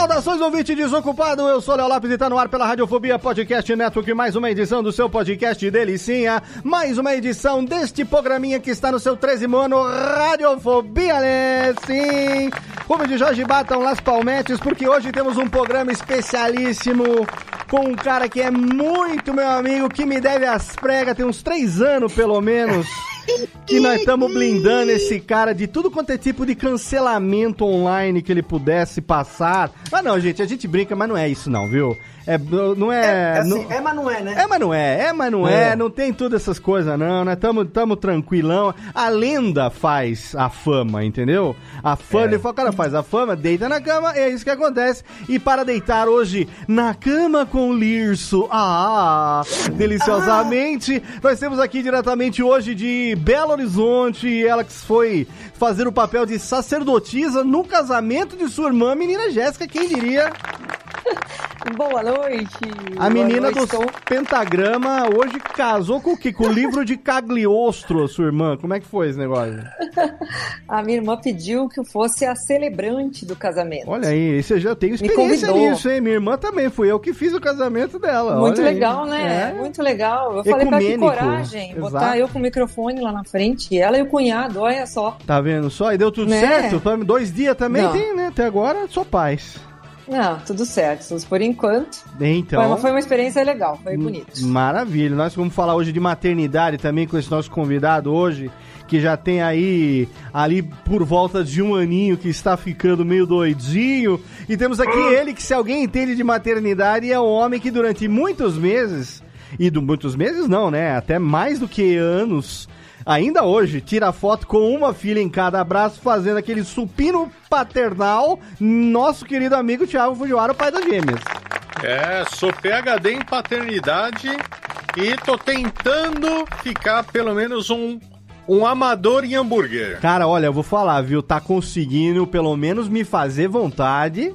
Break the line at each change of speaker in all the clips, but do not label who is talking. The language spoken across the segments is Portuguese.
Saudações, ouvinte desocupado. Eu sou Léo Lopes e tá no ar pela Radiofobia Podcast Network. Mais uma edição do seu podcast Delicinha. Mais uma edição deste programinha que está no seu 13 ano Radiofobia, né? Sim. Rumo de Jorge Batam Las Palmetes, porque hoje temos um programa especialíssimo com um cara que é muito meu amigo, que me deve as pregas, tem uns três anos pelo menos. que nós estamos blindando esse cara de tudo quanto é tipo de cancelamento online que ele pudesse passar. Mas não, gente, a gente brinca, mas não é isso não, viu? É, não é...
É, assim,
não-
é, mas não é, né?
é, mas não é, é, mas não é,
É.
não tem todas essas coisas não, né? Tamo, tamo tranquilão. A lenda faz a fama, entendeu? A fama, ele fala, o cara faz a fama, deita na cama, é isso que acontece. E para deitar hoje na cama com o Lirso, ah, deliciosamente, nós temos aqui diretamente hoje de Belo Horizonte, ela que foi fazer o papel de sacerdotisa no casamento de sua irmã, menina Jéssica, quem diria?
Boa noite.
A
Boa
menina
noite,
do pentagrama hoje casou com o quê? Com o livro de Cagliostro, sua irmã. Como é que foi esse negócio?
A minha irmã pediu que eu fosse a celebrante do casamento.
Olha aí, você já tem experiência nisso, hein? Minha irmã também, fui eu que fiz o casamento dela.
Muito
olha aí.
legal, né?
É.
Muito legal. Eu falei pra que
Ecumênico.
coragem
Exato.
botar eu com o microfone lá na frente e ela e o cunhado, olha só.
Tá vendo só? E deu tudo
Né?
certo? Dois dias também
Não.
tem, né? Até agora, só paz.
Não, tudo certo. Por enquanto,
Então...
foi, uma, foi uma experiência legal, foi bonito.
Maravilha. Nós vamos falar hoje de maternidade também com esse nosso convidado hoje, que já tem aí ali por volta de um aninho que está ficando meio doidinho. E temos aqui ele que se alguém entende de maternidade é um homem que durante muitos meses e do muitos meses não, né? Até mais do que anos. Ainda hoje, tira foto com uma filha em cada braço, fazendo aquele supino paternal. Nosso querido amigo Thiago Fujiwara, o pai das gêmeas.
É, sou PHD em paternidade e tô tentando ficar pelo menos um, um amador em hambúrguer.
Cara, olha, eu vou falar, viu? Tá conseguindo pelo menos me fazer vontade.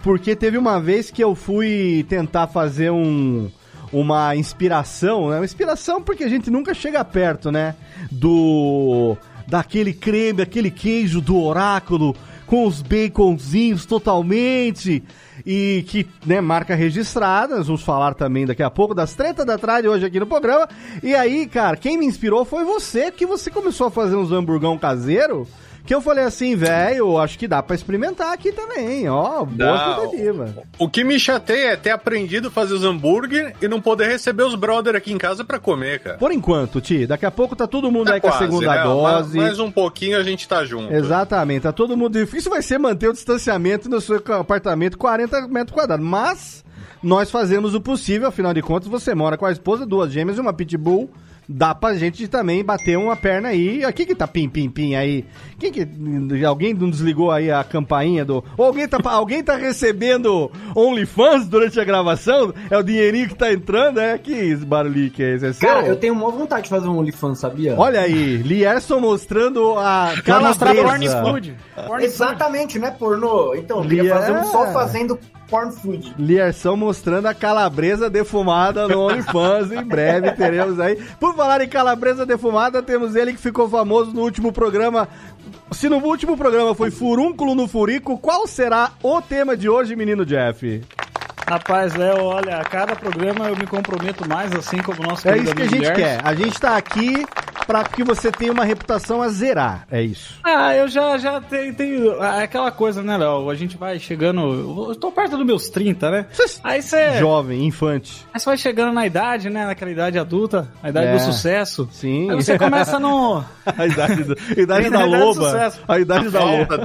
Porque teve uma vez que eu fui tentar fazer um, uma inspiração, né? Uma inspiração porque a gente nunca chega perto, né? Do. Daquele creme, aquele queijo do oráculo com os baconzinhos totalmente. E que, né, marca registrada, nós vamos falar também daqui a pouco das tretas da tarde hoje aqui no programa. E aí, cara, quem me inspirou foi você, que você começou a fazer uns hamburgão caseiro. Que eu falei assim, velho, acho que dá pra experimentar aqui também, ó, boa tentativa.
O que me chateia é ter aprendido a fazer os hambúrguer e não poder receber os brother aqui em casa pra comer, cara.
Por enquanto, Ti, daqui a pouco tá todo mundo
Tá
aí com a
quase,
segunda
né?
dose.
Mais, mais um pouquinho a gente tá junto.
Exatamente, tá todo mundo. Difícil vai ser manter o distanciamento no seu apartamento 40 metros quadrados, mas nós fazemos o possível, afinal de contas, você mora com a esposa, duas gêmeas e uma pitbull. Dá pra gente também bater uma perna aí. Aqui que tá pim, pim, pim aí. Quem que. Alguém não desligou aí a campainha do. Ou alguém tá, alguém tá recebendo OnlyFans durante a gravação? É o dinheirinho que tá entrando? É que esse barulhinho que é esse? É?
Cara, eu tenho maior vontade de fazer um OnlyFans, sabia?
Olha aí, Lierson mostrando a calabresa.
Exatamente, não é pornô. Então, eu queria fazer um só fazendo porn food.
Mostrando a calabresa defumada no OnlyFans. em breve teremos aí. Por falar em calabresa defumada, temos ele que ficou famoso no último programa. Se no último programa foi furúnculo no furico, qual será o tema de hoje, menino Jeff?
Rapaz, Léo, olha, a cada programa eu me comprometo mais, assim como o nosso
É isso que a gente
Lierson.
quer. A gente tá aqui pra que você tenha uma reputação a zerar. É isso.
Ah, eu já, já tenho, tenho é aquela coisa, né, Léo? A gente vai chegando. Eu tô perto dos meus 30, né? Aí você.
Jovem, infante.
Aí você vai chegando na idade, né? Naquela idade adulta, a idade
É.
do sucesso.
Sim.
Aí você começa no.
a idade, do- idade da loba. A idade da loba.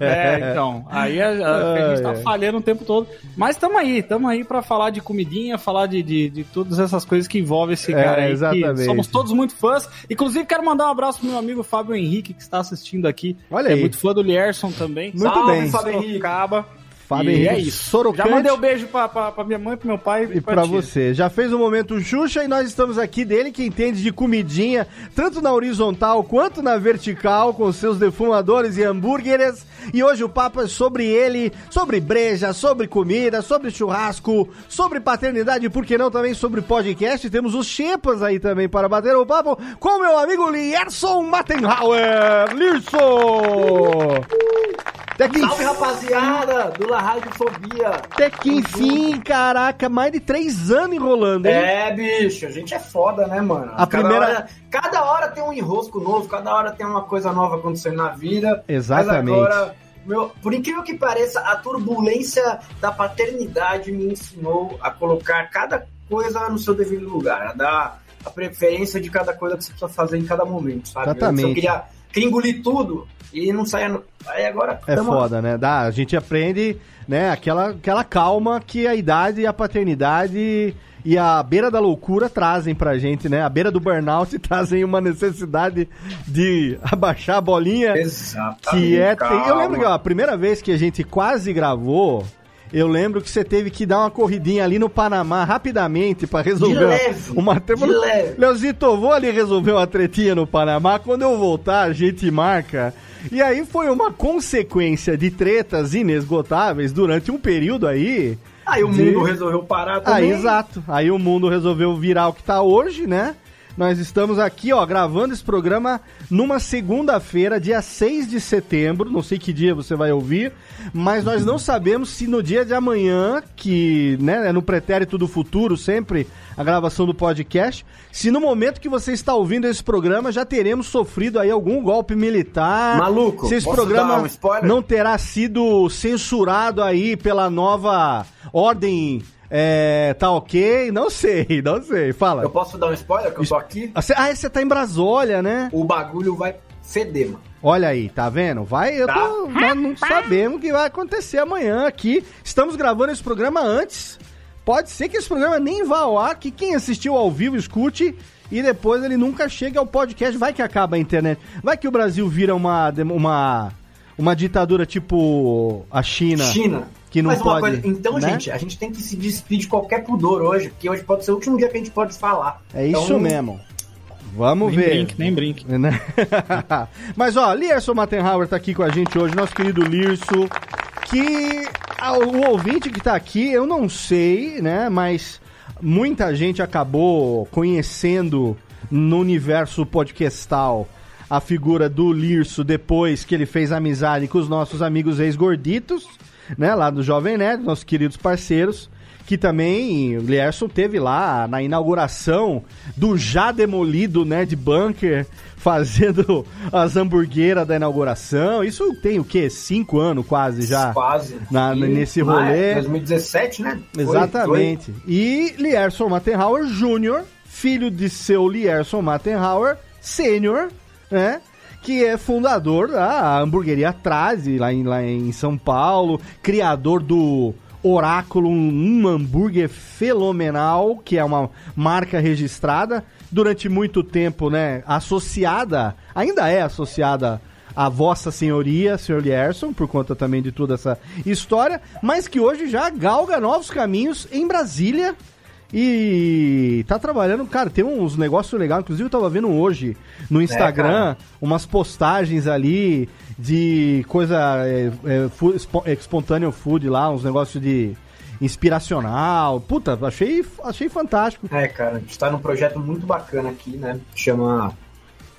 É, então. Aí a, a- a gente tá falhando o tempo todo. Mas tamo aí, tamo aí pra falar de comidinha, falar de, de, de todas essas coisas que envolvem esse
É,
cara aí.
exatamente.
somos todos muito fãs. Inclusive, quero mandar um abraço pro meu amigo Fábio Henrique, que está assistindo aqui.
Olha
é
aí.
muito fã do Lierson também.
Muito Salve, bem.
Fábio Henrique.
Sorocaba.
Fábio
e
Henrique
é isso.
Sorocante.
Já mandei um beijo pra, pra, pra minha mãe, pro meu pai
E pra você. Já fez o momento Xuxa e nós estamos aqui dele que entende de comidinha, tanto na horizontal quanto na vertical, com seus defumadores e hambúrgueres. E hoje o papo é sobre ele, sobre breja, sobre comida, sobre churrasco, sobre paternidade e por que não também sobre podcast. Temos os Chepas aí também para bater o papo com meu amigo Lierson Mattenhauer. Lierson!
Salve, rapaziada do La Radiofobia.
Até que enfim, caraca, mais de três anos enrolando, hein?
É, bicho, a gente é foda, né, mano?
A
cada
primeira-
Hora, cada hora tem um enrosco novo, cada hora tem uma coisa nova acontecendo na vida.
Exatamente.
Mas agora, meu, por incrível que pareça, a turbulência da paternidade me ensinou a colocar cada coisa no seu devido lugar, a dar a preferência de cada coisa que você precisa fazer em cada momento, sabe?
Exatamente.
Eu queria, queria engolir tudo e não saia. Aí agora.
É foda, né? Dá, a gente aprende, né, aquela, aquela calma que a idade e a paternidade e a beira da loucura trazem pra gente, né? A beira do burnout trazem uma necessidade de abaixar a bolinha.
Exatamente.
Que é.
calma.
Eu lembro que ó, a primeira vez que a gente quase gravou. Eu lembro que você teve que dar uma corridinha ali no Panamá rapidamente pra resolver
De leve,
uma
leve.
Leozito, vou ali resolver uma tretinha no Panamá. Quando eu voltar, a gente marca. E aí foi uma consequência de tretas inesgotáveis durante um período aí.
Aí o
de-
mundo resolveu parar
Aí,
também.
exato. Aí o mundo resolveu virar o que tá hoje, né? Nós estamos aqui, ó, gravando esse programa numa segunda-feira, dia 6 de setembro. Não sei que dia você vai ouvir, mas nós não sabemos se no dia de amanhã, que né, é no pretérito do futuro sempre a gravação do podcast, se no momento que você está ouvindo esse programa já teremos sofrido aí algum golpe militar.
Maluco,
se esse programa
um
não terá sido censurado aí pela nova ordem. É, tá ok? Não sei, não sei. Fala.
Eu posso dar um spoiler que eu tô aqui?
Ah, você- Ah, você tá em Brasólia, né?
O bagulho vai feder, mano.
Olha aí, tá vendo? Vai, eu
Tá.
tô, nós não sabemos o que vai acontecer amanhã aqui. Estamos gravando esse programa antes. Pode ser que esse programa nem vá ao ar, que quem assistiu ao vivo escute e depois ele nunca chega ao podcast. Vai que acaba a internet. Vai que o Brasil vira uma uma uma ditadura tipo a China.
China.
Que não
Mas uma
pode,
coisa, então,
né?
gente, a gente tem que se despedir de qualquer pudor hoje, porque hoje pode ser o último dia que a gente pode falar.
É
Então,
isso mesmo. Vamos
Nem
ver.
brinque, nem brinque.
Né? Mas ó, Lierson Mattenhauer tá aqui com a gente hoje, nosso querido Lirso, que o ouvinte que tá aqui, eu não sei, né, mas muita gente acabou conhecendo no universo podcastal a figura do Lirso depois que ele fez amizade com os nossos amigos ex-gorditos, né, lá do Jovem Nerd, nossos queridos parceiros, que também o Lierson teve lá na inauguração do já demolido Nerd Bunker, fazendo as hamburgueras da inauguração. Isso tem o quê? Cinco anos quase já?
Quase.
Na- nesse
Ah,
rolê.
é, 2017, né? Foi,
Exatamente. E Lierson Mattenhauer Jr., filho de seu Lierson Mattenhauer Sênior, né? Que é fundador da hamburgueria Trase, lá em, lá em São Paulo, criador do Oráculo, um hambúrguer fenomenal, que é uma marca registrada, durante muito tempo, né, associada, ainda é associada a Vossa Senhoria, Sr. Lierson, por conta também de toda essa história, mas que hoje já galga novos caminhos em Brasília e tá trabalhando, cara, tem uns negócios legais, inclusive eu tava vendo hoje no Instagram
cara.
umas postagens ali de coisa é, é, espo- é, espontâneo food lá, uns negócios de inspiracional. Puta, achei, achei fantástico.
É, cara, a gente tá num projeto muito bacana aqui, né? Chama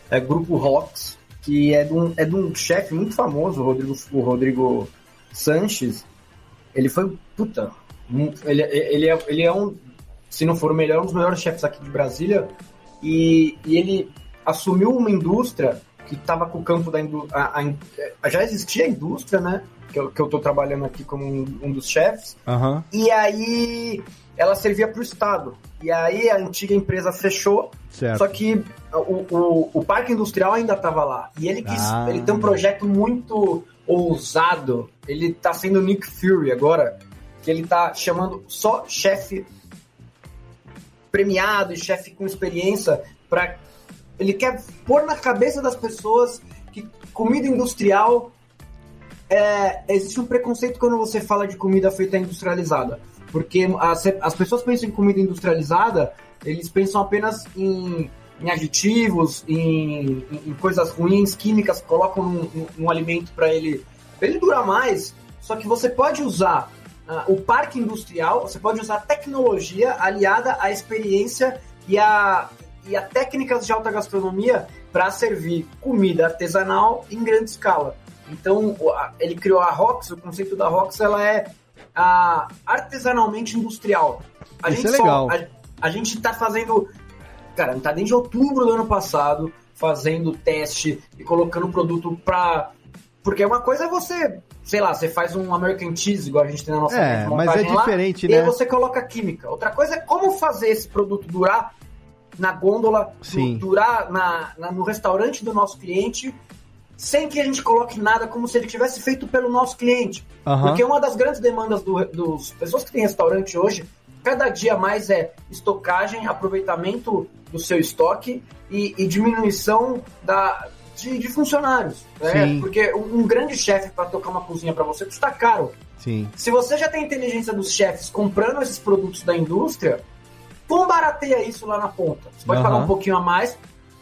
é, Grupo Rocks, que é de um, é de um chefe muito famoso, o Rodrigo, o Rodrigo Sanches. Ele foi, puta, ele, ele, é, ele é um, se não for o melhor, um dos melhores chefes aqui de Brasília. E, e ele assumiu uma indústria que estava com o campo da indústria. Já existia a indústria, né? Que eu, que eu tô trabalhando aqui como um, um dos chefes.
Aham.
E aí ela servia para o Estado. E aí a antiga empresa fechou,
Certo.
só que o, o, o parque industrial ainda estava lá. E ele quis.
Ah.
Ele tem um projeto muito ousado. Ele tá sendo Nick Fury agora, que ele tá chamando só chefe premiado e chefe com experiência para ele quer pôr na cabeça das pessoas que comida industrial é, existe um preconceito quando você fala de comida feita industrializada. Porque as, as pessoas pensam em comida industrializada, eles pensam apenas em, em aditivos, em, em- em coisas ruins, químicas, colocam num, alimento para ele, pra ele durar mais. Só que você pode usar ah, o parque industrial, você pode usar tecnologia aliada à experiência e a, e a técnicas de alta gastronomia para servir comida artesanal em grande escala. Então, ele criou a ROX, o conceito da ROX, ela é a, artesanalmente industrial. A
Isso
gente
é
só-
legal.
a, a gente tá fazendo, cara, gente tá desde outubro do ano passado fazendo teste e colocando produto pra... Porque uma coisa é você, sei lá, você faz um American Cheese, igual a gente tem na nossa
É, mas é
montagem lá,
diferente,
E aí
né?
você coloca química. Outra coisa é como fazer esse produto durar na gôndola,
Sim.
durar na, na- no restaurante do nosso cliente, sem que a gente coloque nada, como se ele tivesse feito pelo nosso cliente.
Aham.
Porque uma das grandes demandas do, dos pessoas que têm restaurante hoje, cada dia mais é estocagem, aproveitamento do seu estoque e, e diminuição da, de, de funcionários. né? Porque um, um grande chefe para tocar uma cozinha para você custa caro.
Sim.
Se você já tem a inteligência dos chefes comprando esses produtos da indústria, como barateia isso lá na ponta? Você pode
Aham.
pagar um pouquinho a mais,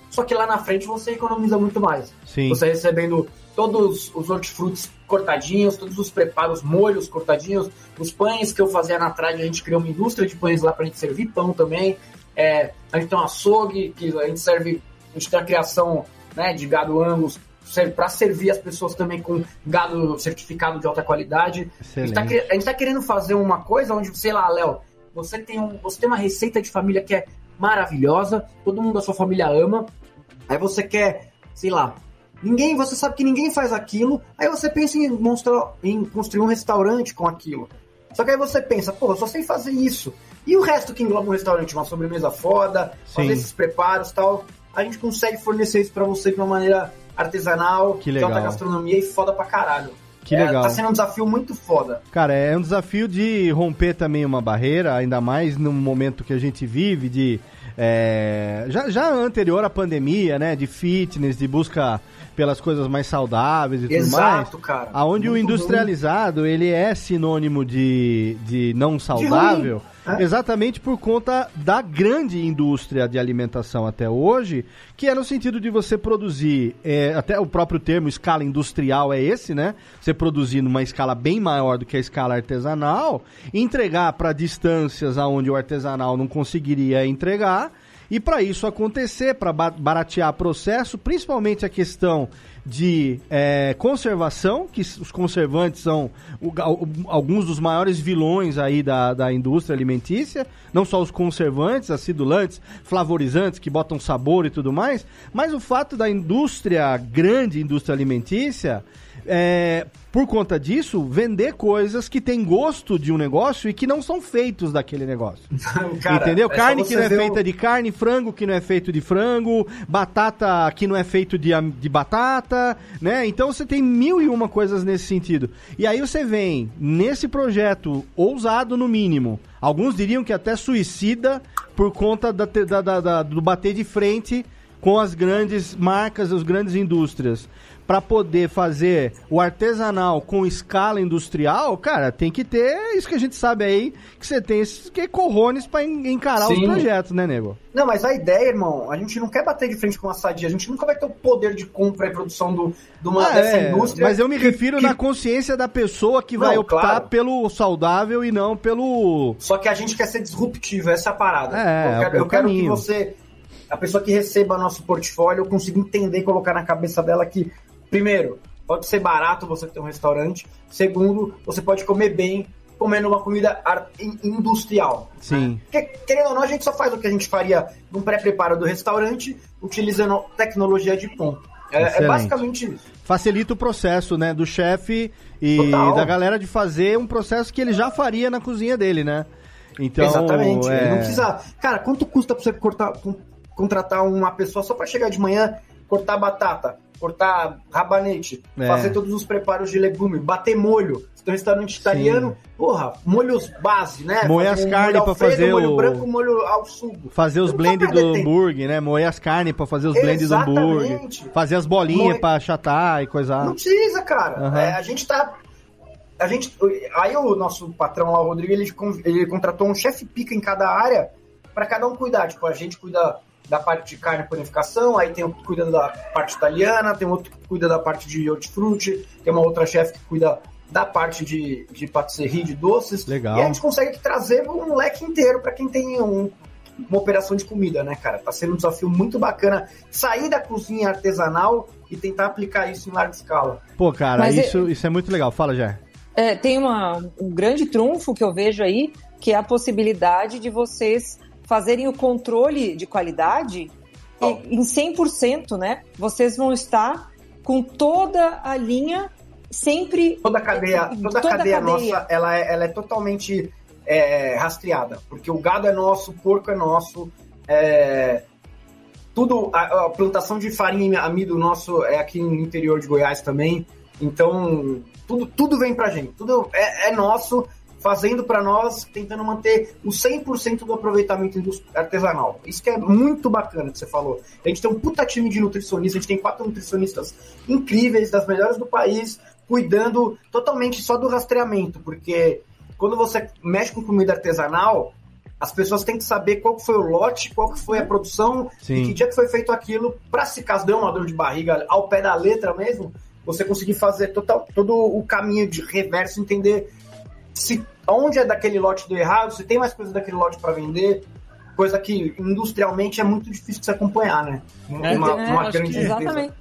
só que lá na frente você economiza muito mais.
Sim.
Você recebendo todos os hortifrutis cortadinhos, todos os preparos, molhos cortadinhos, os pães que eu fazia na trade, a gente criou uma indústria de pães lá pra gente servir pão também. É, a gente tem um açougue que a gente serve, a gente tem a criação né, de gado angus, serve para servir as pessoas também com gado certificado de alta qualidade. A gente, tá,
Excelente.
a gente tá querendo fazer uma coisa onde, sei lá, Léo, você tem, um, você tem uma receita de família que é maravilhosa, todo mundo da sua família ama, aí você quer, sei lá, ninguém, você sabe que ninguém faz aquilo, aí você pensa em, mostrar, em construir um restaurante com aquilo. Só que aí você pensa, pô, eu só sei fazer isso. E o resto que engloba um restaurante, uma sobremesa foda, fazer
Sim.
esses preparos e tal, a gente consegue fornecer isso pra você de uma maneira artesanal,
Que
de alta
legal.
gastronomia e foda pra caralho.
Que
É,
legal.
Tá sendo um desafio muito foda.
Cara, é um desafio de romper também uma barreira, ainda mais no momento que a gente vive de. é, já, já anterior à pandemia, né? De fitness, de busca pelas coisas mais saudáveis e tudo mais.
Exato, cara.
Aonde o
Muito
industrializado, ele é sinônimo de, de não saudável,
ruim, é.
exatamente por conta da grande indústria de alimentação até hoje, que é no sentido de você produzir, é, até o próprio termo escala industrial é esse, né? Você produzir numa escala bem maior do que a escala artesanal, entregar para distâncias aonde o artesanal não conseguiria entregar, e para isso acontecer, para baratear processo, principalmente a questão de é, conservação, que os conservantes são o- al- alguns dos maiores vilões aí da, da indústria alimentícia, não só os conservantes, acidulantes, flavorizantes que botam sabor e tudo mais, mas o fato da indústria, grande indústria alimentícia, é, por conta disso, vender coisas que têm gosto de um negócio e que não são feitos daquele negócio.
Cara,
Entendeu?
é
carne que não é feita de carne, frango que não é feito de frango, batata que não é feito de, de batata, né? Então você tem mil e uma coisas nesse sentido. E aí você vem nesse projeto ousado no mínimo. Alguns diriam que até suicida por conta da- da- da- do bater de frente com as grandes marcas, as grandes indústrias, para poder fazer o artesanal com escala industrial, cara, tem que ter isso que a gente sabe aí, que você tem esses que corrones para encarar os
Sim.
projetos, né, nego?
Não, mas a ideia, irmão, a gente não quer bater de frente com a sadia, a gente nunca vai ter o poder de compra e produção do, de uma,
Ah,
dessa
é,
indústria.
mas eu me refiro
que-
na consciência da pessoa que vai
Não,
optar
claro.
pelo saudável e não pelo.
Só que a gente quer ser disruptivo, essa é a parada.
É,
eu
é
quero,
o
eu quero que você, a pessoa que receba nosso portfólio, eu consiga entender e colocar na cabeça dela que, primeiro, pode ser barato você ter um restaurante. Segundo, você pode comer bem comendo uma comida industrial.
Sim.
Porque, querendo ou não, a gente só faz o que a gente faria num pré-preparo do restaurante, utilizando tecnologia de ponta. É, é basicamente isso.
Facilita o processo, né, do chefe e
Total.
da galera de fazer um processo que ele já faria na cozinha dele, né? Então,
Exatamente.
é...
Não precisa. Cara, quanto custa pra você cortar, con- contratar uma pessoa só pra chegar de manhã, cortar batata, cortar rabanete,
É.
fazer todos os preparos de legume, bater molho? Tem um restaurante italiano, porra, molhos base, né?
Moer as carnes pra fazer
molho
o-
branco, molho ao sugo.
Fazer os blends do
tempo.
hambúrguer, né? Moer as carnes pra fazer os blends do hambúrguer. Fazer as bolinhas
Moer-
pra achatar e coisar.
Não precisa, cara.
Aham.
É, a gente tá. A gente, aí o nosso patrão lá, o Rodrigo, ele, ele contratou um chefe pica em cada área para cada um cuidar. Tipo, a gente cuida da parte de carne e panificação, aí tem outro que cuida da parte italiana, tem outro que cuida da parte de hortifruti, tem uma outra chefe que cuida da parte de, de patisserie, de doces.
Legal.
E a gente consegue trazer um leque inteiro para quem tem um- uma operação de comida, né, cara? Tá sendo um desafio muito bacana sair da cozinha artesanal e tentar aplicar isso em larga escala.
Pô, cara,
Mas
isso, isso é muito legal. Fala, já.
É, tem uma, um grande trunfo que eu vejo aí, que é a possibilidade de vocês fazerem o controle de qualidade e, em 100%, né? Vocês vão estar com toda a linha sempre...
Toda a cadeia, toda a cadeia, nossa, ela é, ela é totalmente é, rastreada, porque o gado é nosso, o porco é nosso, é, tudo, a, a plantação de farinha e amido nosso é aqui no interior de Goiás também, então tudo, tudo vem pra gente, tudo é, é nosso, fazendo para nós, tentando manter o 100% do aproveitamento artesanal. Isso que é muito bacana que você falou. A gente tem um puta time de nutricionistas, a gente tem quatro nutricionistas incríveis, das melhores do país, cuidando totalmente só do rastreamento, porque quando você mexe com comida artesanal, as pessoas têm que saber qual foi o lote, qual que foi a produção,
Sim.
e que dia que foi feito aquilo, para se caso deu uma dor de barriga ao pé da letra mesmo, você conseguir fazer total, todo o caminho de reverso, entender se onde é daquele lote do errado, se tem mais coisa daquele lote para vender, coisa que industrialmente é muito difícil de se acompanhar, né? Uma,
É,
uma
é, acho
grande
que-.
Exatamente.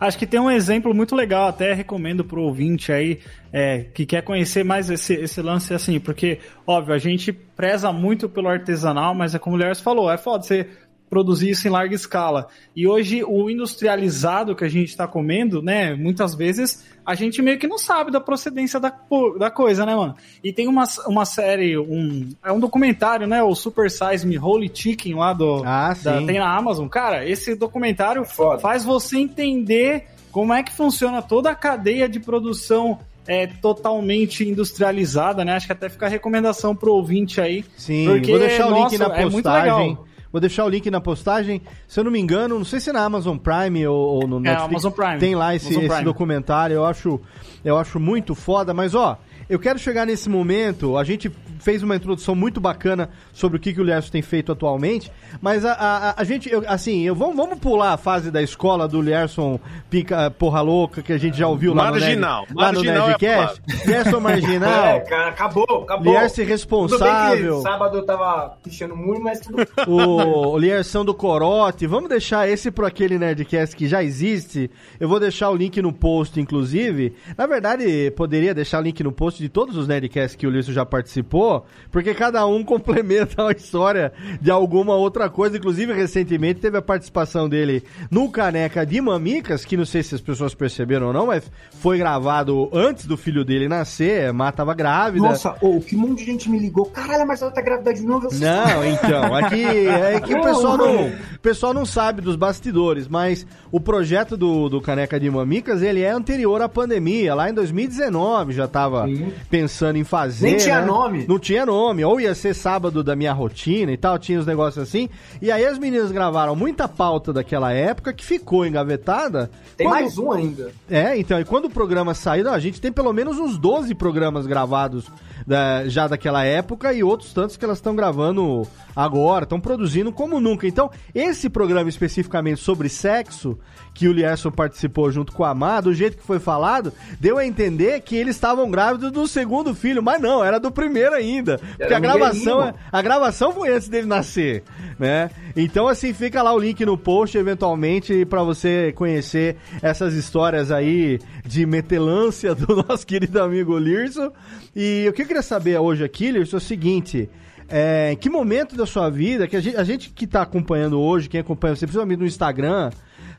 Acho que tem um exemplo muito legal, até recomendo pro ouvinte aí, é, que quer conhecer mais esse, esse lance assim, porque, óbvio, a gente preza muito pelo artesanal, mas é como o Lers falou, é foda você produzir isso em larga escala. E hoje o industrializado que a gente está comendo, né, muitas vezes a gente meio que não sabe da procedência da, da coisa, né, mano? E tem uma, uma série, um, é um documentário, né, o Super Size Me Holy Chicken lá do,
Ah,
da- tem na Amazon. Cara, esse documentário
Foda.
faz você entender como é que funciona toda a cadeia de produção é, totalmente industrializada, né? Acho que até fica a recomendação pro ouvinte aí.
Sim,
Porque,
vou deixar o link
nossa,
na
é muito
postagem.
legal.
Vou deixar o link na postagem. Se eu não me engano, não sei se é na Amazon Prime ou, ou no
É,
Netflix.
Amazon Prime.
Tem lá esse, esse documentário. Eu acho, eu acho muito foda. Mas, ó, eu quero chegar nesse momento. A gente fez uma introdução muito bacana sobre o que, que o Lierson tem feito atualmente. Mas a, a, a- gente, eu- assim, eu, vamos, vamos pular a fase da escola do Lierson Pica, Porra Louca, que a gente já ouviu lá
Marginal.
no, Nerd, lá no
Marginal é
Nerdcast. Lierson Marginal.
É, cara, acabou, acabou.
Lierson
Tudo bem
responsável.
que sábado eu tava pichando muro, mas tudo
o, o Lierção do Corote. Vamos deixar esse pro aquele Nerdcast que já existe. Eu vou deixar o link no post, inclusive. Na verdade, poderia deixar o link no post de todos os Nerdcasts que o Lierson já participou, porque cada um complementa a história de alguma outra coisa. Inclusive, recentemente teve a participação dele no Caneca de Mamicas, que não sei se as pessoas perceberam ou não, mas foi gravado antes do filho dele nascer. A Má tava grávida.
Nossa, ô, que monte de gente me ligou. Caralho, a Marcela tá grávida de novo. Eu
Não, então, aqui é que o pessoal não, o pessoal não sabe dos bastidores, mas o projeto do, do Caneca de Mamicas, ele é anterior à pandemia, lá em 2019 já tava
Sim.
pensando em fazer.
Nem tinha
né?
nome.
Não tinha nome, ou ia ser sábado da minha rotina e tal, tinha os negócios assim. E aí as meninas gravaram muita pauta daquela época que ficou engavetada.
Tem
Quando-
mais um ainda.
É, então, e quando o programa saiu, a gente tem pelo menos uns 12 programas gravados da- já daquela época e outros tantos que elas estão gravando agora, estão produzindo como nunca. Então, esse programa especificamente sobre sexo, que o Lierson participou junto com a Amado, do jeito que foi falado, deu a entender que eles estavam grávidos do segundo filho, mas não, era do primeiro ainda. Porque a gravação,
miguelinho.
a gravação foi antes dele nascer, né? Então, assim, fica lá o link no post, eventualmente, pra você conhecer essas histórias aí de metelância do nosso querido amigo Lirson. E o que queria saber hoje aqui, Lirson, é o seguinte... É, em que momento da sua vida, que a gente, a gente que tá acompanhando hoje, quem acompanha você, principalmente no Instagram,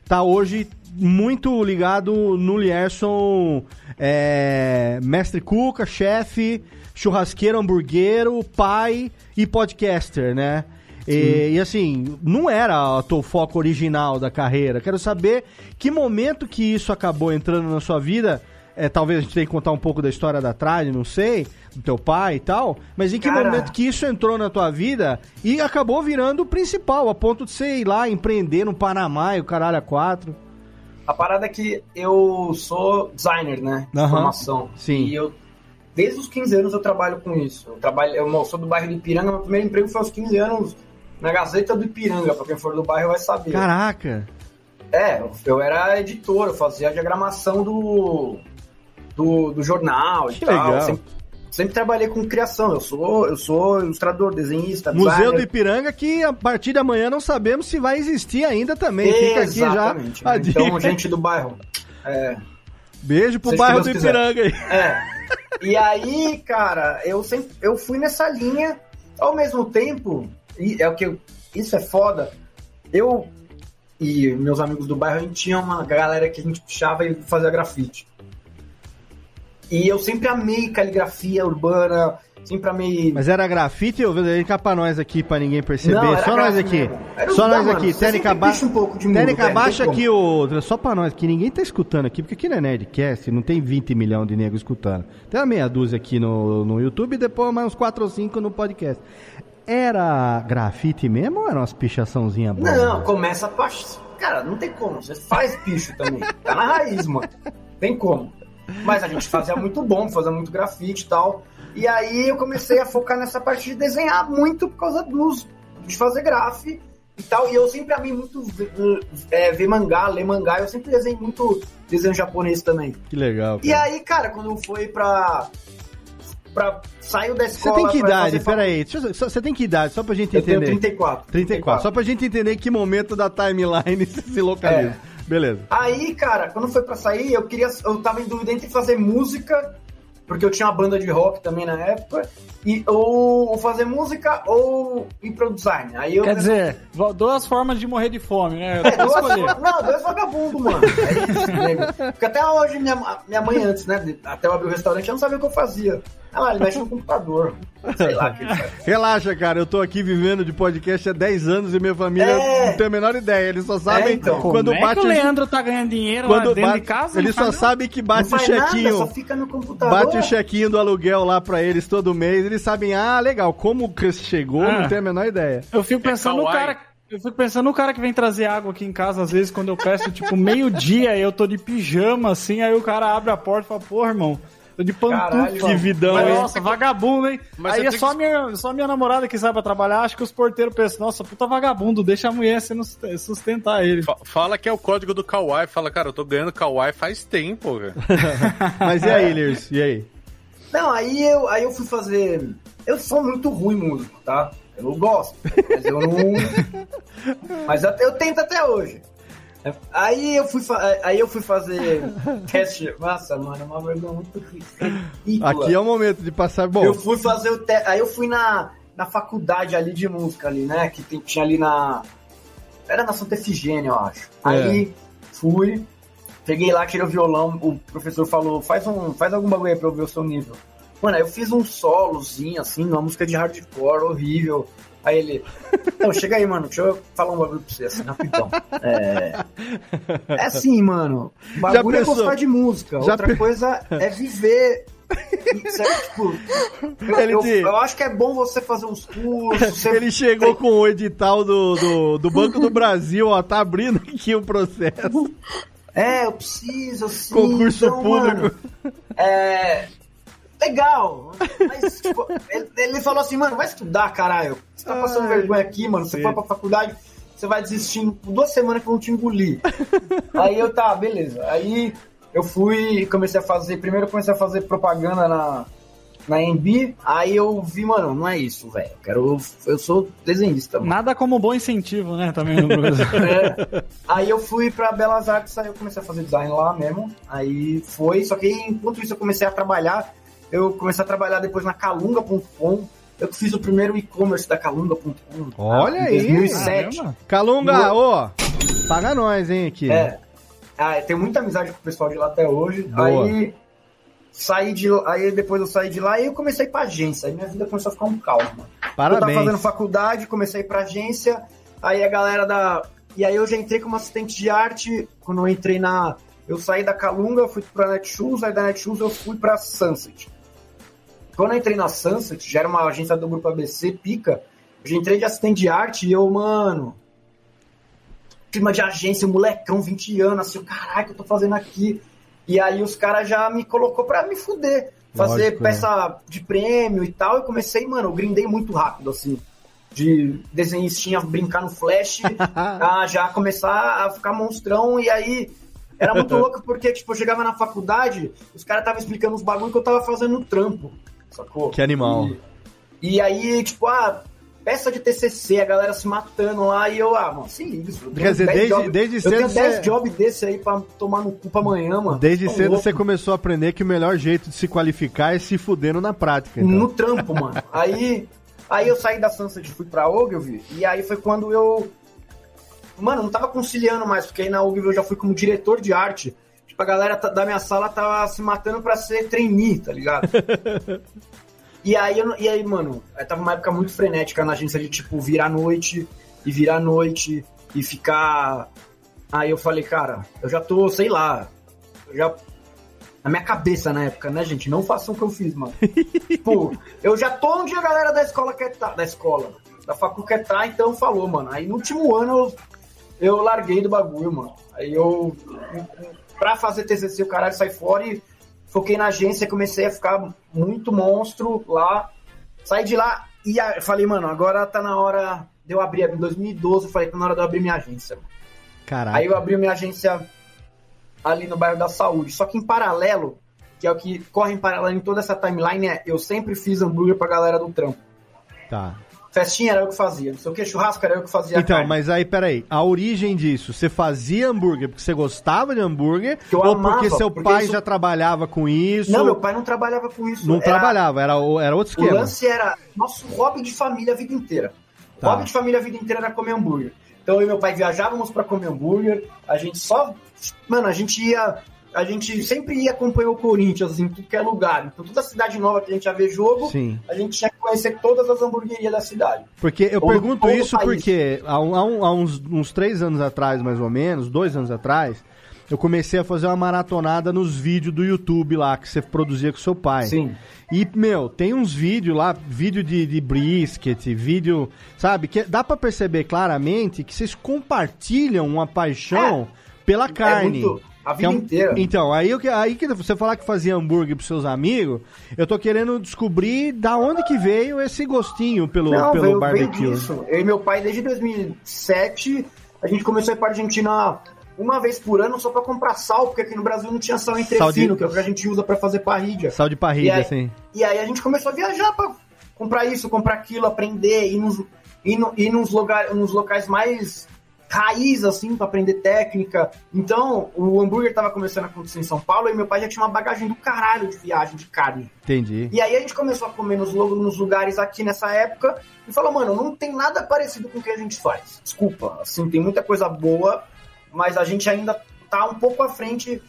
tá hoje muito ligado no Lierson, é, mestre cuca, chefe, churrasqueiro, hamburguero, pai e podcaster, né? E, e, assim, não era o teu foco original da carreira. Quero saber que momento que isso acabou entrando na sua vida. É, talvez a gente tenha que contar um pouco da história da Trade, não sei, do teu pai e tal. Mas em que
Cara.
momento que isso entrou na tua vida e acabou virando o principal, a ponto de você ir lá empreender no Panamá e o caralho a quatro.
A parada é que eu sou designer, né? De
Aham.
Formação.
Sim.
E eu, desde os 15 anos, eu trabalho com isso. Eu, trabalho, eu sou do bairro de Ipiranga, meu primeiro emprego foi aos 15 anos na Gazeta do Ipiranga, pra quem for do bairro vai saber.
Caraca!
É, eu- eu era editor, eu fazia a diagramação do, do, do jornal e
Que
tal.
legal.
Sempre, sempre trabalhei com criação. Eu sou, eu sou ilustrador, desenhista,
Museu do
designer.
Ipiranga, que a partir de amanhã não sabemos se vai existir ainda também. Fica aqui
Exatamente.
já
né? Então, gente do bairro. É,
Beijo pro bairro do. Ipiranga aí.
É. E aí, cara, eu sempre eu fui nessa linha, ao mesmo tempo, e é o que eu- isso é foda. Eu e meus amigos do bairro, a gente tinha uma galera que a gente puxava e fazia grafite. E eu sempre amei caligrafia urbana, sempre amei
Mas era grafite, vou dedicar pra nós aqui, pra ninguém perceber.
Não,
Só nós aqui. Só nós
mano,
aqui. Técnica
sempre
baixa.
puxa um pouco de
Técnica
velho,
baixa
tem
aqui, o. Só pra nós, que ninguém tá escutando aqui, porque aqui não é Nerdcast, não tem 20 milhões de negros escutando. Tem uma meia dúzia aqui no, no YouTube e depois mais uns 4 ou 5 no podcast. Era grafite mesmo ou era umas pichaçãozinhas boas?
Não, começa a. Cara, não tem como. Você faz bicho também. Tá na raiz, mano. Tem como. Mas a gente fazia muito bom, fazia muito grafite e tal. E aí eu comecei a focar nessa parte de desenhar muito por causa dos, de fazer graf e tal. E eu sempre amei muito ver, é, ver mangá, ler mangá. Eu sempre desenhei muito desenho japonês também.
Que legal.
E aí, cara, quando foi pra. pra saiu da
Você
escola.
tem que idade? Peraí, você tem que idade? Só pra gente
Eu tenho
entender.
34.
34. Só pra gente entender que momento da timeline você se localiza.
É.
Beleza.
Aí, cara, quando foi pra sair, eu queria. Eu tava em dúvida entre fazer música, porque eu tinha uma banda de rock também na época, e, ou, fazer música ou ir pro design. Aí eu
Quer dizer, duas formas de morrer de fome, né?
É, duas,
escolher.
não, dois vagabundos, mano. É isso, nego. Porque até hoje, minha, minha mãe, antes, né? Até eu abrir o restaurante, eu não sabia o que eu fazia. Ela, ele mexe no computador. Sei lá o que ele faz.
Relaxa, cara, eu tô aqui vivendo de podcast há 10 anos e minha família
É.
não tem a menor ideia. Eles só sabem
É, então.
quando
Como é
bate
que o Leandro tá ganhando dinheiro
quando
lá dentro
bate-
de casa?
Ele só sabe que
Não
bate o
faz nada,
chequinho.
só fica no computador.
Bate o chequinho do aluguel lá pra eles todo mês. Eles sabem, ah, legal, como que chegou,
Ah.
não tem a menor ideia.
Eu fico pensando no
kawaii.
cara. Eu fico pensando no cara que vem trazer água aqui em casa, às vezes, quando eu peço, tipo, meio-dia e eu tô de pijama, assim, aí o cara abre a porta e fala, pô, irmão, tô de
Caralho,
pantufa.
que vidão,
Mas,
hein?
Nossa, vagabundo, hein?
Mas
aí é só,
que-
minha, só minha namorada que sai pra trabalhar, acho que os porteiros pensam, nossa, puta vagabundo, deixa a mulher sendo sustentar ele.
Fa- Fala que é o código do Kawaii. Fala, cara, eu tô ganhando Kawaii faz tempo, cara.
Mas e aí, Lirs? E aí?
Não, aí eu, aí eu fui fazer. Eu sou muito ruim músico, tá? Eu gosto, mas eu não. mas até, eu tento até hoje. Aí eu fui, aí eu fui fazer teste. Nossa, mano, é uma vergonha muito ridícula.
Aqui é o momento de passar. Bom,
Eu fui fazer o teste. Aí eu fui na, na faculdade ali de música ali, né? Que tem- tinha ali na. Era na Santa Efigênia, eu acho. Aí fui, peguei lá, tirei o violão, o professor falou, faz um. Faz algum bagulho aí pra eu ver o seu nível. Mano, aí eu fiz um solozinho, assim, numa música de hardcore horrível. Aí ele. Não, chega aí, mano, deixa eu falar um bagulho pra você, assim, rapidão. É. É assim, mano. Bagulho é gostar de música.
Já
Outra
pe-
coisa é viver tipo, eu, eu- eu acho que é bom você fazer uns cursos. Você...
Ele chegou com o edital do, do, do Banco do Brasil, ó, tá abrindo aqui o processo.
É, eu preciso, assim.
Concurso
então,
público.
mano, é. Legal. Mas, tipo, ele, ele falou assim, mano, vai estudar, caralho. Você tá passando
Ai,
vergonha aqui, mano. Você
sim.
foi pra faculdade, você vai desistir em duas semanas que vão te engolir. Aí eu, tá, beleza. Aí eu fui e comecei a fazer. Primeiro eu comecei a fazer propaganda na, na MB. Aí eu vi, mano, não é isso, velho. Eu quero. Eu sou desenhista, mano.
Nada como um bom incentivo, né? Também no Brasil.
É. Aí eu fui pra Belas Artes, aí eu comecei a fazer design lá mesmo. Aí foi, só que enquanto isso eu comecei a trabalhar. Eu comecei a trabalhar depois na Calunga.com. Eu que fiz o primeiro e-commerce da Calunga.com.
Olha
em
aí.
2007.
Caramba.
Calunga,
No-
ô, paga nós, hein, aqui.
É. Ah, eu tenho muita amizade com o pessoal de lá até hoje.
Boa.
Aí saí de aí depois eu saí de lá e eu comecei a ir pra agência. Aí minha vida começou a ficar um caos, mano. Eu tava
Parabéns.
fazendo faculdade, comecei a ir pra agência, aí a galera da. E aí eu já entrei como assistente de arte. Quando eu entrei na. Eu saí da Calunga, fui pra Netshoes, aí da Netshoes eu fui pra Sunset. Quando eu entrei na Sunset, já era uma agência do grupo ABC, pica. Eu já entrei de assistente de arte e eu, mano. Clima de agência, molecão, 20 anos, assim, caralho, que eu tô fazendo aqui? E aí os caras já me colocou pra me fuder. Fazer
Lógico, né?
peça de prêmio e tal. Eu comecei, mano, eu grindei muito rápido, assim. De desenhistinha brincar no flash, a já começar a ficar monstrão. E aí era muito louco porque, tipo, eu chegava na faculdade, os caras estavam explicando os bagulho que eu tava fazendo no trampo. Sacou?
Que animal.
E, e aí, tipo, ah, peça de TCC, a galera se matando lá, e eu, ah, mano, se liga. isso, eu
Quer dizer,
10
desde-
job-
desde
Eu
cedo
tenho 10
você-
jobs desse aí pra tomar no cu pra amanhã, mano.
Desde
Tá
cedo
louco.
você começou a aprender que o melhor jeito de se qualificar é se fudendo na prática. Então.
No trampo, mano. Aí, aí eu saí da Sunset e fui pra Ogilvy, e aí foi quando eu. Mano, não tava conciliando mais, porque aí na Ogilvy eu já fui como diretor de arte. Tipo, a galera ta- da minha sala tava se matando pra ser trainee, tá ligado? e, aí, eu e aí, mano, aí tava uma época muito frenética na agência de, tipo, virar noite e virar noite e ficar. Aí eu falei, cara, eu já tô, sei lá, eu já na minha cabeça na época, né, gente? Não façam o que eu fiz, mano. Pô, eu já tô onde a galera da escola quer estar, da escola, da facu quer estar, então falou, mano. Aí no último ano eu, eu larguei do bagulho, mano. Aí eu, pra fazer TCC, o caralho sai fora e foquei na agência, comecei a ficar muito monstro lá. Saí de lá e falei, mano, agora tá na hora de eu abrir. Em 2012, eu falei, tá na hora de eu abrir minha agência.
Caraca.
Aí eu abri minha agência ali no bairro da Saúde. Só que em paralelo, que é o que corre em paralelo em toda essa timeline, é eu sempre fiz hambúrguer pra galera do trampo.
Tá.
Festinha era eu que fazia, não sei o que, churrasco era eu que fazia.
Então,
carne.
mas aí, peraí. A origem disso, você fazia hambúrguer porque você gostava de hambúrguer?
Eu
ou
amava,
porque seu
porque
pai
isso-
já trabalhava com isso?
Não, meu pai não trabalhava com isso.
Não
era-
trabalhava, era, o- era outro
O
esquema.
lance era nosso hobby de família a vida inteira. O
Tá.
hobby de família a vida inteira era comer hambúrguer. Então eu e meu pai viajávamos pra comer hambúrguer, a gente só. Mano, a gente ia. A gente sempre ia acompanhar o Corinthians assim, em tudo que é lugar. Então toda cidade nova que a gente ia ver jogo,
Sim.
a gente tinha que conhecer todas as hamburguerias da cidade.
Porque eu pergunto isso porque há, um- há uns, uns três anos atrás, mais ou menos, dois anos atrás, eu comecei a fazer uma maratonada nos vídeos do YouTube lá que você produzia com seu pai.
Sim.
E, meu, tem uns vídeos lá, vídeo de, de brisket, vídeo, sabe? Que dá pra perceber claramente que vocês compartilham uma paixão pela carne.
É muito. A vida
um-
inteira.
Então, aí, aí que você falar que fazia hambúrguer pros seus amigos, eu tô querendo descobrir da onde que veio esse gostinho pelo,
Não,
pelo
veio, veio
barbecue.
disso. Eu e meu pai, desde 2007, a gente começou a ir pra Argentina uma vez por ano só pra comprar sal, porque aqui no Brasil não tinha sal entre
Sal de-
que é o que a gente usa pra fazer parrilha.
Sal de parrilha, assim.
e aí a gente começou a viajar pra comprar isso, comprar aquilo, aprender, ir nos, ir no- ir nos, lugar, nos locais mais raiz, assim, pra aprender técnica. Então, o hambúrguer tava começando a acontecer em São Paulo e meu pai já tinha uma bagagem do caralho de viagem de carne.
Entendi.
E aí a gente começou a comer nos, nos lugares aqui nessa época e falou, mano, não tem nada parecido com o que a gente faz. Desculpa, assim, tem muita coisa boa, mas a gente ainda tá um pouco à frente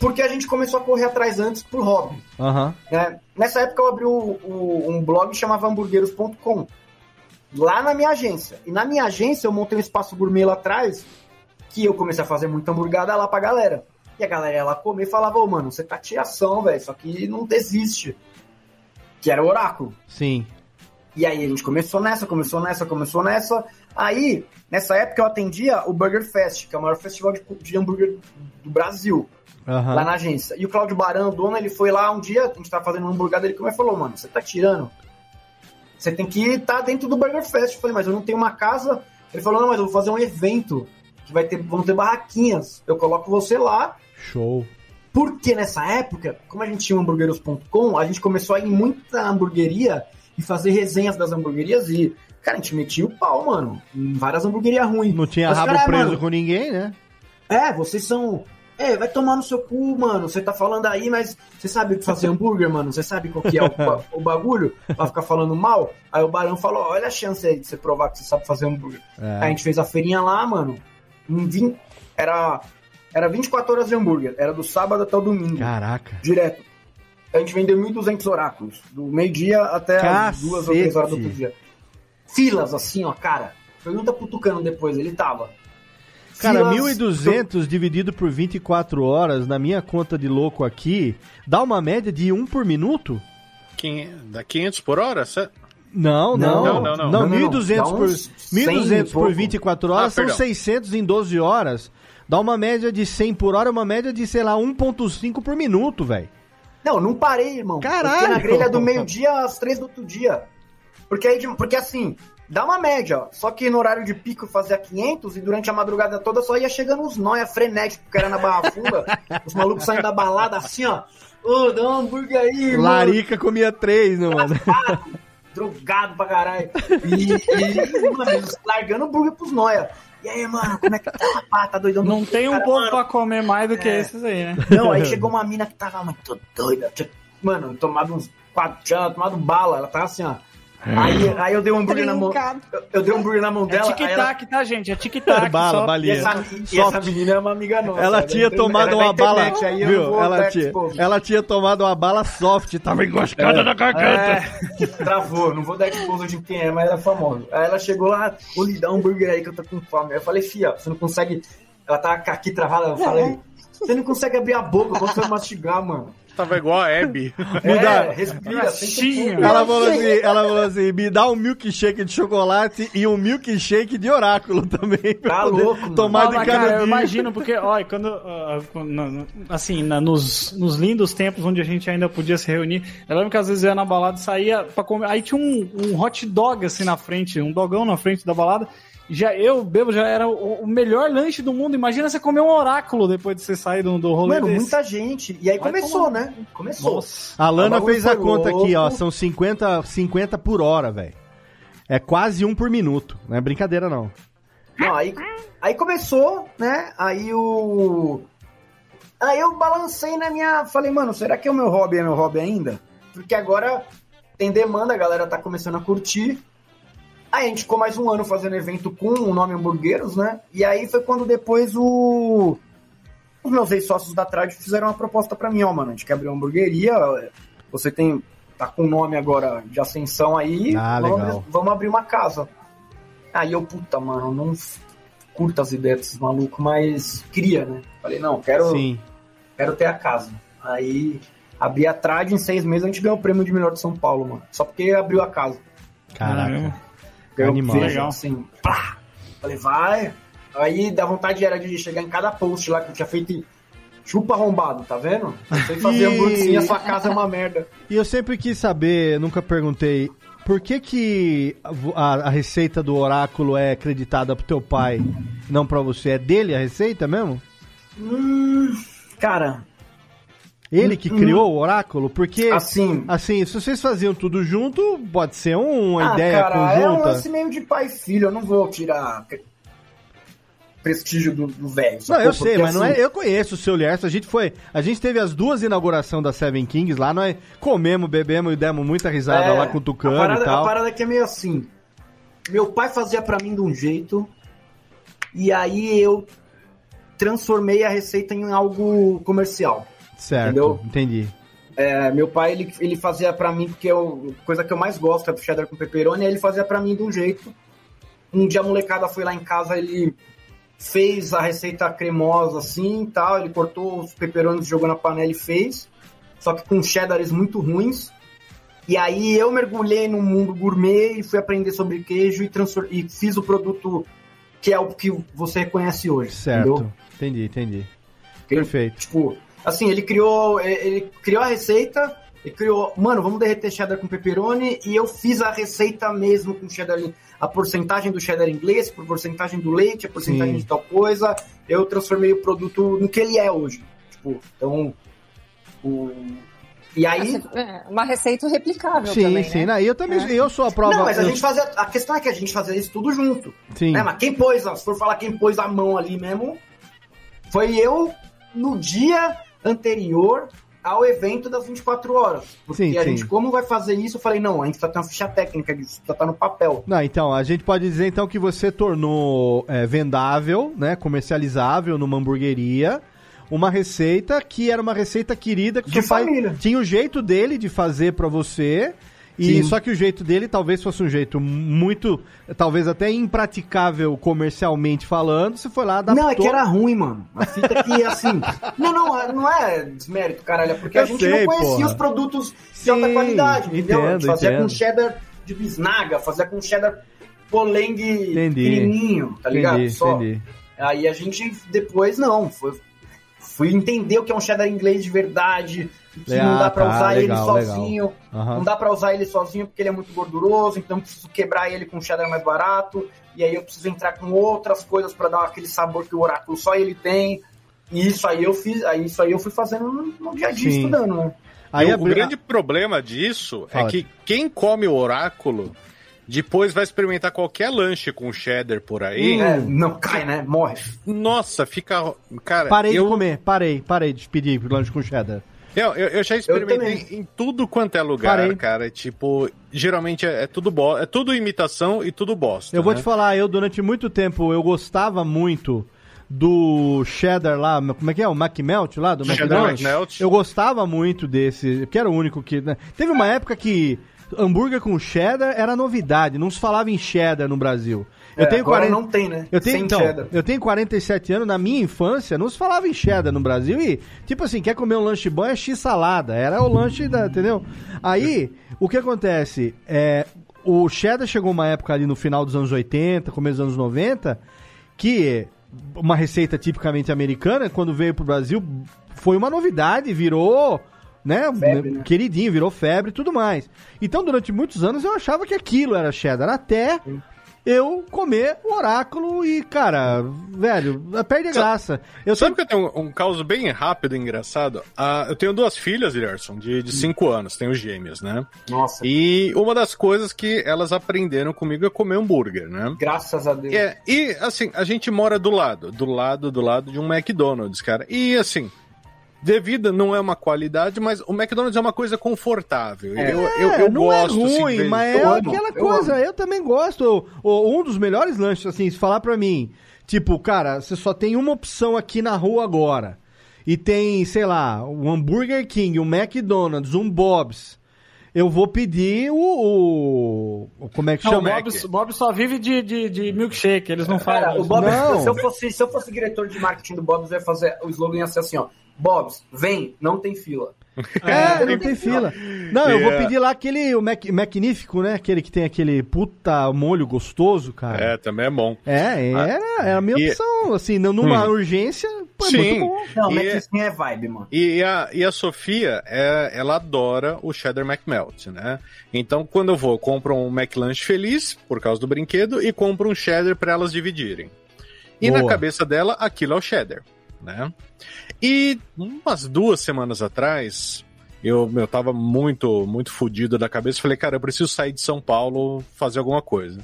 porque a gente começou a correr atrás antes por hobby.
Aham.
né? Nessa época eu abri o- o- um blog que chamava hamburgueiros.com lá na minha agência. E na minha agência eu montei um espaço gourmet lá atrás que eu comecei a fazer muita hamburgada lá pra galera. E a galera ia lá comer e falava, ô, mano, você tá tiração, velho, só que não desiste. Que era o oráculo.
Sim.
E aí a gente começou nessa, começou nessa, começou nessa. Aí, nessa época eu atendia o Burger Fest, que é o maior festival de, de hambúrguer do Brasil,
Aham.
lá na agência. E o Claudio Baran, o dono, ele foi lá um dia, a gente tava fazendo um hambúrguer dele, como ele falou, mano, você tá tirando. Você tem que estar dentro do Burger Fest. Eu falei, mas eu não tenho uma casa. Ele falou, não, mas eu vou fazer um evento que vai ter, vão ter barraquinhas. Eu coloco você lá.
Show.
Porque nessa época, como a gente tinha o hamburgueros.com, a gente começou a ir em muita hamburgueria e fazer resenhas das hamburguerias e, cara, a gente metia o pau, mano, em várias hamburguerias ruins.
Não tinha
Mas,
rabo
cara,
preso
mano,
com ninguém, né?
É, vocês são. É, vai tomar no seu cu, mano. Você tá falando aí, mas você sabe fazer hambúrguer, mano? Você sabe qual que é o, o bagulho? Pra ficar falando mal? Aí o Barão falou: olha a chance aí de você provar que você sabe fazer hambúrguer.
É.
Aí a gente fez a feirinha lá, mano. Em 20, era, era 24 horas de hambúrguer. Era do sábado até o domingo.
Caraca.
Direto. A gente vendeu 1.200 oráculos. Do meio-dia até as duas ou três horas do outro dia. Filas, assim, ó, cara. Pergunta pro Tucano depois, ele tava.
Cara,
Filas-
1.200 dividido por 24 horas, na minha conta de louco aqui, dá uma média de 1 por minuto?
Quem- Da 500 por hora? Cê-
Não, não.
Não, não, não.
Não, não,
1.200
dá
por,
uns 100
1.200
e
por
pouco.
24 horas
Ah,
são
perdão.
600 em 12 horas. Dá uma média de 100 por hora, uma média de, sei lá, 1.5 por minuto, velho.
Não, não parei, irmão.
Caralho!
Porque na grelha do meio-dia às três do outro dia. Porque aí, porque assim, dá uma média, ó. Só que no horário de pico fazia 500 e durante a madrugada toda só ia chegando uns nóia frenéticos, que era na Barra Funda. os malucos saindo da balada assim, ó. Ô, dá um hambúrguer aí, mano.
Larica comia 3, não, mano?
drogado pra caralho. E, e mano, largando hambúrguer pros nóia. E aí, mano, como é que tá, rapaz? Tá doidão?
Não tem um
Cara,
povo
mano,
pra comer mais do que
É.
esses aí, né?
Não, aí chegou uma mina que tava muito doida. Tinha, mano, tomado uns quatro, tinha tomado bala. Ela tava assim, ó. Aí, aí eu dei um hambúrguer na mão. Eu, eu dei um hambúrguer na mão
É
dela. ela-
tic-tac, tá, gente? É tic-tac.
Bala,
só-
E
balinha.
essa, e essa menina é uma amiga nossa.
Ela
né?
tinha tomado uma bala,
internet,
viu?
vou
Ela tinha, ela tomado uma bala soft, tava engascada na garganta.
É, travou, não vou dar exposa de quem é, mas era famosa. Aí ela chegou lá, vou lhe dar um hambúrguer aí que eu tô com fome. Aí eu falei, fia, você não consegue. Ela tá aqui travada, eu falei, você não consegue abrir a boca quando você mastigar, mano.
Tava igual a Abby.
Me dá-
É, respira.
Ela falou assim, ela falou assim, me dá um milkshake de chocolate e um milkshake de oráculo também. pra
Tá louco.
Tomar de
cara, eu imagino, porque, olha, quando. ah, na- assim, nos, nos lindos tempos onde a gente ainda podia se reunir, eu lembro que às vezes eu ia na balada e saía pra comer. Aí tinha um, um hot dog assim na frente, um dogão na frente da balada. Já eu, bebo, já era o, o melhor lanche do mundo. Imagina você comer um oráculo depois de você sair do, do rolê.
Mano,
desse.
muita gente. E aí
Vai
começou,
tomar.
né? Começou.
Nossa.
A Lana fez a conta aqui, ó,
louco.
são 50, 50 por hora, velho. É quase um por minuto, não é brincadeira não.
Não, aí, aí começou, né? Aí o. Aí eu balancei na minha. Falei, mano, será que o meu hobby é meu hobby ainda? Porque agora tem demanda, a galera tá começando a curtir. Aí a gente ficou mais um ano fazendo evento com o nome Hamburgueiros, né? E aí foi quando depois o. Os meus ex-sócios da Trade fizeram uma proposta pra mim, ó, mano. A gente quer abrir uma hamburgueria. Você tem. tá com o nome agora de ascensão aí.
Ah,
vamos,
legal.
abrir- vamos abrir uma casa. Aí eu, puta, mano, não curto as ideias desses malucos, mas queria, né? Falei, não, quero,
Sim.
quero ter a casa. Aí abri a Trade em seis meses, a gente ganhou o prêmio de melhor de São Paulo, mano. Só porque abriu a casa.
Caraca.
Ganhou
Animal.
peso,
Legal.
assim, plá. Falei, vai. Aí dá vontade era de chegar em cada post lá que eu tinha feito e chupa arrombado, tá vendo? Eu sei fazer
E-
a sua casa é uma merda.
E eu sempre quis saber, nunca perguntei, por que que a, a receita do oráculo é acreditada pro teu pai, não pra você? É dele a receita mesmo?
Hum, cara,
Ele que criou o oráculo? Porque,
assim...
assim, se vocês faziam tudo junto, pode ser uma
ah,
ideia
cara, é um
conjunta.
lance meio de pai e filho, eu não vou tirar prestígio do do velho.
Não, eu sei, mas não
assim,
é. Eu conheço o seu Lierson. A gente foi. A gente teve as duas inaugurações da Seven Kings lá, nós comemos, bebemos e demos muita risada
É,
lá com o Tucano
parada,
e tal.
A parada que é meio assim. Meu pai fazia pra mim de um jeito, e aí eu transformei a receita em algo comercial.
Certo,
entendeu?
entendi.
É, meu pai, ele, ele fazia pra mim, porque eu, coisa que eu mais gosto é do cheddar com pepperoni, aí ele fazia pra mim de um jeito. Um dia a molecada foi lá em casa, ele fez a receita cremosa assim e tal. Ele cortou os pepperonis, jogou na panela e fez. Só que com cheddars muito ruins. E aí eu mergulhei no mundo gourmet e fui aprender sobre queijo e, e fiz o produto que é o que você conhece hoje.
Certo.
Entendeu?
Entendi, entendi.
Ele,
Perfeito.
Tipo, assim, ele criou, ele criou a receita, ele criou, mano, vamos derreter cheddar com pepperoni e eu fiz a receita mesmo com cheddar, a porcentagem do cheddar inglês, por porcentagem do leite, a porcentagem
Sim.
de tal coisa. Eu transformei o produto no que ele é hoje. Tipo, então, o e aí
É, uma receita replicável
Sim,
também,
sim.
né?
eu também, eu sou a prova.
Não, mas a
eu-
gente fazia. A questão é que a gente fazia isso tudo junto.
Sim.
Né? Mas quem pôs, se for falar quem pôs a mão ali mesmo, foi eu no dia anterior ao evento das 24 horas. Porque
Sim,
a
sim.
gente, como vai fazer isso? Eu falei, não, a gente precisa ter uma ficha técnica disso, precisa estar no papel.
Não, então, a gente pode dizer então que você tornou é, vendável, né, comercializável numa hamburgueria, uma receita que era uma receita querida que
De
seu pai
família.
tinha o jeito dele de fazer pra você. E
Sim.
só que o jeito dele talvez fosse um jeito muito, talvez até impraticável comercialmente falando. Você foi lá adaptou.
Não, é que era ruim, mano. A fita que, assim... não, não, não é desmérito, caralho. É porque a
Eu
gente
sei,
não conhecia
porra.
os produtos de
Sim,
alta qualidade, entendeu? a
entendo,
fazia
entendo.
com cheddar de bisnaga, fazia com cheddar polengue
Entendi.
pequenininho, tá ligado?
Entendi,
Só.
entendi.
Aí a gente depois não, foi, fui entender o que é um cheddar inglês de verdade, que
Ah,
não dá pra
tá,
usar
legal,
ele sozinho,
Aham.
não dá pra usar ele sozinho porque ele é muito gorduroso, então eu preciso quebrar ele com um cheddar mais barato, e aí eu preciso entrar com outras coisas pra dar aquele sabor que o oráculo só ele tem. E isso aí eu fiz, aí isso aí eu fui fazendo no, no dia a dia
Sim.
estudando, né?
Aí
o, grande problema disso
Fala.
é que quem come o oráculo depois vai experimentar qualquer lanche com cheddar por aí.
É, não cai, né? Morre.
Nossa, fica. Cara,
Parei
eu,
de comer, parei, parei de pedir lanche com cheddar.
Eu, eu, eu já experimentei
também.
em tudo quanto é lugar,
Parei.
cara. Tipo, geralmente é, é tudo bo é tudo imitação e tudo bosta.
Eu vou
né?
te falar, eu durante muito tempo eu gostava muito do cheddar lá, como é que é? O McMelt lá do McDonald's?
McMelt.
Eu gostava muito desse, porque era o único que... né? Teve uma época que hambúrguer com cheddar era novidade, não se falava em cheddar no Brasil. Eu
É,
tenho
agora
40...
não tem, né?
Eu tenho,
Sem
então,
cheddar.
eu tenho 47 anos, na minha infância não se falava em cheddar no Brasil e, tipo assim, quer comer um lanche bom é x-salada, era o lanche da, entendeu? Aí, o que acontece? É, o cheddar chegou uma época ali no final dos anos 80, começo dos anos 90, que uma receita tipicamente americana, quando veio pro Brasil, foi uma novidade, virou, né,
Febre, né?
queridinho, virou febre e tudo mais. Então, durante muitos anos eu achava que aquilo era cheddar, até eu comer o oráculo e, cara, velho, perde a graça. Eu
Sabe
sempre...
que eu tenho um, um caso bem rápido e engraçado? Ah, eu tenho duas filhas, Gerson, de 5 anos, tenho gêmeos, né?
Nossa,
E uma das coisas que elas aprenderam comigo é comer hambúrguer, né?
graças a Deus.
É, e assim, a gente mora do lado, do lado, do lado de um McDonald's, cara. E assim, devido não é uma qualidade, mas o McDonald's é uma coisa confortável.
É.
Eu, eu,
É,
eu
não
gosto,
é
assim,
ruim,
de-
mas é
eu amo,
aquela
eu
coisa,
amo.
eu também gosto. Um dos melhores lanches, assim, se falar pra mim, tipo, cara, você só tem uma opção aqui na rua agora. E tem, sei lá, um Hambúrguer King, um McDonald's, um Bob's. Eu vou pedir o. o- o- como é que
Não, o
chama?
Bob, o Bob só vive de, de, de milkshake, eles não falam.
Cara, o. Bob,
Não.
se eu, fosse, se eu fosse diretor de marketing do Bob's, eu ia fazer. O slogan ia ser assim, ó. Bob's, vem, não tem fila.
É, não tem fila. Não, eu vou
Yeah.
pedir lá aquele, o Mac, Magnífico, né? Aquele que tem aquele puta molho gostoso, cara.
É, também é bom.
É, era, era a minha
E-
opção, assim, numa
Hum.
urgência, pô, é
Sim.
muito bom.
Não,
E é-
isso é vibe, mano.
E a, e a Sofia, é, ela adora o Cheddar McMelt, né? Então, quando eu vou, eu compro um McLanche feliz, por causa do brinquedo, e compro um Cheddar para elas dividirem. E na
Boa.
cabeça dela, aquilo é o Cheddar, né? E umas duas semanas atrás, eu, eu tava muito, muito fodido da cabeça. Falei, cara, eu preciso sair de São Paulo, fazer alguma coisa.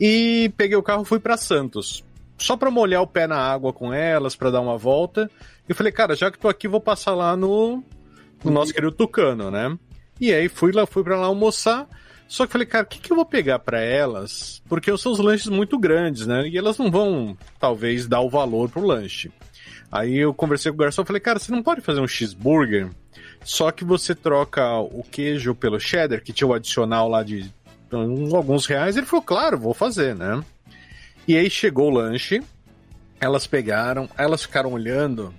E peguei o carro e fui para Santos. Só pra molhar o pé na água com elas, pra dar uma volta. E falei, cara, já que tô aqui, vou passar lá no, no nosso querido Tucano, né? E aí fui lá, fui para lá almoçar. Só que falei, cara, o que, que eu vou pegar pra elas? Porque são os lanches muito grandes, né? E elas não vão, talvez, dar o valor pro lanche. Aí eu conversei com o garçom e falei, cara, você não pode fazer um cheeseburger? Só que você troca o queijo pelo cheddar, que tinha o adicional lá de alguns reais. Ele falou, claro, vou fazer, né? E aí chegou o lanche. elas pegaram, elas ficaram olhando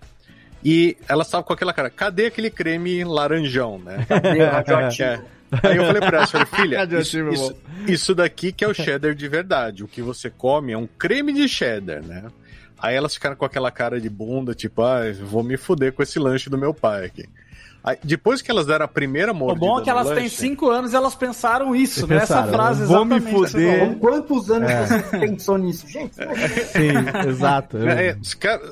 e elas estavam com aquela cara, cadê aquele creme laranjão, né?
Cadê o radioativo?
É. Aí eu falei pra ela, falei, filha, isso, isso, isso daqui que é o cheddar de verdade. O que você come é um creme de cheddar, né? Aí elas ficaram com aquela cara de bunda, tipo, ah, vou me fuder com esse lanche do meu pai aqui. Aí, depois que elas deram a primeira
O
mordida
bom é que elas têm 5 anos e elas pensaram isso, né? Essa frase
vou me
exatamente. você
fuder.
falou.
Quantos anos
É.
você pensou nisso? Gente,
Sim, exato.
É, é,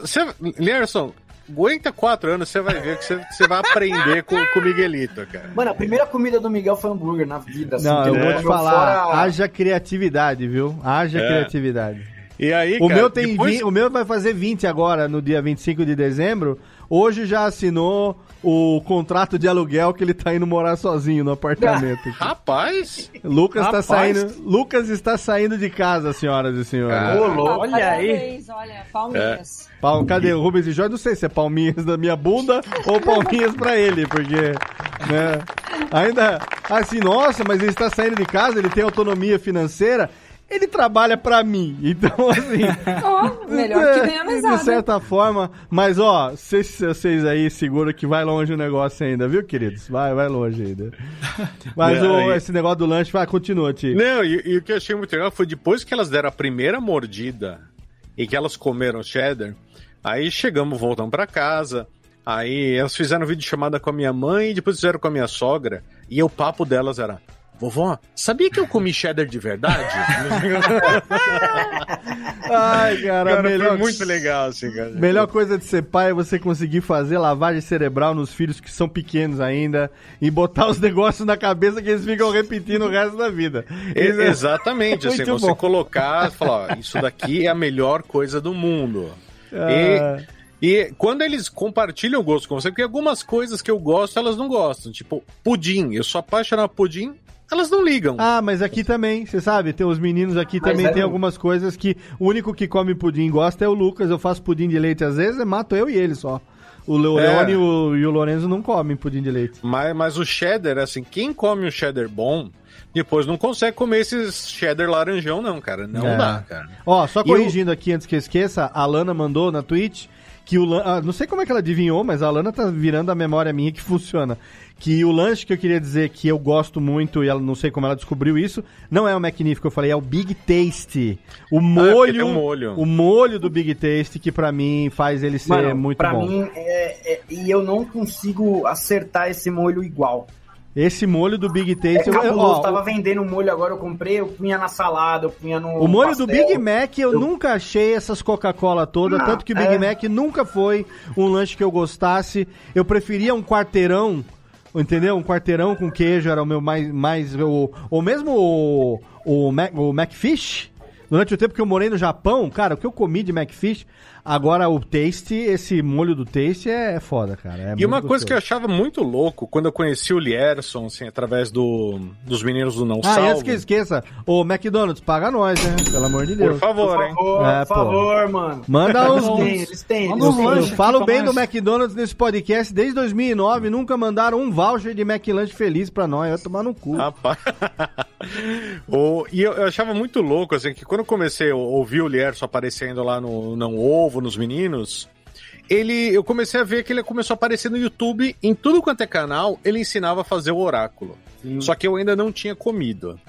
você, Lerson, aguenta quatro anos, você vai ver que você, você vai aprender com, o Miguelito, cara.
Mano, a primeira comida do Miguel foi hambúrguer na vida. assim,
Não, eu vou te falar,
fora-
haja criatividade, viu? Haja
É.
criatividade.
E aí,
O
cara,
meu tem
depois-
20 o meu vai fazer 20 agora, no dia 25 de dezembro. Hoje já assinou o contrato de aluguel que ele tá indo morar sozinho no apartamento.
Rapaz,
Lucas tá
Rapaz.
saindo, Lucas está saindo de casa, senhoras e senhores.
Louco.
Olha aí.
Olha, palminhas.
Pal- cadê o Rubens e Jorge? Não sei se é palminhas da minha bunda ou palminhas pra ele, porque, né? Ainda, assim, nossa, mas ele está saindo de casa, ele tem autonomia financeira, ele trabalha pra mim. Então, assim.
Ó, melhor que ganhar
de
mesada.
certa forma, mas ó, vocês, vocês aí seguram que vai longe o negócio ainda, viu, queridos? Vai, vai longe ainda. Mas
Não,
o,
e-
esse negócio do lanche, vai, continua, Tio.
Não, e, e o que eu achei muito legal foi depois que elas deram a primeira mordida e que elas comeram cheddar, aí chegamos, voltamos pra casa, aí elas fizeram vídeo chamada com a minha mãe e depois fizeram com a minha sogra, e o papo delas era. Vovó, sabia que eu comi cheddar de verdade?
Ai, cara,
Cara,
melhor,
foi muito legal, assim, cara.
melhor coisa de ser pai é você conseguir fazer lavagem cerebral nos filhos que são pequenos ainda e botar os negócios na cabeça que eles ficam repetindo o resto da vida.
E-
Isso é-
exatamente, assim, você
bom.
colocar, falar, ó, isso daqui é a melhor coisa do mundo.
Ah.
E, e quando eles compartilham o gosto com você, porque algumas coisas que eu gosto, elas não gostam. Tipo, pudim. Eu sou apaixonado por pudim, elas não ligam.
Ah, mas aqui também, você sabe, tem os meninos aqui
Mas
também
é
tem algumas coisas que o único que come pudim e gosta é o Lucas. Eu faço pudim de leite às vezes, eu mato eu e ele só. O
É.
Leone e o, e o Lorenzo não comem pudim de leite.
Mas, mas o cheddar, assim, quem come um cheddar bom, depois não consegue comer esses cheddar laranjão, não, cara. Não
É.
dá, cara.
Ó, só corrigindo aqui antes que eu esqueça, a Lana mandou na Twitch que o ah, não sei como é que ela adivinhou, mas a Lana tá virando a memória minha que funciona. Que o lanche que eu queria dizer que eu gosto muito e ela não sei como ela descobriu isso, não é o McNiff que eu falei, é o Big Tasty. O
porque
molho,
tem um molho.
o molho do Big Tasty que pra mim faz ele ser
Mano,
muito
pra
bom.
mim, é, é- e eu não consigo acertar esse molho igual.
Esse molho do Big
É
Tasty, eu- ó,
tava vendendo o molho agora, eu comprei, eu punha na salada, eu punha no
O molho do
pastel.
Big Mac eu,
Eu-
nunca achei essas Coca-Cola toda,
Ah,
tanto que o Big
é.
Mac nunca foi um lanche que eu gostasse. Eu preferia um quarteirão, entendeu? Um quarteirão com queijo era o meu mais. mais o, ou mesmo o, o, Mac, o Macfish. Durante o tempo que eu morei no Japão, cara, o que eu comi de Macfish, agora o Taste, esse molho do Taste é foda, cara. é
E
muito
uma coisa que eu
gostoso.
achava muito louco, quando eu conheci o Lierson, assim, através do, dos meninos do Não
Ah,
Salvo.
antes que eu esqueça, ô McDonald's, paga nós, né? Pelo amor de
Por
Deus.
favor,
Por
hein?
favor,
É,
por
pô.
favor, mano.
Manda uns,
Eles têm, eles têm.
Eu falo bem do McDonald's nesse podcast desde 2009, nunca mandaram um voucher de McLanche feliz pra nós, vai tomar no cu.
Rapaz. O- e eu, eu achava muito louco, assim, que quando eu comecei a ouvir o Lierson aparecendo lá no Não Ovo, nos meninos, ele, eu comecei a ver que ele começou a aparecer no YouTube, em tudo quanto é canal, ele ensinava a fazer o oráculo. Só que eu ainda não tinha comido.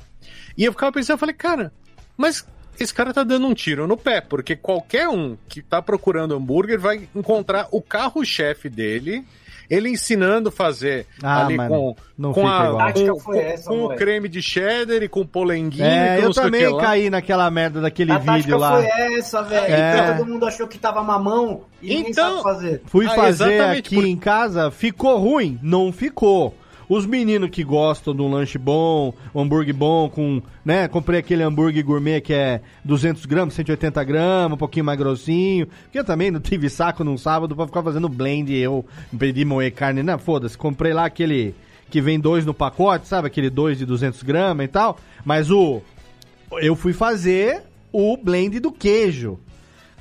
E eu ficava pensando, eu falei, cara, mas esse cara tá dando um tiro no pé, porque qualquer um que tá procurando hambúrguer vai encontrar o carro-chefe dele, ele ensinando a fazer
Ah,
ali
mas
com,
não
com, a,
igual.
com,
tática
com-
foi essa,
com o creme de cheddar e com o polenguinho.
É, eu também caí naquela merda daquele
A
vídeo
tática
lá.
foi essa, velho.
É.
Todo mundo achou que tava mamão e ninguém
Então-
sabe fazer.
Fui
Ah,
fazer aqui
por-
em casa, ficou ruim? Não ficou. Os meninos que gostam de um lanche bom, um hambúrguer bom, com, né, comprei aquele hambúrguer gourmet que é 200 gramas, 180 gramas, um pouquinho mais grossinho, porque eu também não tive saco num sábado pra ficar fazendo blend eu pedi moer carne, não, foda-se, comprei lá aquele que vem dois no pacote, sabe, aquele dois de 200 gramas e tal, mas o, eu fui fazer o blend do queijo.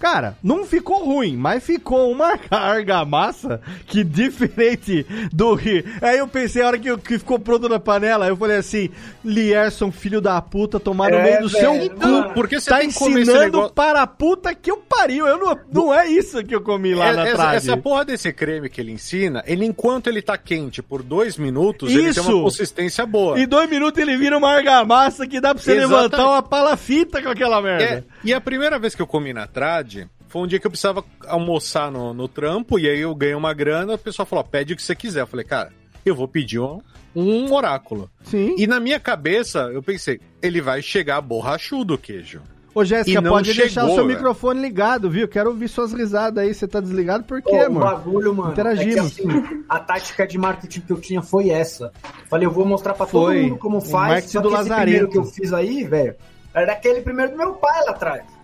Cara, não ficou ruim, mas ficou uma argamassa que diferente do que. Aí eu pensei, a hora que, que ficou pronto na panela, eu falei assim: Lierson, filho da puta, tomar no
É,
meio do seu
velho,
cu.
mano.
Porque você
tá ensinando
negócio-
para a puta que eu pariu. Eu não, não é isso que eu comi lá
É-
na
essa,
trás.
essa porra desse creme que ele ensina, ele enquanto ele tá quente por dois minutos, ele tem
Isso.
uma consistência boa.
Em dois minutos ele vira uma argamassa que dá pra você
Exatamente.
levantar uma palafita com aquela merda.
É, e a primeira vez que eu comi na Trad foi um dia que eu precisava almoçar no, no trampo, e aí eu ganhei uma grana, o pessoal falou, pede o que você quiser. Eu falei, cara, eu vou pedir um, um oráculo.
Sim.
E na minha cabeça, eu pensei, ele vai chegar borrachudo o queijo.
Ô, Jéssica, pode deixar o
chegou,
seu
velho.
microfone ligado, viu? Quero ouvir suas risadas aí. Você tá desligado por quê,
Ô, o
amor?
bagulho, mano,
Interagimos.
é que assim, a tática de marketing que eu tinha foi essa. Falei, eu vou mostrar pra todo
Foi.
mundo como
O
faz,
marketing
só
do
que esse
Lazarento.
primeiro que eu fiz aí, velho, era daquele primeiro do meu pai lá atrás.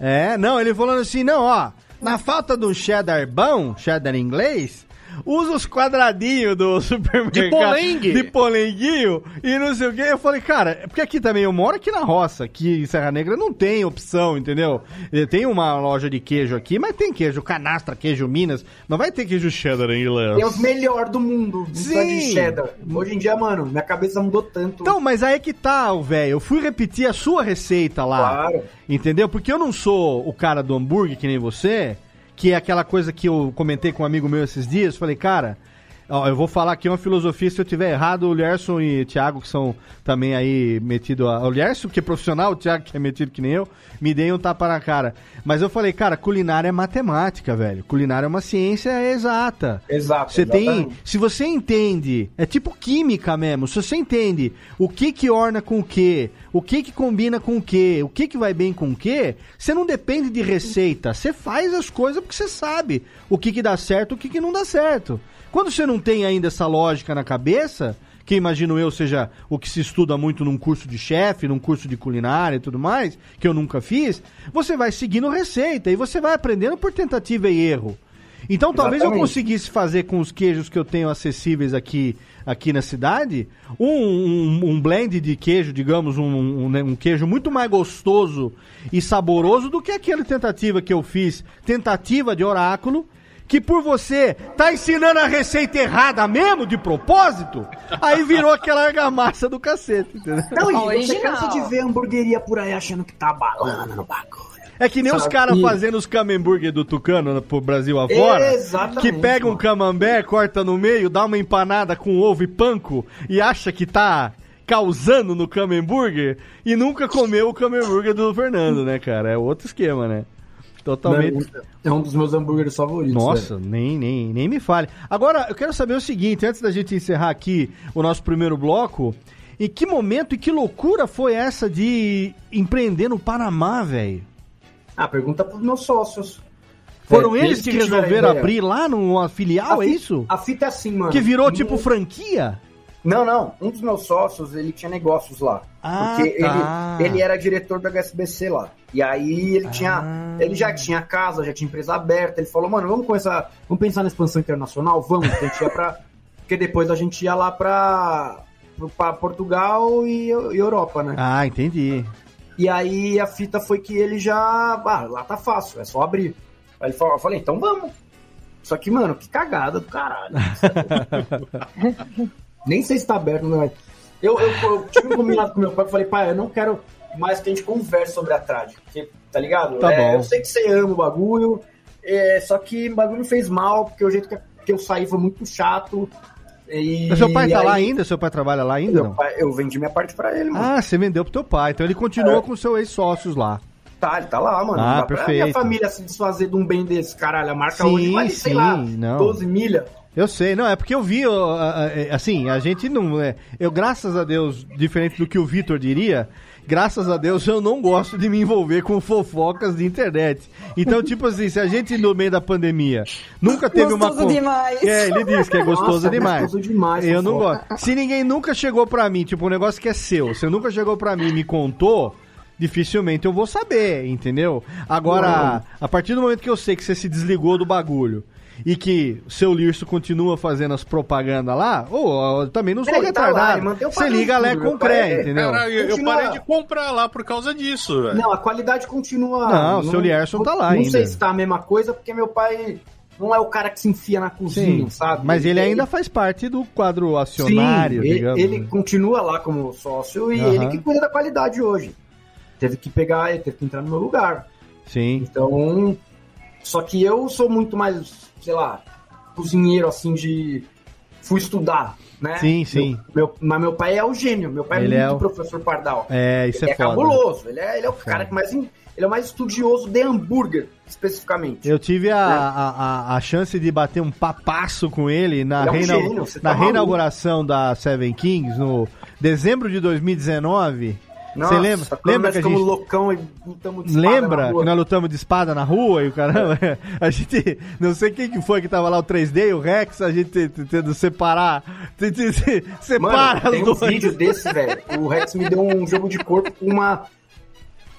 É, não, ele falando assim, não, ó, na falta do cheddar bom, cheddar inglês, usa os quadradinhos do supermercado.
De polengue.
De polenguinho e não sei o quê. Eu falei, cara, é porque aqui também, eu moro aqui na roça, aqui em Serra Negra não tem opção, entendeu? Eh, Tem uma loja de queijo aqui, mas tem queijo canastra, queijo Minas, não vai ter queijo cheddar inglês.
Tem os melhores do mundo, precisa de
Sim.
cheddar. Hoje em dia, mano, minha cabeça mudou tanto.
Então, mas aí é que tá, velho. Eu fui repetir a sua receita lá.
Claro.
Entendeu? Porque eu não sou o cara do hambúrguer que nem você, que é aquela coisa que eu comentei com um amigo meu esses dias. Falei, cara, ó, eu vou falar aqui uma filosofia. Se eu tiver errado, o Lerson e o Thiago, que são também aí metido a. O Lerson, que é profissional, o Thiago, que é metido que nem eu, me deem um tapa na cara. Mas eu falei, cara, culinária é matemática, velho. Culinária é uma ciência exata.
Exato.
Você tem, se você entende, é tipo química mesmo. Se você entende o que que orna com o que, o que que combina com o que, o que que vai bem com o que, você não depende de receita. Você faz as coisas porque você sabe o que que dá certo, o que que não dá certo. Quando você não tem ainda essa lógica na cabeça, que imagino eu seja o que se estuda muito num curso de chefe, num curso de culinária e tudo mais, que eu nunca fiz, você vai seguindo receita e você vai aprendendo por tentativa e erro. Então talvez eu
Exatamente.
conseguisse fazer com os queijos que eu tenho acessíveis aqui, aqui na cidade, um, um, um blend de queijo, digamos, um, um, né, um queijo muito mais gostoso e saboroso do que aquela tentativa que eu fiz, tentativa de oráculo, que por você tá ensinando a receita errada mesmo, de propósito, aí virou aquela argamassa do cacete, entendeu?
Não, e você cansa de ver hamburgueria por aí achando que tá balando no bagulho.
É que nem os
Sabe?
caras
E-
fazendo os camembert do Tucano pro Brasil afora.
Exatamente,
Que pega um camembert, corta no meio, dá uma empanada com ovo e panko e acha que tá causando no camembert e nunca comeu o camembert do Fernando, né, cara? É outro esquema, né? Totalmente.
É um dos meus hambúrgueres favoritos.
Nossa, nem, nem, nem me fale. Agora, eu quero saber o seguinte, antes da gente encerrar aqui o nosso primeiro bloco, em que momento e que loucura foi essa de empreender no Panamá, velho?
Ah, pergunta pros meus sócios.
Foram
É,
eles que,
a
resolveram abrir lá numa filial,
A
é isso?
A fita é assim, mano.
Que virou tipo franquia?
Não, não. Um dos meus sócios, ele tinha negócios lá.
Ah,
porque
tá.
ele, ele era diretor da HSBC lá. E aí ele tinha.
Ah.
Ele já tinha casa, já tinha empresa aberta. Ele falou, mano, vamos começar. Vamos pensar na expansão internacional? Vamos, a gente ia pra. Porque depois a gente ia lá pra. pra Portugal e, e Europa, né?
Ah, entendi.
E aí a fita foi que ele já. Ah, lá tá fácil, é só abrir. Aí ele falou, eu falei, então vamos. Só que, mano, que cagada do caralho. Nem sei se tá aberto, né? Eu, eu, eu tive um combinado com meu pai, eu falei, pai, eu não quero mais que a gente converse sobre a trad. Porque, tá ligado?
Tá
É,
bom.
Eu sei que você ama o bagulho, é, só que o bagulho fez mal, porque o jeito que, que eu saí foi muito chato. E,
Mas seu pai tá
aí,
lá ainda? Seu pai trabalha lá ainda? Não?
pai- eu vendi minha parte pra ele, mano.
Ah, você vendeu pro teu pai. Então ele continua
É.
com seus ex-sócios lá.
Tá, ele tá lá, mano.
Ah, perfeito.
minha família se desfazer de um bem desse, caralho. A marca
Sim,
hoje vale, sei
sim,
lá,
não.
12 milha.
Eu sei, não, é porque eu vi, a- assim, a gente não. É, eu, graças a Deus, diferente do que o Vitor diria, graças a Deus eu não gosto de me envolver com fofocas de internet. Então, tipo assim, se a gente no meio da pandemia nunca teve uma.
Gostoso demais.
É, ele disse que é gostoso
Nossa,
demais.
gostoso demais,
Eu não gosto. Se ninguém nunca chegou pra mim, tipo, um negócio que é seu, você nunca chegou pra mim e me contou. Dificilmente eu vou saber, entendeu? Agora, a partir do momento que eu sei que você se desligou do bagulho e que o seu Lirso continua fazendo as propagandas lá, ou também não sou
Ele tá lá,
retardado.
ele o
Você liga
meu
com cré, entendeu?
Cara, eu, eu
Continua.
parei de comprar lá por causa disso, velho.
Não, a qualidade continua.
Não, o seu Lierson tá lá
não
ainda.
sei se tá a mesma coisa, porque meu pai não é o cara que se enfia na cozinha,
Sim,
sabe?
mas ele ainda faz parte do quadro acionário,
Sim, ele,
digamos.
ele
né?
continua lá como sócio e
Aham.
ele que cuida da qualidade hoje. Teve que pegar, ele teve que entrar no meu lugar.
Sim.
Então, só que eu sou muito mais, sei lá, cozinheiro assim de fui estudar, né?
Sim, sim.
Meu, meu- mas meu pai é o gênio, meu pai
Ele
é
é
muito
o-
professor Pardal.
É, isso
ele
é,
é,
foda.
cabuloso, ele é, ele é o cara que mais ele é o mais estudioso de hambúrguer, especificamente.
Eu tive
É.
a, a, a, a chance de bater um papasso com ele na,
Ele é um
reina-
gênio, tá
na
maluco.
reinauguração da Seven Kings no dezembro de 2019. Você lembra? Lembra que a gente
loucão e lutamos de espada
Lembra que nós lutamos de espada na rua e o caramba? A gente. Não sei quem que foi que tava lá, o 3D, o Rex, a gente tentando separar. Separa
Mano, tem
as
um
duas.
vídeo desse, velho. O Rex me deu um jogo de corpo com uma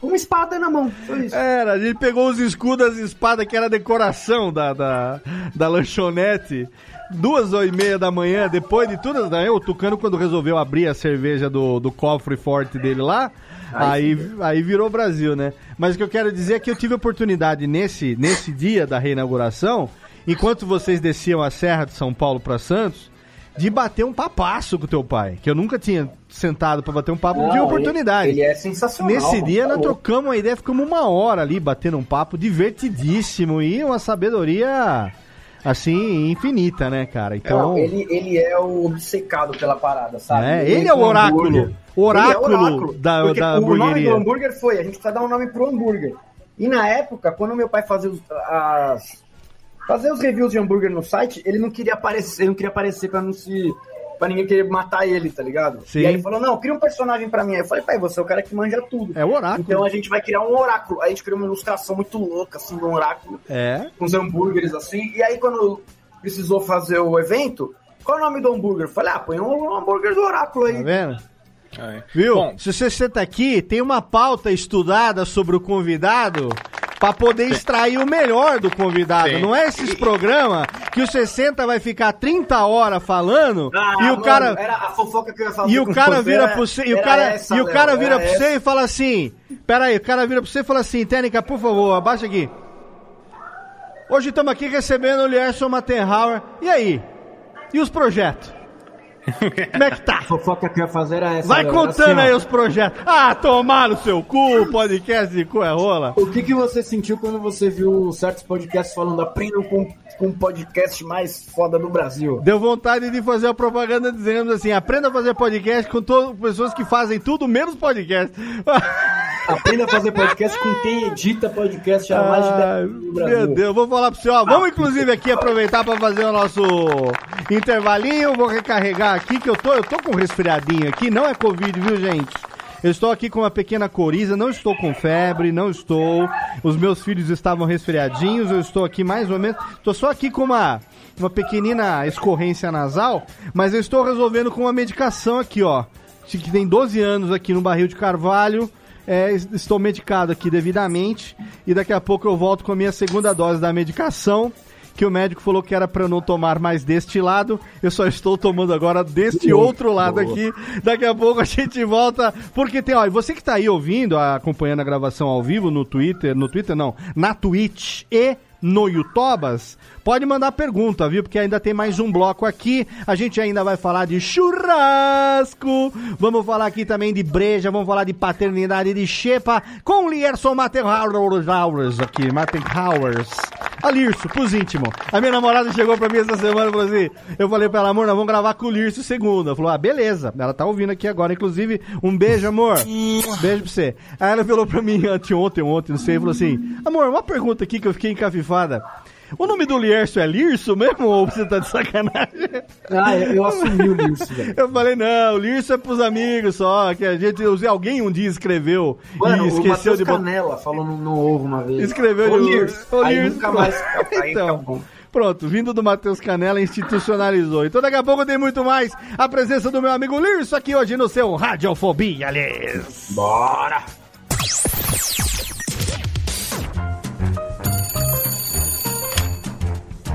uma espada na mão. Foi isso.
Era, a gente pegou os escudos, as espadas que era a decoração da, da, da lanchonete. Duas e meia da manhã, depois de tudo, né, o Tucano, quando resolveu abrir a cerveja do, do cofre forte dele lá, aí, aí virou Brasil, né? Mas o que eu quero dizer é que eu tive oportunidade nesse, nesse dia da reinauguração, enquanto vocês desciam a Serra de São Paulo para Santos, de bater um papasso com o teu pai, que eu nunca tinha sentado para bater um papo,
Não,
de oportunidade.
Ele, ele é sensacional.
Nesse dia nós trocamos uma ideia, ficamos uma hora ali batendo um papo divertidíssimo e uma sabedoria assim infinita, né, cara? Então,
Não, ele, ele é o obcecado pela parada, sabe?
É, ele é o oráculo.
hambúrguer.
O oráculo
Ele é o oráculo.
da-
Porque
da
o nome do hambúrguer foi, a gente precisa dar um nome pro hambúrguer. E na época, quando meu pai fazia os, as, fazia os reviews de hambúrguer no site, ele não queria aparecer, ele não queria aparecer pra não se pra ninguém querer matar ele, tá ligado?
Sim.
E aí ele falou, não, cria um personagem pra mim. Aí eu falei, pai, você é o cara que manja tudo.
é o oráculo.
Então a gente vai criar um oráculo. Aí a gente criou uma ilustração muito louca, assim, um oráculo
É.
com os hambúrgueres assim. E aí, quando precisou fazer o evento, qual é o nome do hambúrguer? Eu Falei, ah, põe um hambúrguer do oráculo aí.
Tá vendo?
É.
Viu?
Bom,
Se você senta aqui, tem uma pauta estudada sobre o convidado pra poder extrair o melhor do convidado.
Sim.
Não é esses programas que o 60 vai ficar 30 horas falando
Ah,
e o
mano,
cara
Era a fofoca que eu ia fazer
E o cara vira
era-
pro você, e o cara,
essa,
e o cara vira pro você e fala assim: Pera aí, o cara vira pro você e fala assim: Técnica, por favor, abaixa aqui. Hoje estamos aqui recebendo o Lierson Mattenhauer. E aí? E os projetos? Como é que tá?
A fofoca que eu ia fazer era essa.
Vai contando
assim,
aí os projetos. Ah, tomar no seu cu, podcast de cu é rola.
O que, que você sentiu quando você viu certos podcasts falando aprendam com, com o podcast mais foda do Brasil?
Deu vontade de fazer a propaganda dizendo assim: aprenda a fazer podcast com todas pessoas que fazem tudo menos podcast.
Aprenda a fazer podcast com quem edita podcast há mais de 10
Ai,
anos no Brasil.
meu Deus, vou falar pro senhor. Vamos inclusive aqui aproveitar para fazer o nosso intervalinho. Vou recarregar aqui que eu tô, eu tô com um resfriadinho aqui, não é Covid, viu, gente? Eu estou aqui com uma pequena coriza, não estou com febre, não estou. Os meus filhos estavam resfriadinhos, eu estou aqui mais ou menos. Estou só aqui com uma, uma pequenina escorrência nasal, mas eu estou resolvendo com uma medicação aqui, ó. Que tem 12 anos aqui no barril de carvalho. É, es- estou medicado aqui devidamente e daqui a pouco eu volto com a minha segunda dose da medicação. Que o médico falou que era para eu não tomar mais deste lado, eu só estou tomando agora deste outro lado aqui. Daqui a pouco a gente volta, porque tem, ó, e você que tá aí ouvindo, acompanhando a gravação ao vivo no Twitter, no Twitter não, na Twitch e no YouTubas, pode mandar pergunta, viu? Porque ainda tem mais um bloco aqui. A gente ainda vai falar de churrasco. Vamos falar aqui também de breja, vamos falar de paternidade de xepa com Lierson Mattenhauers aqui, Mattenhauers. A Lirso, pros íntimos. A minha namorada chegou pra mim essa semana e falou assim: eu falei pra ela, amor, nós vamos gravar com o Lirso segunda. Ela falou, ah, beleza. Ela tá ouvindo aqui agora, inclusive, um beijo, amor. Beijo pra você. Aí ela falou pra mim anteontem, ontem, não sei, falou assim: amor, uma pergunta aqui que eu fiquei O nome do Lierso é Lirso mesmo ou você tá de sacanagem?
Ah, eu, assumi o Lirso, velho.
Eu falei, não, o Lirso é pros amigos só, que a gente, alguém um dia escreveu
Mano,
e
o
esqueceu
Matheus
de.
Canela falou no, no ovo uma vez.
Escreveu
o
de
Lirso.
o Lirso,
nunca
pronto.
mais aí
Então. Pronto, vindo do Matheus Canela, institucionalizou. Então daqui a pouco tem muito mais. A presença do meu amigo Lirso aqui hoje no seu Radiofobia, aliás.
Bora!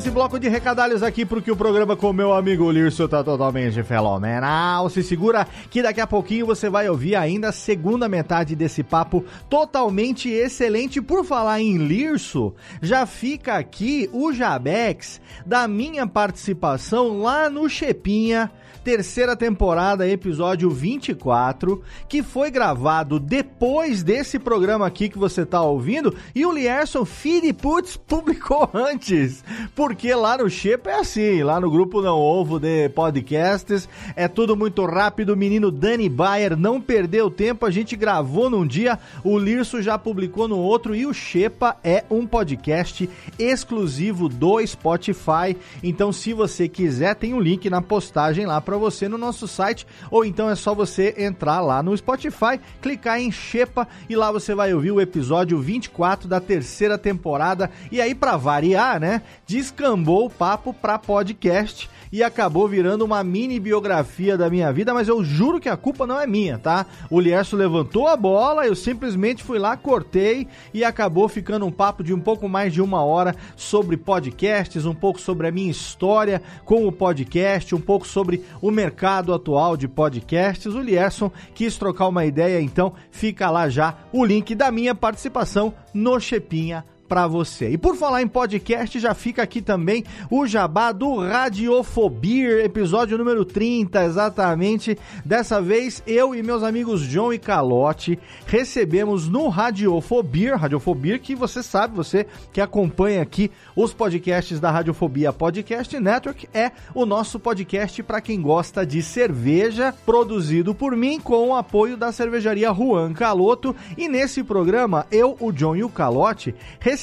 Esse bloco de recadalhos aqui, porque o programa com meu amigo Lirso tá totalmente fenomenal. Se segura que daqui a pouquinho você vai ouvir ainda a segunda metade desse papo totalmente excelente. Por falar em Lirso, já fica aqui o Jabex da minha participação lá no Chepinha terceira temporada, episódio 24, que foi gravado depois desse programa aqui que você tá ouvindo, e o Lierson Filiputz publicou antes, porque lá no Shepa é assim, lá no grupo Não Ovo de Podcasts, é tudo muito rápido, o menino Dani Bayer não perdeu tempo, a gente gravou num dia, o Lirso já publicou no outro, e o Shepa é um podcast exclusivo do Spotify, então se você quiser, tem um link na postagem lá para você no nosso site, ou então é só você entrar lá no Spotify, clicar em Xepa e lá você vai ouvir o episódio 24 da terceira temporada. E aí, para variar, né? Descambou o papo para podcast e acabou virando uma mini biografia da minha vida, mas eu juro que a culpa não é minha, tá? O Lierso levantou a bola, eu simplesmente fui lá, cortei e acabou ficando um papo de um pouco mais de uma hora sobre podcasts, um pouco sobre a minha história com o podcast, um pouco sobre o mercado atual de podcasts. O Lierson quis trocar uma ideia, então fica lá já o link da minha participação no Chepinha para você. E por falar em podcast, já fica aqui também o jabá do Radiofobia, episódio número 30, exatamente. Dessa vez, eu e meus amigos John e Calote recebemos no Radiofobia, Radiofobia que você sabe, você que acompanha aqui os podcasts da Radiofobia Podcast Network, é o nosso podcast para quem gosta de cerveja, produzido por mim com o apoio da cervejaria Juan Caloto. E nesse programa, eu, o John e o Calote recebemos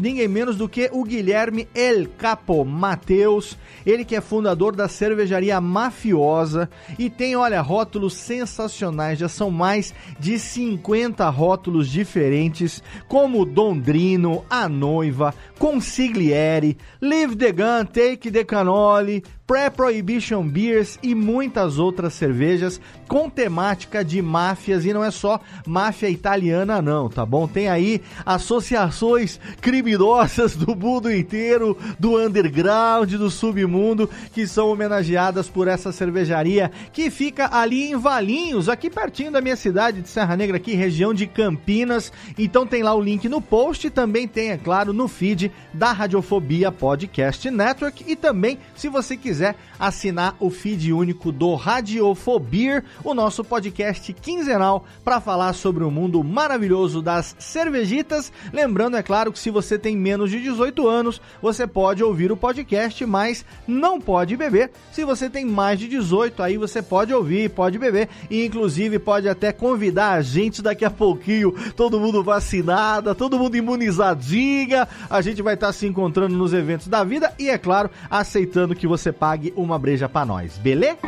ninguém menos do que o Guilherme El Capo Mateus, ele que é fundador da cervejaria Mafiosa e tem, olha, rótulos sensacionais, já são mais de 50 rótulos diferentes, como Dondrino, A Noiva, Consigliere, Live the Gun, Take the Cannoli, Pré-Prohibition Beers e muitas outras cervejas com temática de máfias e não é só máfia italiana não, tá bom? Tem aí associações criminosas do mundo inteiro, do underground, do submundo, que são homenageadas por essa cervejaria que fica ali em Valinhos, aqui pertinho da minha cidade de Serra Negra, aqui região de Campinas. Então tem lá o link no post também tem, é claro, no feed da Radiofobia Podcast Network e também, se você quiser assinar o feed único do Radiofobia, o nosso podcast quinzenal para falar sobre o mundo maravilhoso das cervejitas. Lembrando, é claro, que se você tem menos de 18 anos, você pode ouvir o podcast, mas não pode beber. Se você tem mais de 18, aí você pode ouvir, pode beber e inclusive pode até convidar a gente daqui a pouquinho, todo mundo vacinada, todo mundo imunizadinha. A gente vai estar se encontrando nos eventos da vida e é claro, aceitando que você pague uma breja para nós, beleza?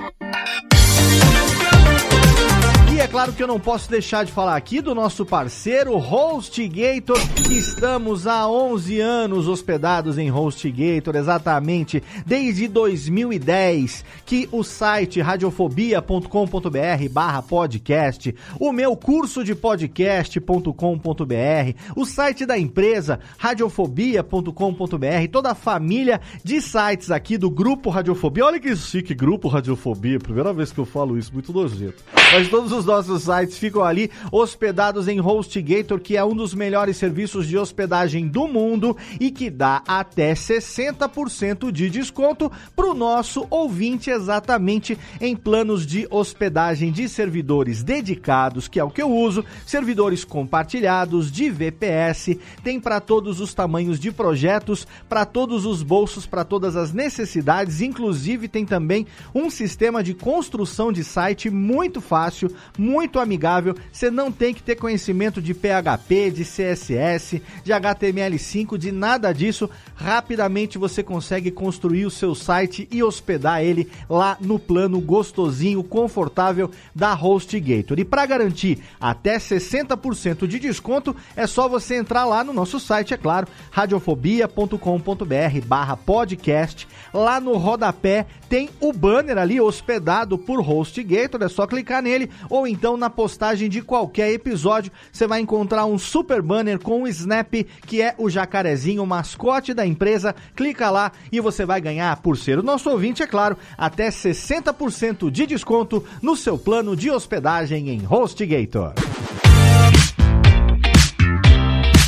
É claro que eu não posso deixar de falar aqui do nosso parceiro HostGator. Estamos há 11 anos hospedados em HostGator, exatamente desde 2010, que o site radiofobia.com.br barra podcast, o meu curso de podcast.com.br, o site da empresa radiofobia.com.br, toda a família de sites aqui do Grupo Radiofobia. Olha que chique, Grupo Radiofobia, primeira vez que eu falo isso, muito nojento. Mas todos os nossos sites ficam ali hospedados em HostGator, que é um dos melhores serviços de hospedagem do mundo e que dá até 60% de desconto para o nosso ouvinte exatamente em planos de hospedagem de servidores dedicados, que é o que eu uso, servidores compartilhados de VPS, tem para todos os tamanhos de projetos, para todos os bolsos, para todas as necessidades, inclusive tem também um sistema de construção de site muito fácil, muito amigável. Você não tem que ter conhecimento de PHP, de CSS, de HTML5, de nada disso. Rapidamente você consegue construir o seu site e hospedar ele lá no plano gostosinho, confortável da HostGator. E para garantir até 60% de desconto, é só você entrar lá no nosso site, é claro, radiofobia.com.br barra podcast. Lá no rodapé tem o banner ali hospedado por HostGator, é só clicar nele ou então na postagem de qualquer episódio você vai encontrar um super banner com o Snap, que é o jacarezinho, o mascote da empresa. Clica lá e você vai ganhar, por ser o nosso ouvinte, é claro, até 60% de desconto no seu plano de hospedagem em HostGator.